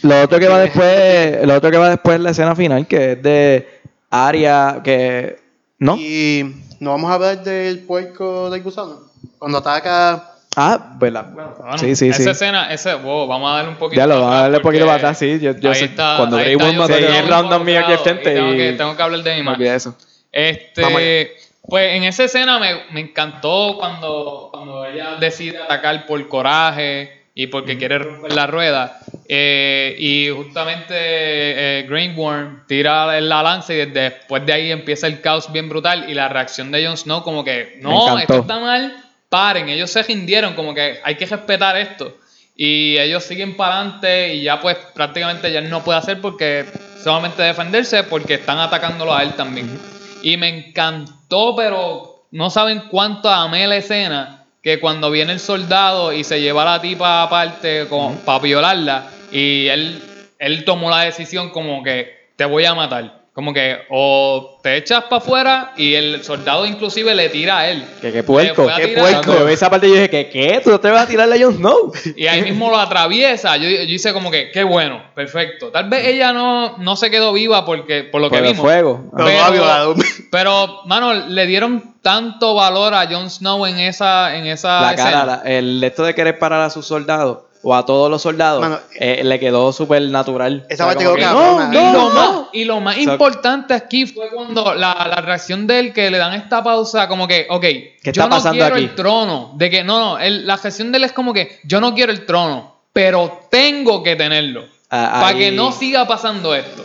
Lo otro que va después, lo otro que va después es la escena final, que es de Aria, que ¿no? Y no vamos a hablar del puerco del gusano. Cuando ataca. Ah, ¿verdad? Bueno, Bueno, sí, sí, esa sí. escena, ese, wow, vamos a darle un poquito Ya lo, vamos a darle un poquito para atrás, sí. Yo, yo ahí sé- está, cuando ahí Grey a el random mío aquí al involucrado frente y tengo y- que, tengo que hablar de mi madre. Vamos Este, pues en esa escena me, me encantó cuando, cuando ella decide atacar por coraje y porque quiere romper la rueda. Eh, y justamente eh, Green Worm tira la lanza y desde después de ahí empieza el caos bien brutal y la reacción de Jon Snow como que no, esto está mal, paren, ellos se rindieron como que hay que respetar esto. Y ellos siguen para adelante y ya pues prácticamente ya no puede hacer porque solamente defenderse porque están atacándolo a él también. Y me encantó, pero no saben cuánto amé la escena que cuando viene el soldado y se lleva a la tipa aparte para violarla y él, él tomó la decisión como que te voy a matar. Como que o te echas para afuera y el soldado inclusive le tira a él. Que qué puerco, qué tirar. puerco. Yo esa parte yo dije, ¿qué? ¿Qué? ¿Tú no te vas a tirarle a Jon Snow? *laughs* Y ahí mismo lo atraviesa. Yo, yo hice como que, qué bueno, perfecto. Tal vez ella no, no se quedó viva porque, por lo que Por el vimos. fuego. Pero pero, mano, le dieron tanto valor a Jon Snow en esa, en esa La escena. cara, la- el esto de querer parar a sus soldados o a todos los soldados, Mano, eh, le quedó súper natural. Esa parte quedó cabrona. no, y, no, lo no. más, y lo más importante aquí fue cuando la, la reacción de él que le dan esta pausa, como que, ok, ¿Qué yo está no pasando quiero aquí? el trono. De que, no, no, el- la reacción de él es como que, yo no quiero el trono, pero tengo que tenerlo. Ah, para que no siga pasando esto.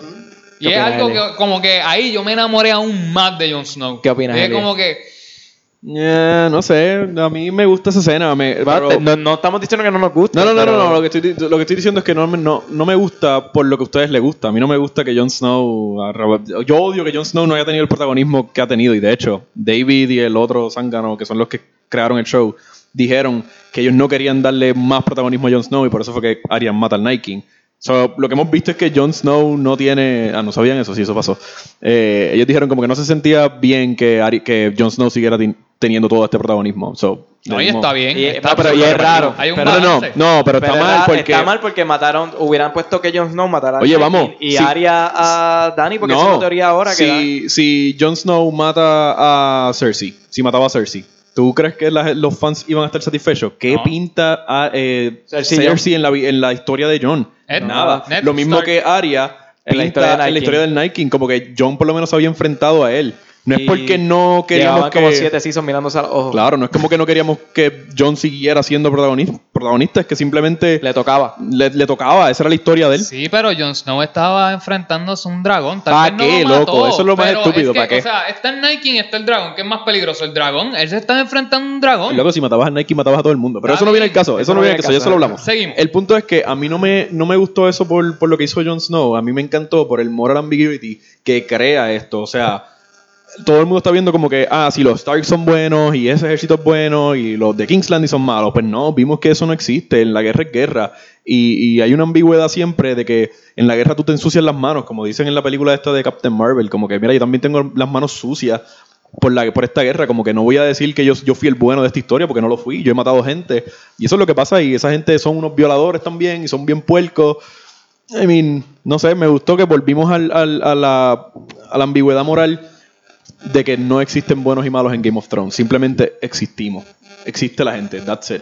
Y ¿Qué es algo que, como que ahí yo me enamoré aún más de Jon Snow. ¿Qué opinas, Es como que, Eh, no sé, a mí me gusta esa escena. me- pero- Espérate, no, no estamos diciendo que no nos gusta. No, no, no, no, Lo, que estoy, lo que estoy diciendo es que no, me- no, no me gusta por lo que a ustedes les gusta. A mí no me gusta que Jon Snow. Yo odio que Jon Snow no haya tenido el protagonismo que ha tenido. Y de hecho, David y el otro zángano, que son los que crearon el show, dijeron que ellos no querían darle más protagonismo a Jon Snow y por eso fue que Arya mata al Night King. So, lo que hemos visto es que Jon Snow no tiene. Ah, no sabían eso, sí, eso pasó. Eh, ellos dijeron como que no se sentía bien que, Ari- que Jon Snow siguiera teniendo todo este protagonismo. So, no, y está bien. Y- está no, pero y súper es raro. Hay un Pero no, no, pero, Pero está mal porque. está mal porque mataron, hubieran puesto que Jon Snow matara a Oye, vamos, y sí. Arya a Dani porque esa es la teoría ahora que si, si Jon Snow mata a Cersei, si mataba a Cersei, ¿tú crees que la- los fans iban a estar satisfechos? ¿Qué No. pinta a, eh, Cersei Cersei, en, la, vi- en la historia de Jon? Nada. Ned Lo mismo Stark. que Arya En la historia en la historia del Night King, como que Jon por lo menos se había enfrentado a él. No es porque no queríamos que... como siete seasons mirándose a los ojos. Claro, no es como que no queríamos que Jon siguiera siendo protagonista, protagonista es que simplemente Le tocaba. le, le tocaba, esa era la historia de él. Sí, pero Jon Snow estaba enfrentándose a un dragón. Tal ¿Pa' vez no qué, lo mató, loco? Eso es lo más estúpido, que, ¿pa' qué? O sea, está el Night King y está el dragón. ¿Qué es más peligroso? ¿El dragón? Él se está enfrentando a un dragón. Luego, si matabas a Nike, matabas a todo el mundo. Pero eso no viene al bien. caso. Eso no viene al caso. Ya eso lo hablamos. Seguimos. El punto es que a mí no me, no me gustó eso por, por lo que hizo Jon Snow. A mí me encantó por el moral ambiguity que crea esto. O sea, todo el mundo está viendo como que, ah, si los Stark son buenos y ese ejército es bueno y los de King's Landing son malos. Pues no, vimos que eso no existe. En la guerra es guerra. Y, y hay una ambigüedad siempre de que en la guerra tú te ensucias las manos, como dicen en la película esta de Captain Marvel. Como que, mira, yo también tengo las manos sucias por, la, por esta guerra. Como que no voy a decir que yo, yo fui el bueno de esta historia porque no lo fui. Yo he matado gente. Y eso es lo que pasa y esa gente son unos violadores también y son bien puercos. I mean, no sé, me gustó que volvimos al- al- a la ambigüedad moral de que no existen buenos y malos en Game of Thrones. Simplemente existimos. Existe la gente. That's it.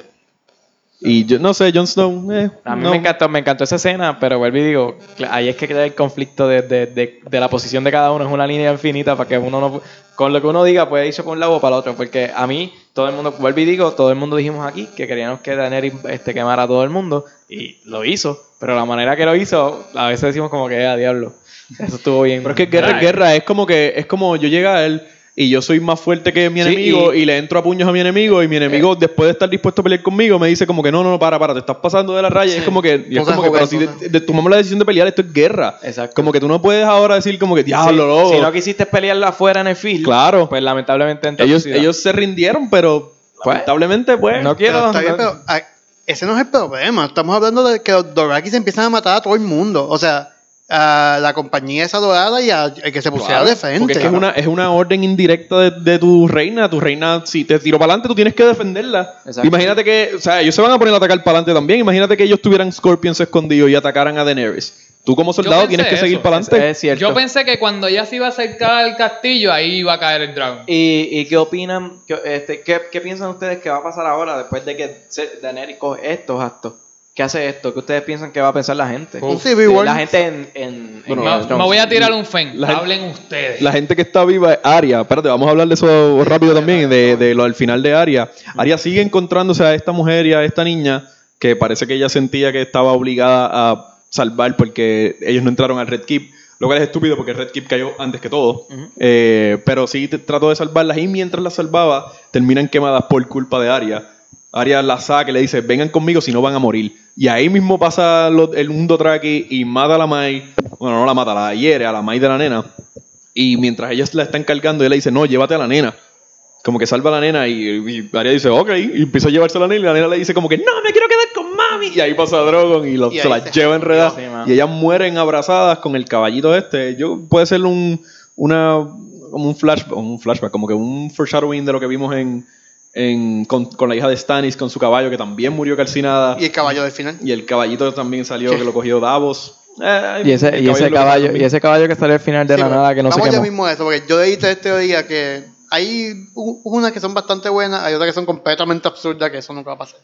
Y yo no sé, Jon Snow. eh, A mí no. me encantó, me encantó esa escena, pero vuelvo y digo, ahí es que queda el conflicto de, de, de, de la posición de cada uno, es una línea infinita para que uno no, con lo que uno diga puede irse por un lado o para el otro, porque a mí, todo el mundo, vuelvo y digo, todo el mundo dijimos aquí que queríamos que Daenerys este, quemara a todo el mundo, y lo hizo, pero la manera que lo hizo, a veces decimos como que, a diablo, eso estuvo bien. Pero es que guerra es guerra, es como que es como yo llego a él y yo soy más fuerte que mi Sí, enemigo y, y- le entro a puños a mi enemigo y mi enemigo después de estar dispuesto a pelear conmigo me dice como que no, no, no, para, para, te estás pasando de la raya. Es como que, y es como que pero si de- de- tomamos la decisión de pelear, esto es guerra. Exacto. Como que tú no puedes ahora decir como que Si- diablo, loco". si no quisiste pelearla afuera en el field, Claro. pues lamentablemente entonces ellos, sí, ellos se rindieron, pero Pues, lamentablemente pues no quiero... Pero está bien, pero ah, ese no es el problema. Estamos hablando de que los Dorakis empiezan a matar a todo el mundo. O sea, a la compañía esa dorada y al el que se pusiera Claro, de frente. Porque es que es una, es una orden indirecta de, de tu reina. Tu reina, si te tiró para adelante, tú tienes que defenderla. Exacto. Imagínate que, o sea, ellos se van a poner a atacar para adelante también. Imagínate que ellos tuvieran Scorpions escondidos y atacaran a Daenerys. Tú como soldado tienes que eso. seguir para adelante. Es cierto. Yo pensé que cuando ya se iba a acercar al castillo, ahí iba a caer el dragón. ¿Y, y qué opinan? qué, este, qué, qué piensan ustedes que va a pasar ahora después de que Daenerys coge estos actos? ¿Qué hace esto? ¿Qué ustedes piensan que va a pensar la gente? Un Civil War. La gente en... en, Bueno, en Me, voy a tirar un fen. la gente- Hablen ustedes. La gente que está viva es Aria. Espérate, vamos a hablar de eso rápido también, de, de lo del final de Aria. Aria sigue encontrándose a esta mujer y a esta niña que parece que ella sentía que estaba obligada a salvar porque ellos no entraron al Red Keep. Lo cual es estúpido porque el Red Keep cayó antes que todo. Eh, pero sí trató de salvarlas y mientras las salvaba terminan quemadas por culpa de Aria. Aria la saca y le dice, vengan conmigo si no van a morir. Y ahí mismo pasa lo- el mundo Traki y mata a la Mai. Bueno, no la mata, la hiere a la Mai de la nena. Y mientras ellas la están cargando, él le dice, no, llévate a la nena. Como que salva a la nena y, y Arya dice, ok. Y empieza a llevarse a la nena y la nena le dice como que, no, me quiero quedar con mami. Y ahí pasa Drogon y, lo- Y se la se lleva enredada. Sí, y ellas mueren abrazadas con el caballito este. Yo, puede ser un, una, como un flashback, un flashback, como que un foreshadowing de lo que vimos en, en, con, con la hija de Stannis, con su caballo, que también murió calcinada. Y el caballo del final. Y el caballito también salió, Sí. que lo cogió Davos. Eh, Y ese, y ese caballo, y ese caballo que salió al final de Sí, la nada que no se Vamos ya mismo a eso, porque yo leí tres teorías que hay unas que son bastante buenas, hay otras que son completamente absurdas, que eso nunca va a pasar.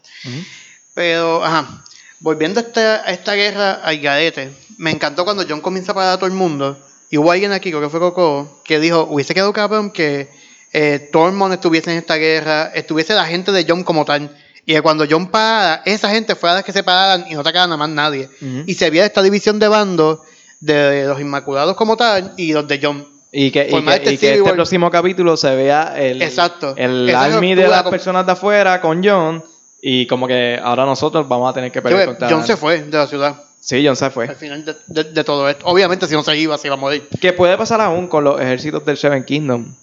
Pero, ajá, volviendo a esta, a esta guerra al garete, me encantó cuando John comienza a parar a todo el mundo, y hubo alguien aquí, creo que fue Coco, que dijo, hubiese quedado cabrón que eh, Tormund estuviese en esta guerra, estuviese la gente de John como tal, y que cuando John parara, esa gente fuera las que se pararan y no atacaran a más nadie. Y se viera esta división de bandos de los Inmaculados como tal y los de John. Y que, y que, este y que este próximo capítulo se vea el, Exacto. el Esa army de las con- personas de afuera con John. Y como que ahora nosotros vamos a tener que pelear contra John se fue de la ciudad Sí, John se fue. al final de, de- de todo esto. Obviamente, si no se iba, se iba a morir. Que puede pasar aún con los ejércitos del Seven Kingdom.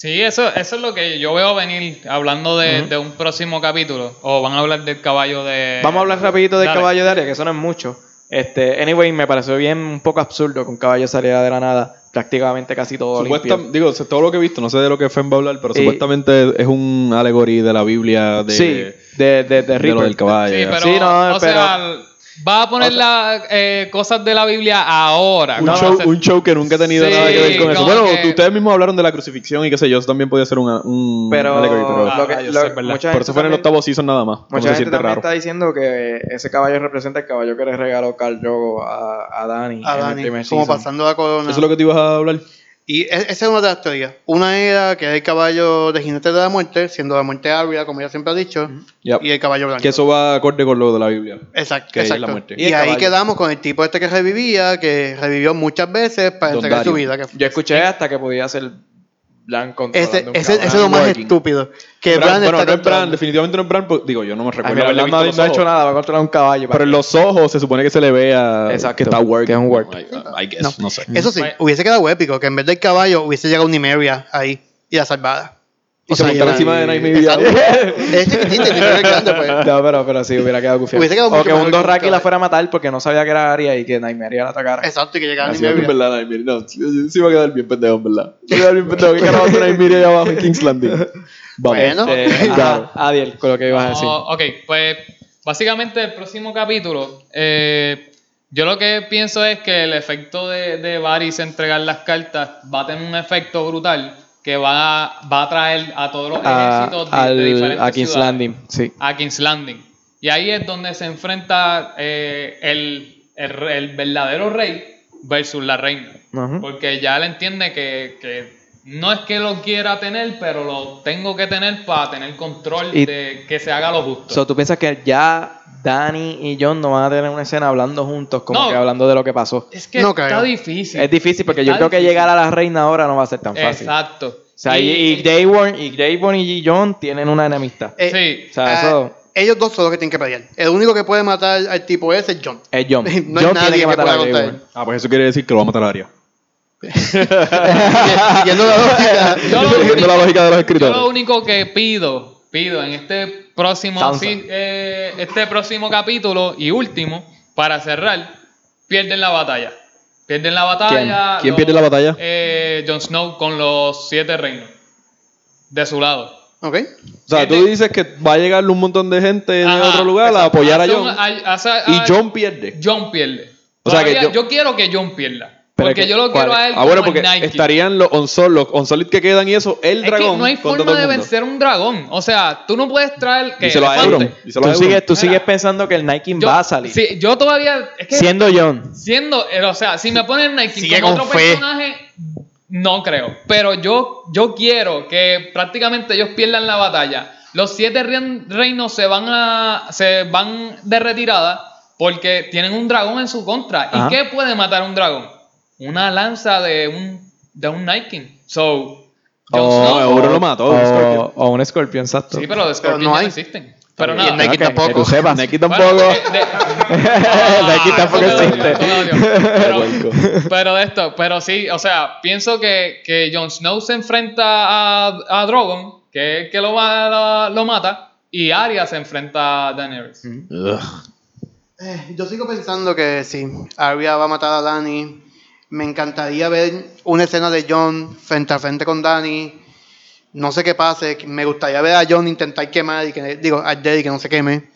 Sí, eso, eso es lo que yo veo venir hablando de, de un próximo capítulo. O van a hablar del caballo de. Vamos a hablar rapidito del Dale. caballo de Aria, que eso no es mucho. Este, anyway, me pareció bien un poco absurdo que un caballo saliera de la nada, prácticamente casi todo Supuesta- limpio. digo, todo lo que he visto, no sé de lo que Fen va a hablar, pero Y- supuestamente es un alegory de la Biblia de, sí, de, de, de de lo del caballo. Sí, pero. Sí, no, o pero- sea, va a poner las eh, cosas de la Biblia ahora. un, show, un que nunca ha tenido Sí, nada que ver con eso. Bueno, que- ustedes mismos hablaron de la crucifixión y qué sé yo, eso también podía ser una- un Pero, pero lo que, lo- es verdad. mucha por eso fue en el octavo season nada más. Mucha se gente siente también raro. está diciendo que ese caballo representa el caballo que le regaló Carl Drogo a, a Dani A en el Dani, primer como season. pasando la corona. Eso es lo que te ibas a hablar. Y e- esa es una de las teorías. Una era que era el caballo de jinete de la muerte, siendo la muerte Arya, como ella siempre ha dicho, Yep. y el caballo blanco. Que eso va acorde con lo de la Biblia. Exacto, que es exacto. la muerte. Y, ahí caballo. quedamos con el tipo este que revivía, que revivió muchas veces para Don entregar su vida. que- Yo escuché hasta que podía ser blanco. ese, controlando ese, ese es lo más Working. estúpido. Que Bran- Bran bueno, está no es Bran, definitivamente no es Bran, porque- digo, yo no me Ay, recuerdo. mira, haberle no, no, ha hecho nada, va a controlar un caballo. Pero en los ojos se supone que se le vea Exacto, que está working. que es un work. I, I guess, No. no, sé. Eso sí, Pues- hubiese quedado épico, que en vez del caballo hubiese llegado Nimeria ahí y la salvada. Y se montara encima de Naime Exacto. *laughs* Es chiquitito es grande, pues. No, pero, pero sí, hubiera quedado gufiado. Hubiese quedado O mucho que un que un Dothraki la fuera a matar porque no sabía que era Arya y que Nymeria la atacara. Exacto, y que llegara es Nimeria. verdad. No, sí, sí va a quedar bien pendejo, en verdad. Va a quedar bien pendejo. ¿Qué carajo hace Naimiri allá abajo en King's Landing? Vamos. Bueno. Este, *laughs* Claro. ajá, Adiel, con lo que ibas a decir. No, ok, pues básicamente el próximo capítulo, eh, yo lo que pienso es que el efecto de, de Varys entregar las cartas va a tener un efecto brutal que va a, va a traer a todos los A, ejércitos de, al- de diferentes a King's ciudades. Landing, sí. A King's Landing. Y ahí es donde se enfrenta eh, el, el verdadero rey versus la reina. Porque ya él entiende que, que no es que lo quiera tener, pero lo tengo que tener para tener control Y- de que se haga lo justo. So, ¿Tú piensas que ya Danny y John no van a tener una escena hablando juntos, como No. que hablando de lo que pasó? es que No está creo. difícil. Es difícil porque yo creo que llegar a la reina ahora no va a ser tan fácil. Exacto. O sea, y, y Dayborn y Dayborn y John tienen una enemistad. Eh, sí. O sea, ah, eso ellos dos son los que tienen que pelear. El único que puede matar al tipo ese es John. es John. *laughs* no hay John nadie tiene que matar pueda a Dayborn. Ah, pues eso quiere decir que lo va a matar a Arya. *laughs* Siguiendo la lógica. Yo lo, Siguiendo único, la lógica de los yo escritores. lo único que pido, pido en este próximo, sí, eh, este próximo capítulo y último, para cerrar, pierden la batalla. Pierden la batalla. ¿Quién pierde la batalla? Eh, Jon Snow con los siete reinos. De su lado. Ok. O sea, tú dices que va a llegar un montón de gente de Ajá, otro lugar a apoyar a John. Y John pierde. John pierde. O sea que yo quiero que John pierda. Pero Porque que- yo lo ¿cuál? quiero a él Ah, bueno, porque Nike. estarían los Onsolid, los Onsolid que quedan y eso, el Es que dragón no hay forma de vencer un dragón. O sea, tú no puedes traer. ¿qué? Díselo a. Euron. Díselo a Tú sigues, tú Mira. sigues pensando que el Nike Yo- va a salir. Sí, yo todavía. Es que Siendo John. siendo, eh, o sea, si me ponen Nike Sigue como con otro fe. personaje, no creo. Pero yo, yo quiero que prácticamente ellos pierdan la batalla. Los siete rein- reinos se van a, se van de retirada porque tienen un dragón en su contra. Ajá. ¿Y qué puede matar un dragón? Una lanza de un, de un Nike. So, Jon O, Snow- no, Euron lo mató, un o- Scorpion. o un Scorpion, exacto. Sí, pero de Scorpion no ya hay. no existen. Pero Y nada. el Nike que- que tampoco. tú sepas. Nike Bueno, tampoco. de- de- Nike tampoco eso me existe. dolió, eso me dolió. Pero, pero de esto, pero sí, o sea, pienso que, que Jon Snow se enfrenta a, a Drogon, que es el que lo, ma- lo, lo mata, y Arya se enfrenta a Daenerys. Ugh. Eh, yo sigo pensando que sí, Arya va a matar a Dani. Me encantaría ver una escena de John frente a frente con Dani. No sé qué pase. Me gustaría ver a John intentar quemar y que, digo, a Jerry que no se queme.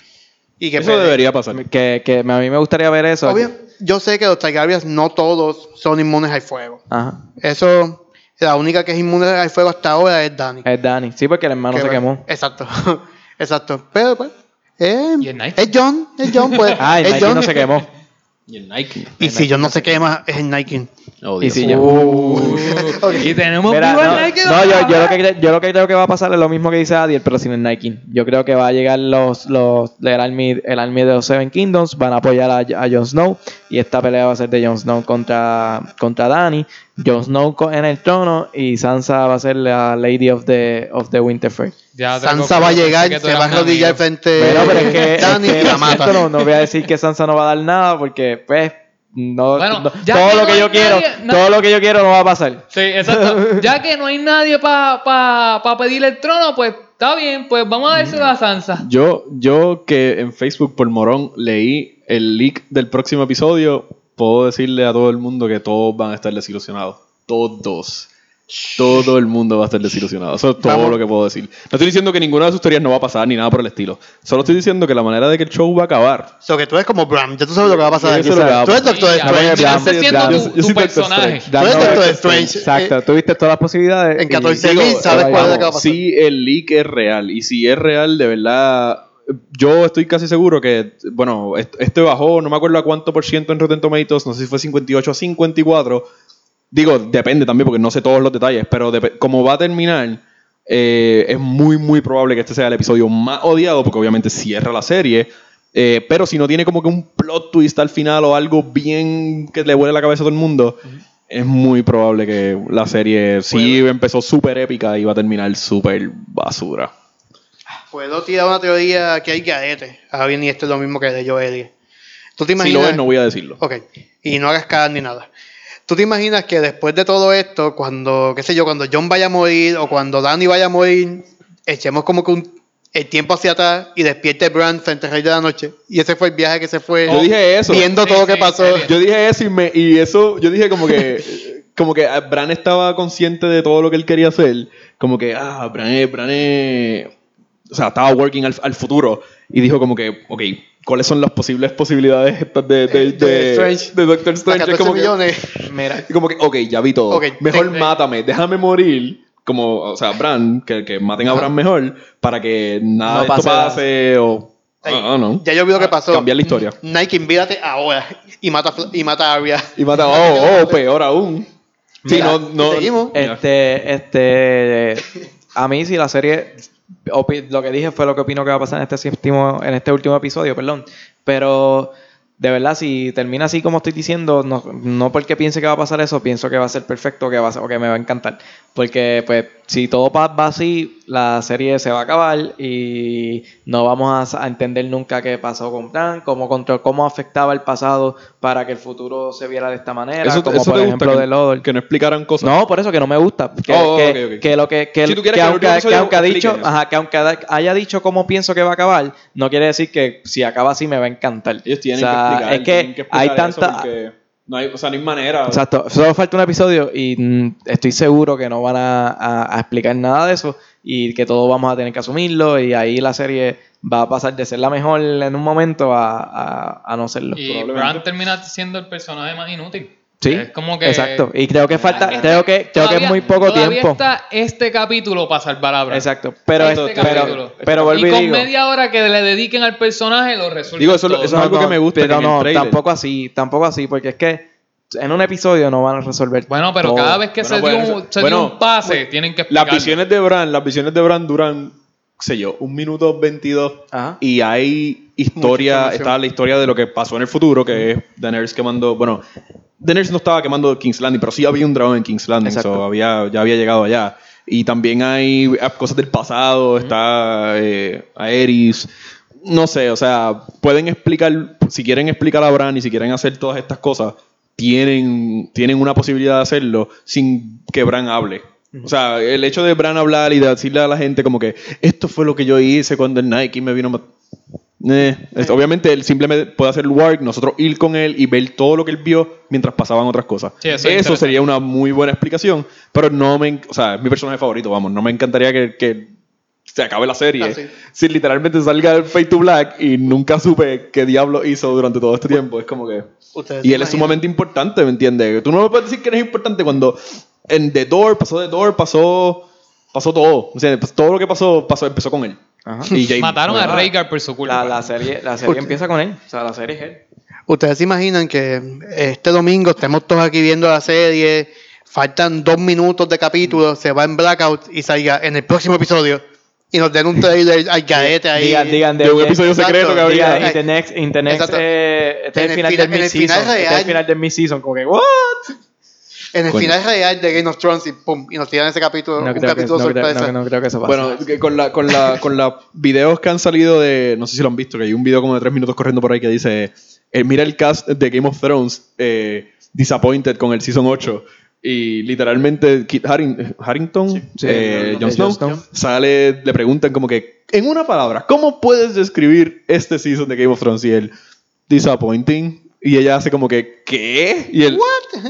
Y que Eso pelee. debería pasar. Que, que a mí me gustaría ver eso. Obvio, yo sé que los Targaryens no todos son inmunes al fuego. Ajá. Eso, la única que es inmune al fuego hasta ahora es Dani. Es Danny. Sí, porque el hermano Que se bueno, quemó. Exacto, *laughs* exacto. Pero pues, eh, ¿Y el Nike? es John, es John, pues. *laughs* Ah, el es John. no se quemó. Y el Nike. Y si John no se quema, es el Nike. Oh, Y si yo. *laughs* Y tenemos Mira, no, Nike no, yo, yo lo que, yo lo que creo que va a pasar es lo mismo que dice Adiel, pero sin el Nike. Yo creo que va a llegar los, los el, army, el army de los Seven Kingdoms, van a apoyar a, a Jon Snow y esta pelea va a ser de Jon Snow contra, contra Dany. Jon Snow en el trono y Sansa va a ser la Lady of the, of the Winterfell. Ya Sansa va a llegar, se va a arrodillar amigo. frente Pero, pero es que, Dani es que y la lo mata. siento, no, no voy a decir que Sansa no va a dar nada porque pues no, Bueno, no- ya todo que lo que yo quiero, nadie- todo lo que yo quiero no va a pasar. Sí, exacto. Ya que no hay nadie para pa, pa pedirle el trono, pues está bien, pues vamos a dárselo a Sansa. Yo, yo que en Facebook por Morón leí el leak del próximo episodio, puedo decirle a todo el mundo que todos van a estar desilusionados. Todos. Todo el mundo va a estar desilusionado. Eso es todo Vamos. lo que puedo decir. No estoy diciendo que ninguna de sus teorías no va a pasar ni nada por el estilo. Solo estoy diciendo que la manera de que el show va a acabar. So que tú eres como Bram, ya tú sabes lo que va a pasar Yo aquí. sé lo que va a Tú eres. Doctor Strange. Estás siendo Bram. tu, Yo- yo tu Doctor personaje. Strange. Tú eres Doctor Strange. Exacto, Eh, tú viste todas las posibilidades. en y- 14 Digo, mil sabes eh, cuál es lo vamos, que va a pasar. Si el leak es real y si es real, de verdad, yo estoy casi seguro que, bueno, est- este bajó, no me acuerdo a cuánto por ciento en Rotten Tomatoes, no sé si fue 58 a 54. Digo, depende también porque no sé todos los detalles, pero como va a terminar, eh, es muy, muy probable que este sea el episodio más odiado porque obviamente cierra la serie. eh, pero si no tiene como que un plot twist al final o algo bien que le vuele la cabeza a todo el mundo, es muy probable que la serie sí empezó súper épica y va a terminar súper basura. Puedo tirar una teoría que hay garete. Ahora bien, y esto es lo mismo que de Joel. ¿Tú te Si imaginas? lo ves, no voy a decirlo. Ok, y no hagas caras ni nada. ¿Tú te imaginas que después de todo esto, cuando, qué sé yo, cuando John vaya a morir o cuando Danny vaya a morir, echemos como que un, el tiempo hacia atrás y despierte Bran frente al Rey de la Noche? Y ese fue el viaje que se fue Yo dije eso. viendo Sí, todo lo que pasó. Yo dije eso y, me, y eso, yo dije como que, como que Bran estaba consciente de todo lo que él quería hacer. Como que, ah, Bran es, Bran es- o sea, estaba working al, al futuro. Y dijo como que, ok, ¿cuáles son las posibles posibilidades estas de, de, Eh, de de- Strange. de Doctor Strange? Es 14 como que, millones. Mira, y como que, ok, ya vi todo. Mejor te- mátame, déjame morir. Como, o sea, Bran, que, que maten a. Bran mejor para que nada No de esto pase o Ah, no. Ya yo vi lo que pasó. Cambiar la historia. Nike, invídate ahora. Y mata, y mata a Arya. Y mata, oh, *laughs* oh, peor aún. Sí, no, no. seguimos. Este, este, a mí si la serie, lo que dije fue lo que opino que va a pasar en este séptimo, en este último episodio, perdón. Pero de verdad, si termina así como estoy diciendo, no, no porque piense que va a pasar eso, pienso que va a ser perfecto, que va a ser- o que me va a encantar. Porque pues si todo va así, la serie se va a acabar y no vamos a, entender nunca qué pasó con Bran, cómo control, cómo afectaba el pasado para que el futuro se viera de esta manera, Eso, como eso por te ejemplo gusta, de Lodor. que no explicaran cosas. No, por eso que no me gusta. Que, Oh, que, ok, ok. que lo que, que, Si que aunque, aunque ha dicho, ajá, que aunque haya- dicho cómo pienso que va a acabar, no quiere decir que si acaba así me va a encantar. Ellos tienen O sea, que explicar. Es que, hay tanta. porque No hay, o sea, no hay manera. Exacto, solo falta un episodio y mm, estoy seguro que no van a, a- a explicar nada de eso y que todos vamos a tener que asumirlo y ahí la serie va a pasar de ser la mejor en un momento a, a- a no serlo. Y Bran termina siendo el personaje más inútil. Sí, Es como que. exacto. Y creo que falta, Está- creo que, creo que es muy poco todavía tiempo. está este capítulo para salvar a Bran. Exacto, pero, Este pero, capítulo. pero vuelvo y y con digo, media hora que le dediquen al personaje lo resuelven Digo, eso- todo. eso es algo que me gusta, Pero no, tampoco así, tampoco así, porque es que en un episodio no van a resolver. Bueno, pero todo. cada vez que Bueno, se, pues, dio, un- se bueno, dio un pase, tienen que Las explicarlo. visiones de Bran, las visiones de Bran duran, sé yo, un minuto 22 Ajá. y hay historia, está la historia de lo que pasó en el futuro, que es Daenerys quemando, bueno, Daenerys no estaba quemando King's Landing, pero sí había un dragón en King's Landing, so había, ya había llegado allá. Y también hay cosas del pasado, está eh, Aerys, no sé, o sea, pueden explicar, si quieren explicar a Bran y si quieren hacer todas estas cosas, tienen, tienen una posibilidad de hacerlo sin que Bran hable. O sea, el hecho de Bran hablar y de decirle a la gente como que esto fue lo que yo hice cuando el Nike me vino a mat-". Eh, es- obviamente él simplemente puede hacer el work, nosotros ir con él y ver todo lo que él vio mientras pasaban otras cosas. Sí, eso sería una muy buena explicación, pero no me, o sea, es mi personaje favorito, vamos, no me encantaría que, que se acabe la serie Ah, sí. si literalmente salga el Fade to Black y nunca supe qué diablo hizo durante todo este tiempo, es como que Ustedes y él es sumamente importante, ¿me entiendes? Tú no me puedes decir que no es importante cuando en The Door pasó The Door, pasó pasó todo, o sea, pues todo lo que pasó, pasó empezó con él. Ajá. Y Mataron a Rhaegar por su culpa. La, la serie, la serie empieza con él. O sea, la serie es él. Ustedes se imaginan que este domingo estemos todos aquí viendo la serie, faltan dos minutos de capítulo, se va en blackout y salga en el próximo episodio y nos den un trailer al gaete ahí. Digan, digan de un episodio Exacto, secreto que habría. Digan, in the next, in the next, eh, este En el final final- del mid-season. Este es el real. final del mid-season. Como que, ¿what? En el Coño. final real de Game of Thrones y pum, y nos tiran ese capítulo, No un que, capítulo no, creo, sorpresa. no, no creo que eso pase. Bueno, que con la, con la, con los videos que han salido de, no sé si lo han visto, que hay un video como de tres minutos corriendo por ahí que dice, eh, mira el cast de Game of Thrones, eh, disappointed con el season 8. Y literalmente Kit Haring- Harrington, sí, eh, Jon Snow, Jon Snow. sale, le preguntan como que, en una palabra, ¿cómo puedes describir este season de Game of Thrones? Y él, disappointing. Y ella hace como que, ¿qué? Y él,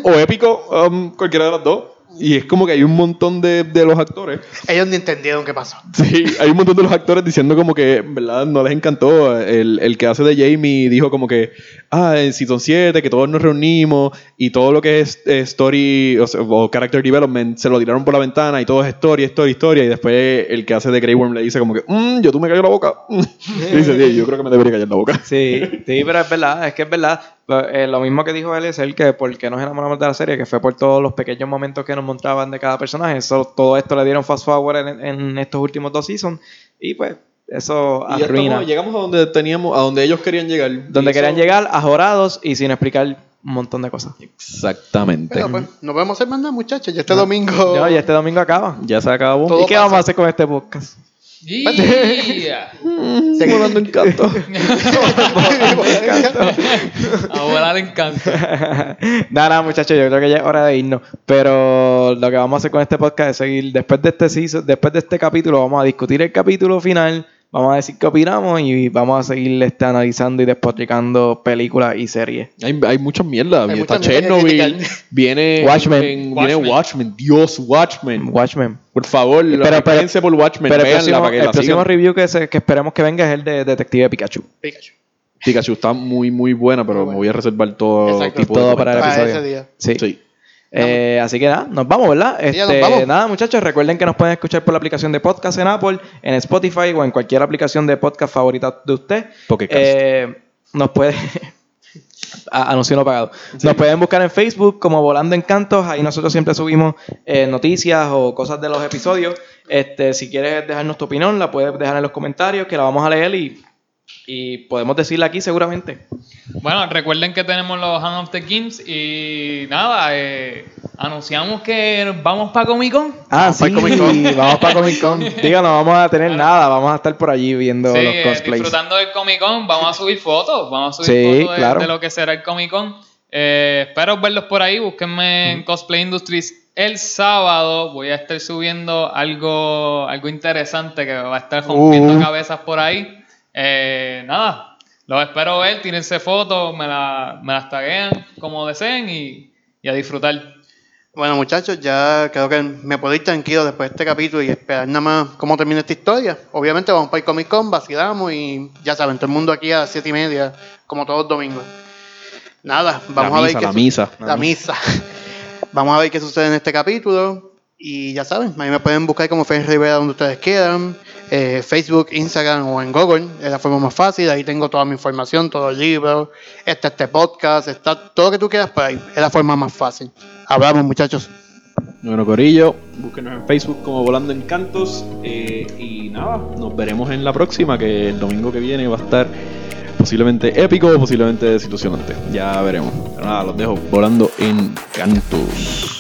o épico, um, cualquiera de las dos. Y es como que hay un montón de, de los actores Ellos ni entendieron qué pasó. Sí, hay un montón de los actores diciendo como que, en verdad, no les encantó. El, el que hace de Jamie dijo como que, ah, en Season 7, que todos nos reunimos y todo lo que es eh, story o, sea, o character development se lo tiraron por la ventana y todo es story, story, historia. Y después el que hace de Grey Worm le dice como que, mmm, yo tú me callo la boca. *laughs* y dice, "Sí, yo creo que me debería callar la boca. Sí, sí, pero es verdad, es que es verdad. Eh, lo mismo que dijo él es el que por qué nos enamoramos de la serie, que fue por todos los pequeños momentos que nos mostraban de cada personaje. Eso, todo esto le dieron fast forward en, en estos últimos dos seasons. Y pues, eso Y ya arruina. estamos- llegamos a donde teníamos, a donde ellos querían llegar. donde querían eso- llegar, ajorados y sin explicar un montón de cosas. Exactamente. Pero pues, no podemos hacer más nada, muchachos. Ya este domingo. No, y este domingo acaba. Ya se acabó. Todo ¿Y qué pasa. vamos a hacer con este podcast? Yeah. Se- Volando en canto. A volar encanta. nada, nada, muchachos, yo creo que ya es hora de irnos. Pero lo que vamos a hacer con este podcast es seguir, después de este season- después de este capítulo, vamos a discutir el capítulo final, vamos a decir qué opinamos y vamos a seguir este, analizando y despotricando películas y series. Hay, hay mucha mierda. Hay Está mucha Chernobyl. Viene *laughs* Watchmen. en- viene Watchmen. Dios, Watchmen. Watchmen. Por favor, Pero- pero, por Watchmen. Pero el próximo, para que el la próximo sigan. review que, se- que esperemos que venga es el de Detective Pikachu. Pikachu. Pikachu está muy, muy buena, pero Muy me voy a reservar todo Exacto. tipo Todo de para el Para episodio. ese día. Sí. Sí. Eh, así que nada, nos vamos, ¿verdad? Sí, ya nos Este, vamos. Nada, muchachos, recuerden que nos pueden escuchar por la aplicación de podcast en Apple, en Spotify o en cualquier aplicación de podcast favorita de usted. Cast. Eh, nos puede. A- *laughs* Anuncio no pagado. Nos pueden buscar en Facebook como Volando Encantos. Ahí nosotros siempre subimos eh, noticias o cosas de los episodios. Este, si quieres dejarnos tu opinión, la puedes dejar en los comentarios, que la vamos a leer y, y podemos decirla aquí seguramente. Bueno, recuerden que tenemos los Hand of the Games y nada, eh, anunciamos que vamos para Comic Con. Ah, sí, Comic Con. *laughs* vamos para Comic Con. Diga, no vamos a tener nada, vamos a estar por allí viendo Sí, los eh, cosplays. disfrutando del Comic Con, vamos a subir fotos, vamos a subir Sí, fotos de, claro. de lo que será el Comic Con. Eh, espero verlos por ahí, búsquenme en Cosplay Industries el sábado. Voy a estar subiendo algo, algo interesante que va a estar rompiendo Uh. cabezas por ahí. Eh, nada, los espero ver, tírense fotos, me, la- me las taguean como deseen y, y a disfrutar. Bueno, muchachos, ya creo que me puedo ir tranquilo después de este capítulo y esperar nada más cómo termina esta historia. Obviamente vamos para el Comic Con, vacilamos y ya saben, todo el mundo aquí a las 7 y media, como todos los domingos. Nada, vamos La a ver misa, qué la misa. La misa. *laughs* vamos a ver qué sucede en este capítulo. Y ya saben, a mí me pueden buscar como Félix Rivera donde ustedes quieran. Eh, Facebook, Instagram o en Google. Es la forma más fácil. Ahí tengo toda mi información, todos los libros. Está este podcast, está todo lo que tú quieras por ahí. Es la forma más fácil. Hablamos, muchachos. Bueno, Corillo, búsquenos en Facebook como Volando Encantos. eh, y nada, nos veremos en la próxima, que el domingo que viene va a estar posiblemente épico o posiblemente desilusionante. Ya veremos. Pero nada, los dejo volando Encantos.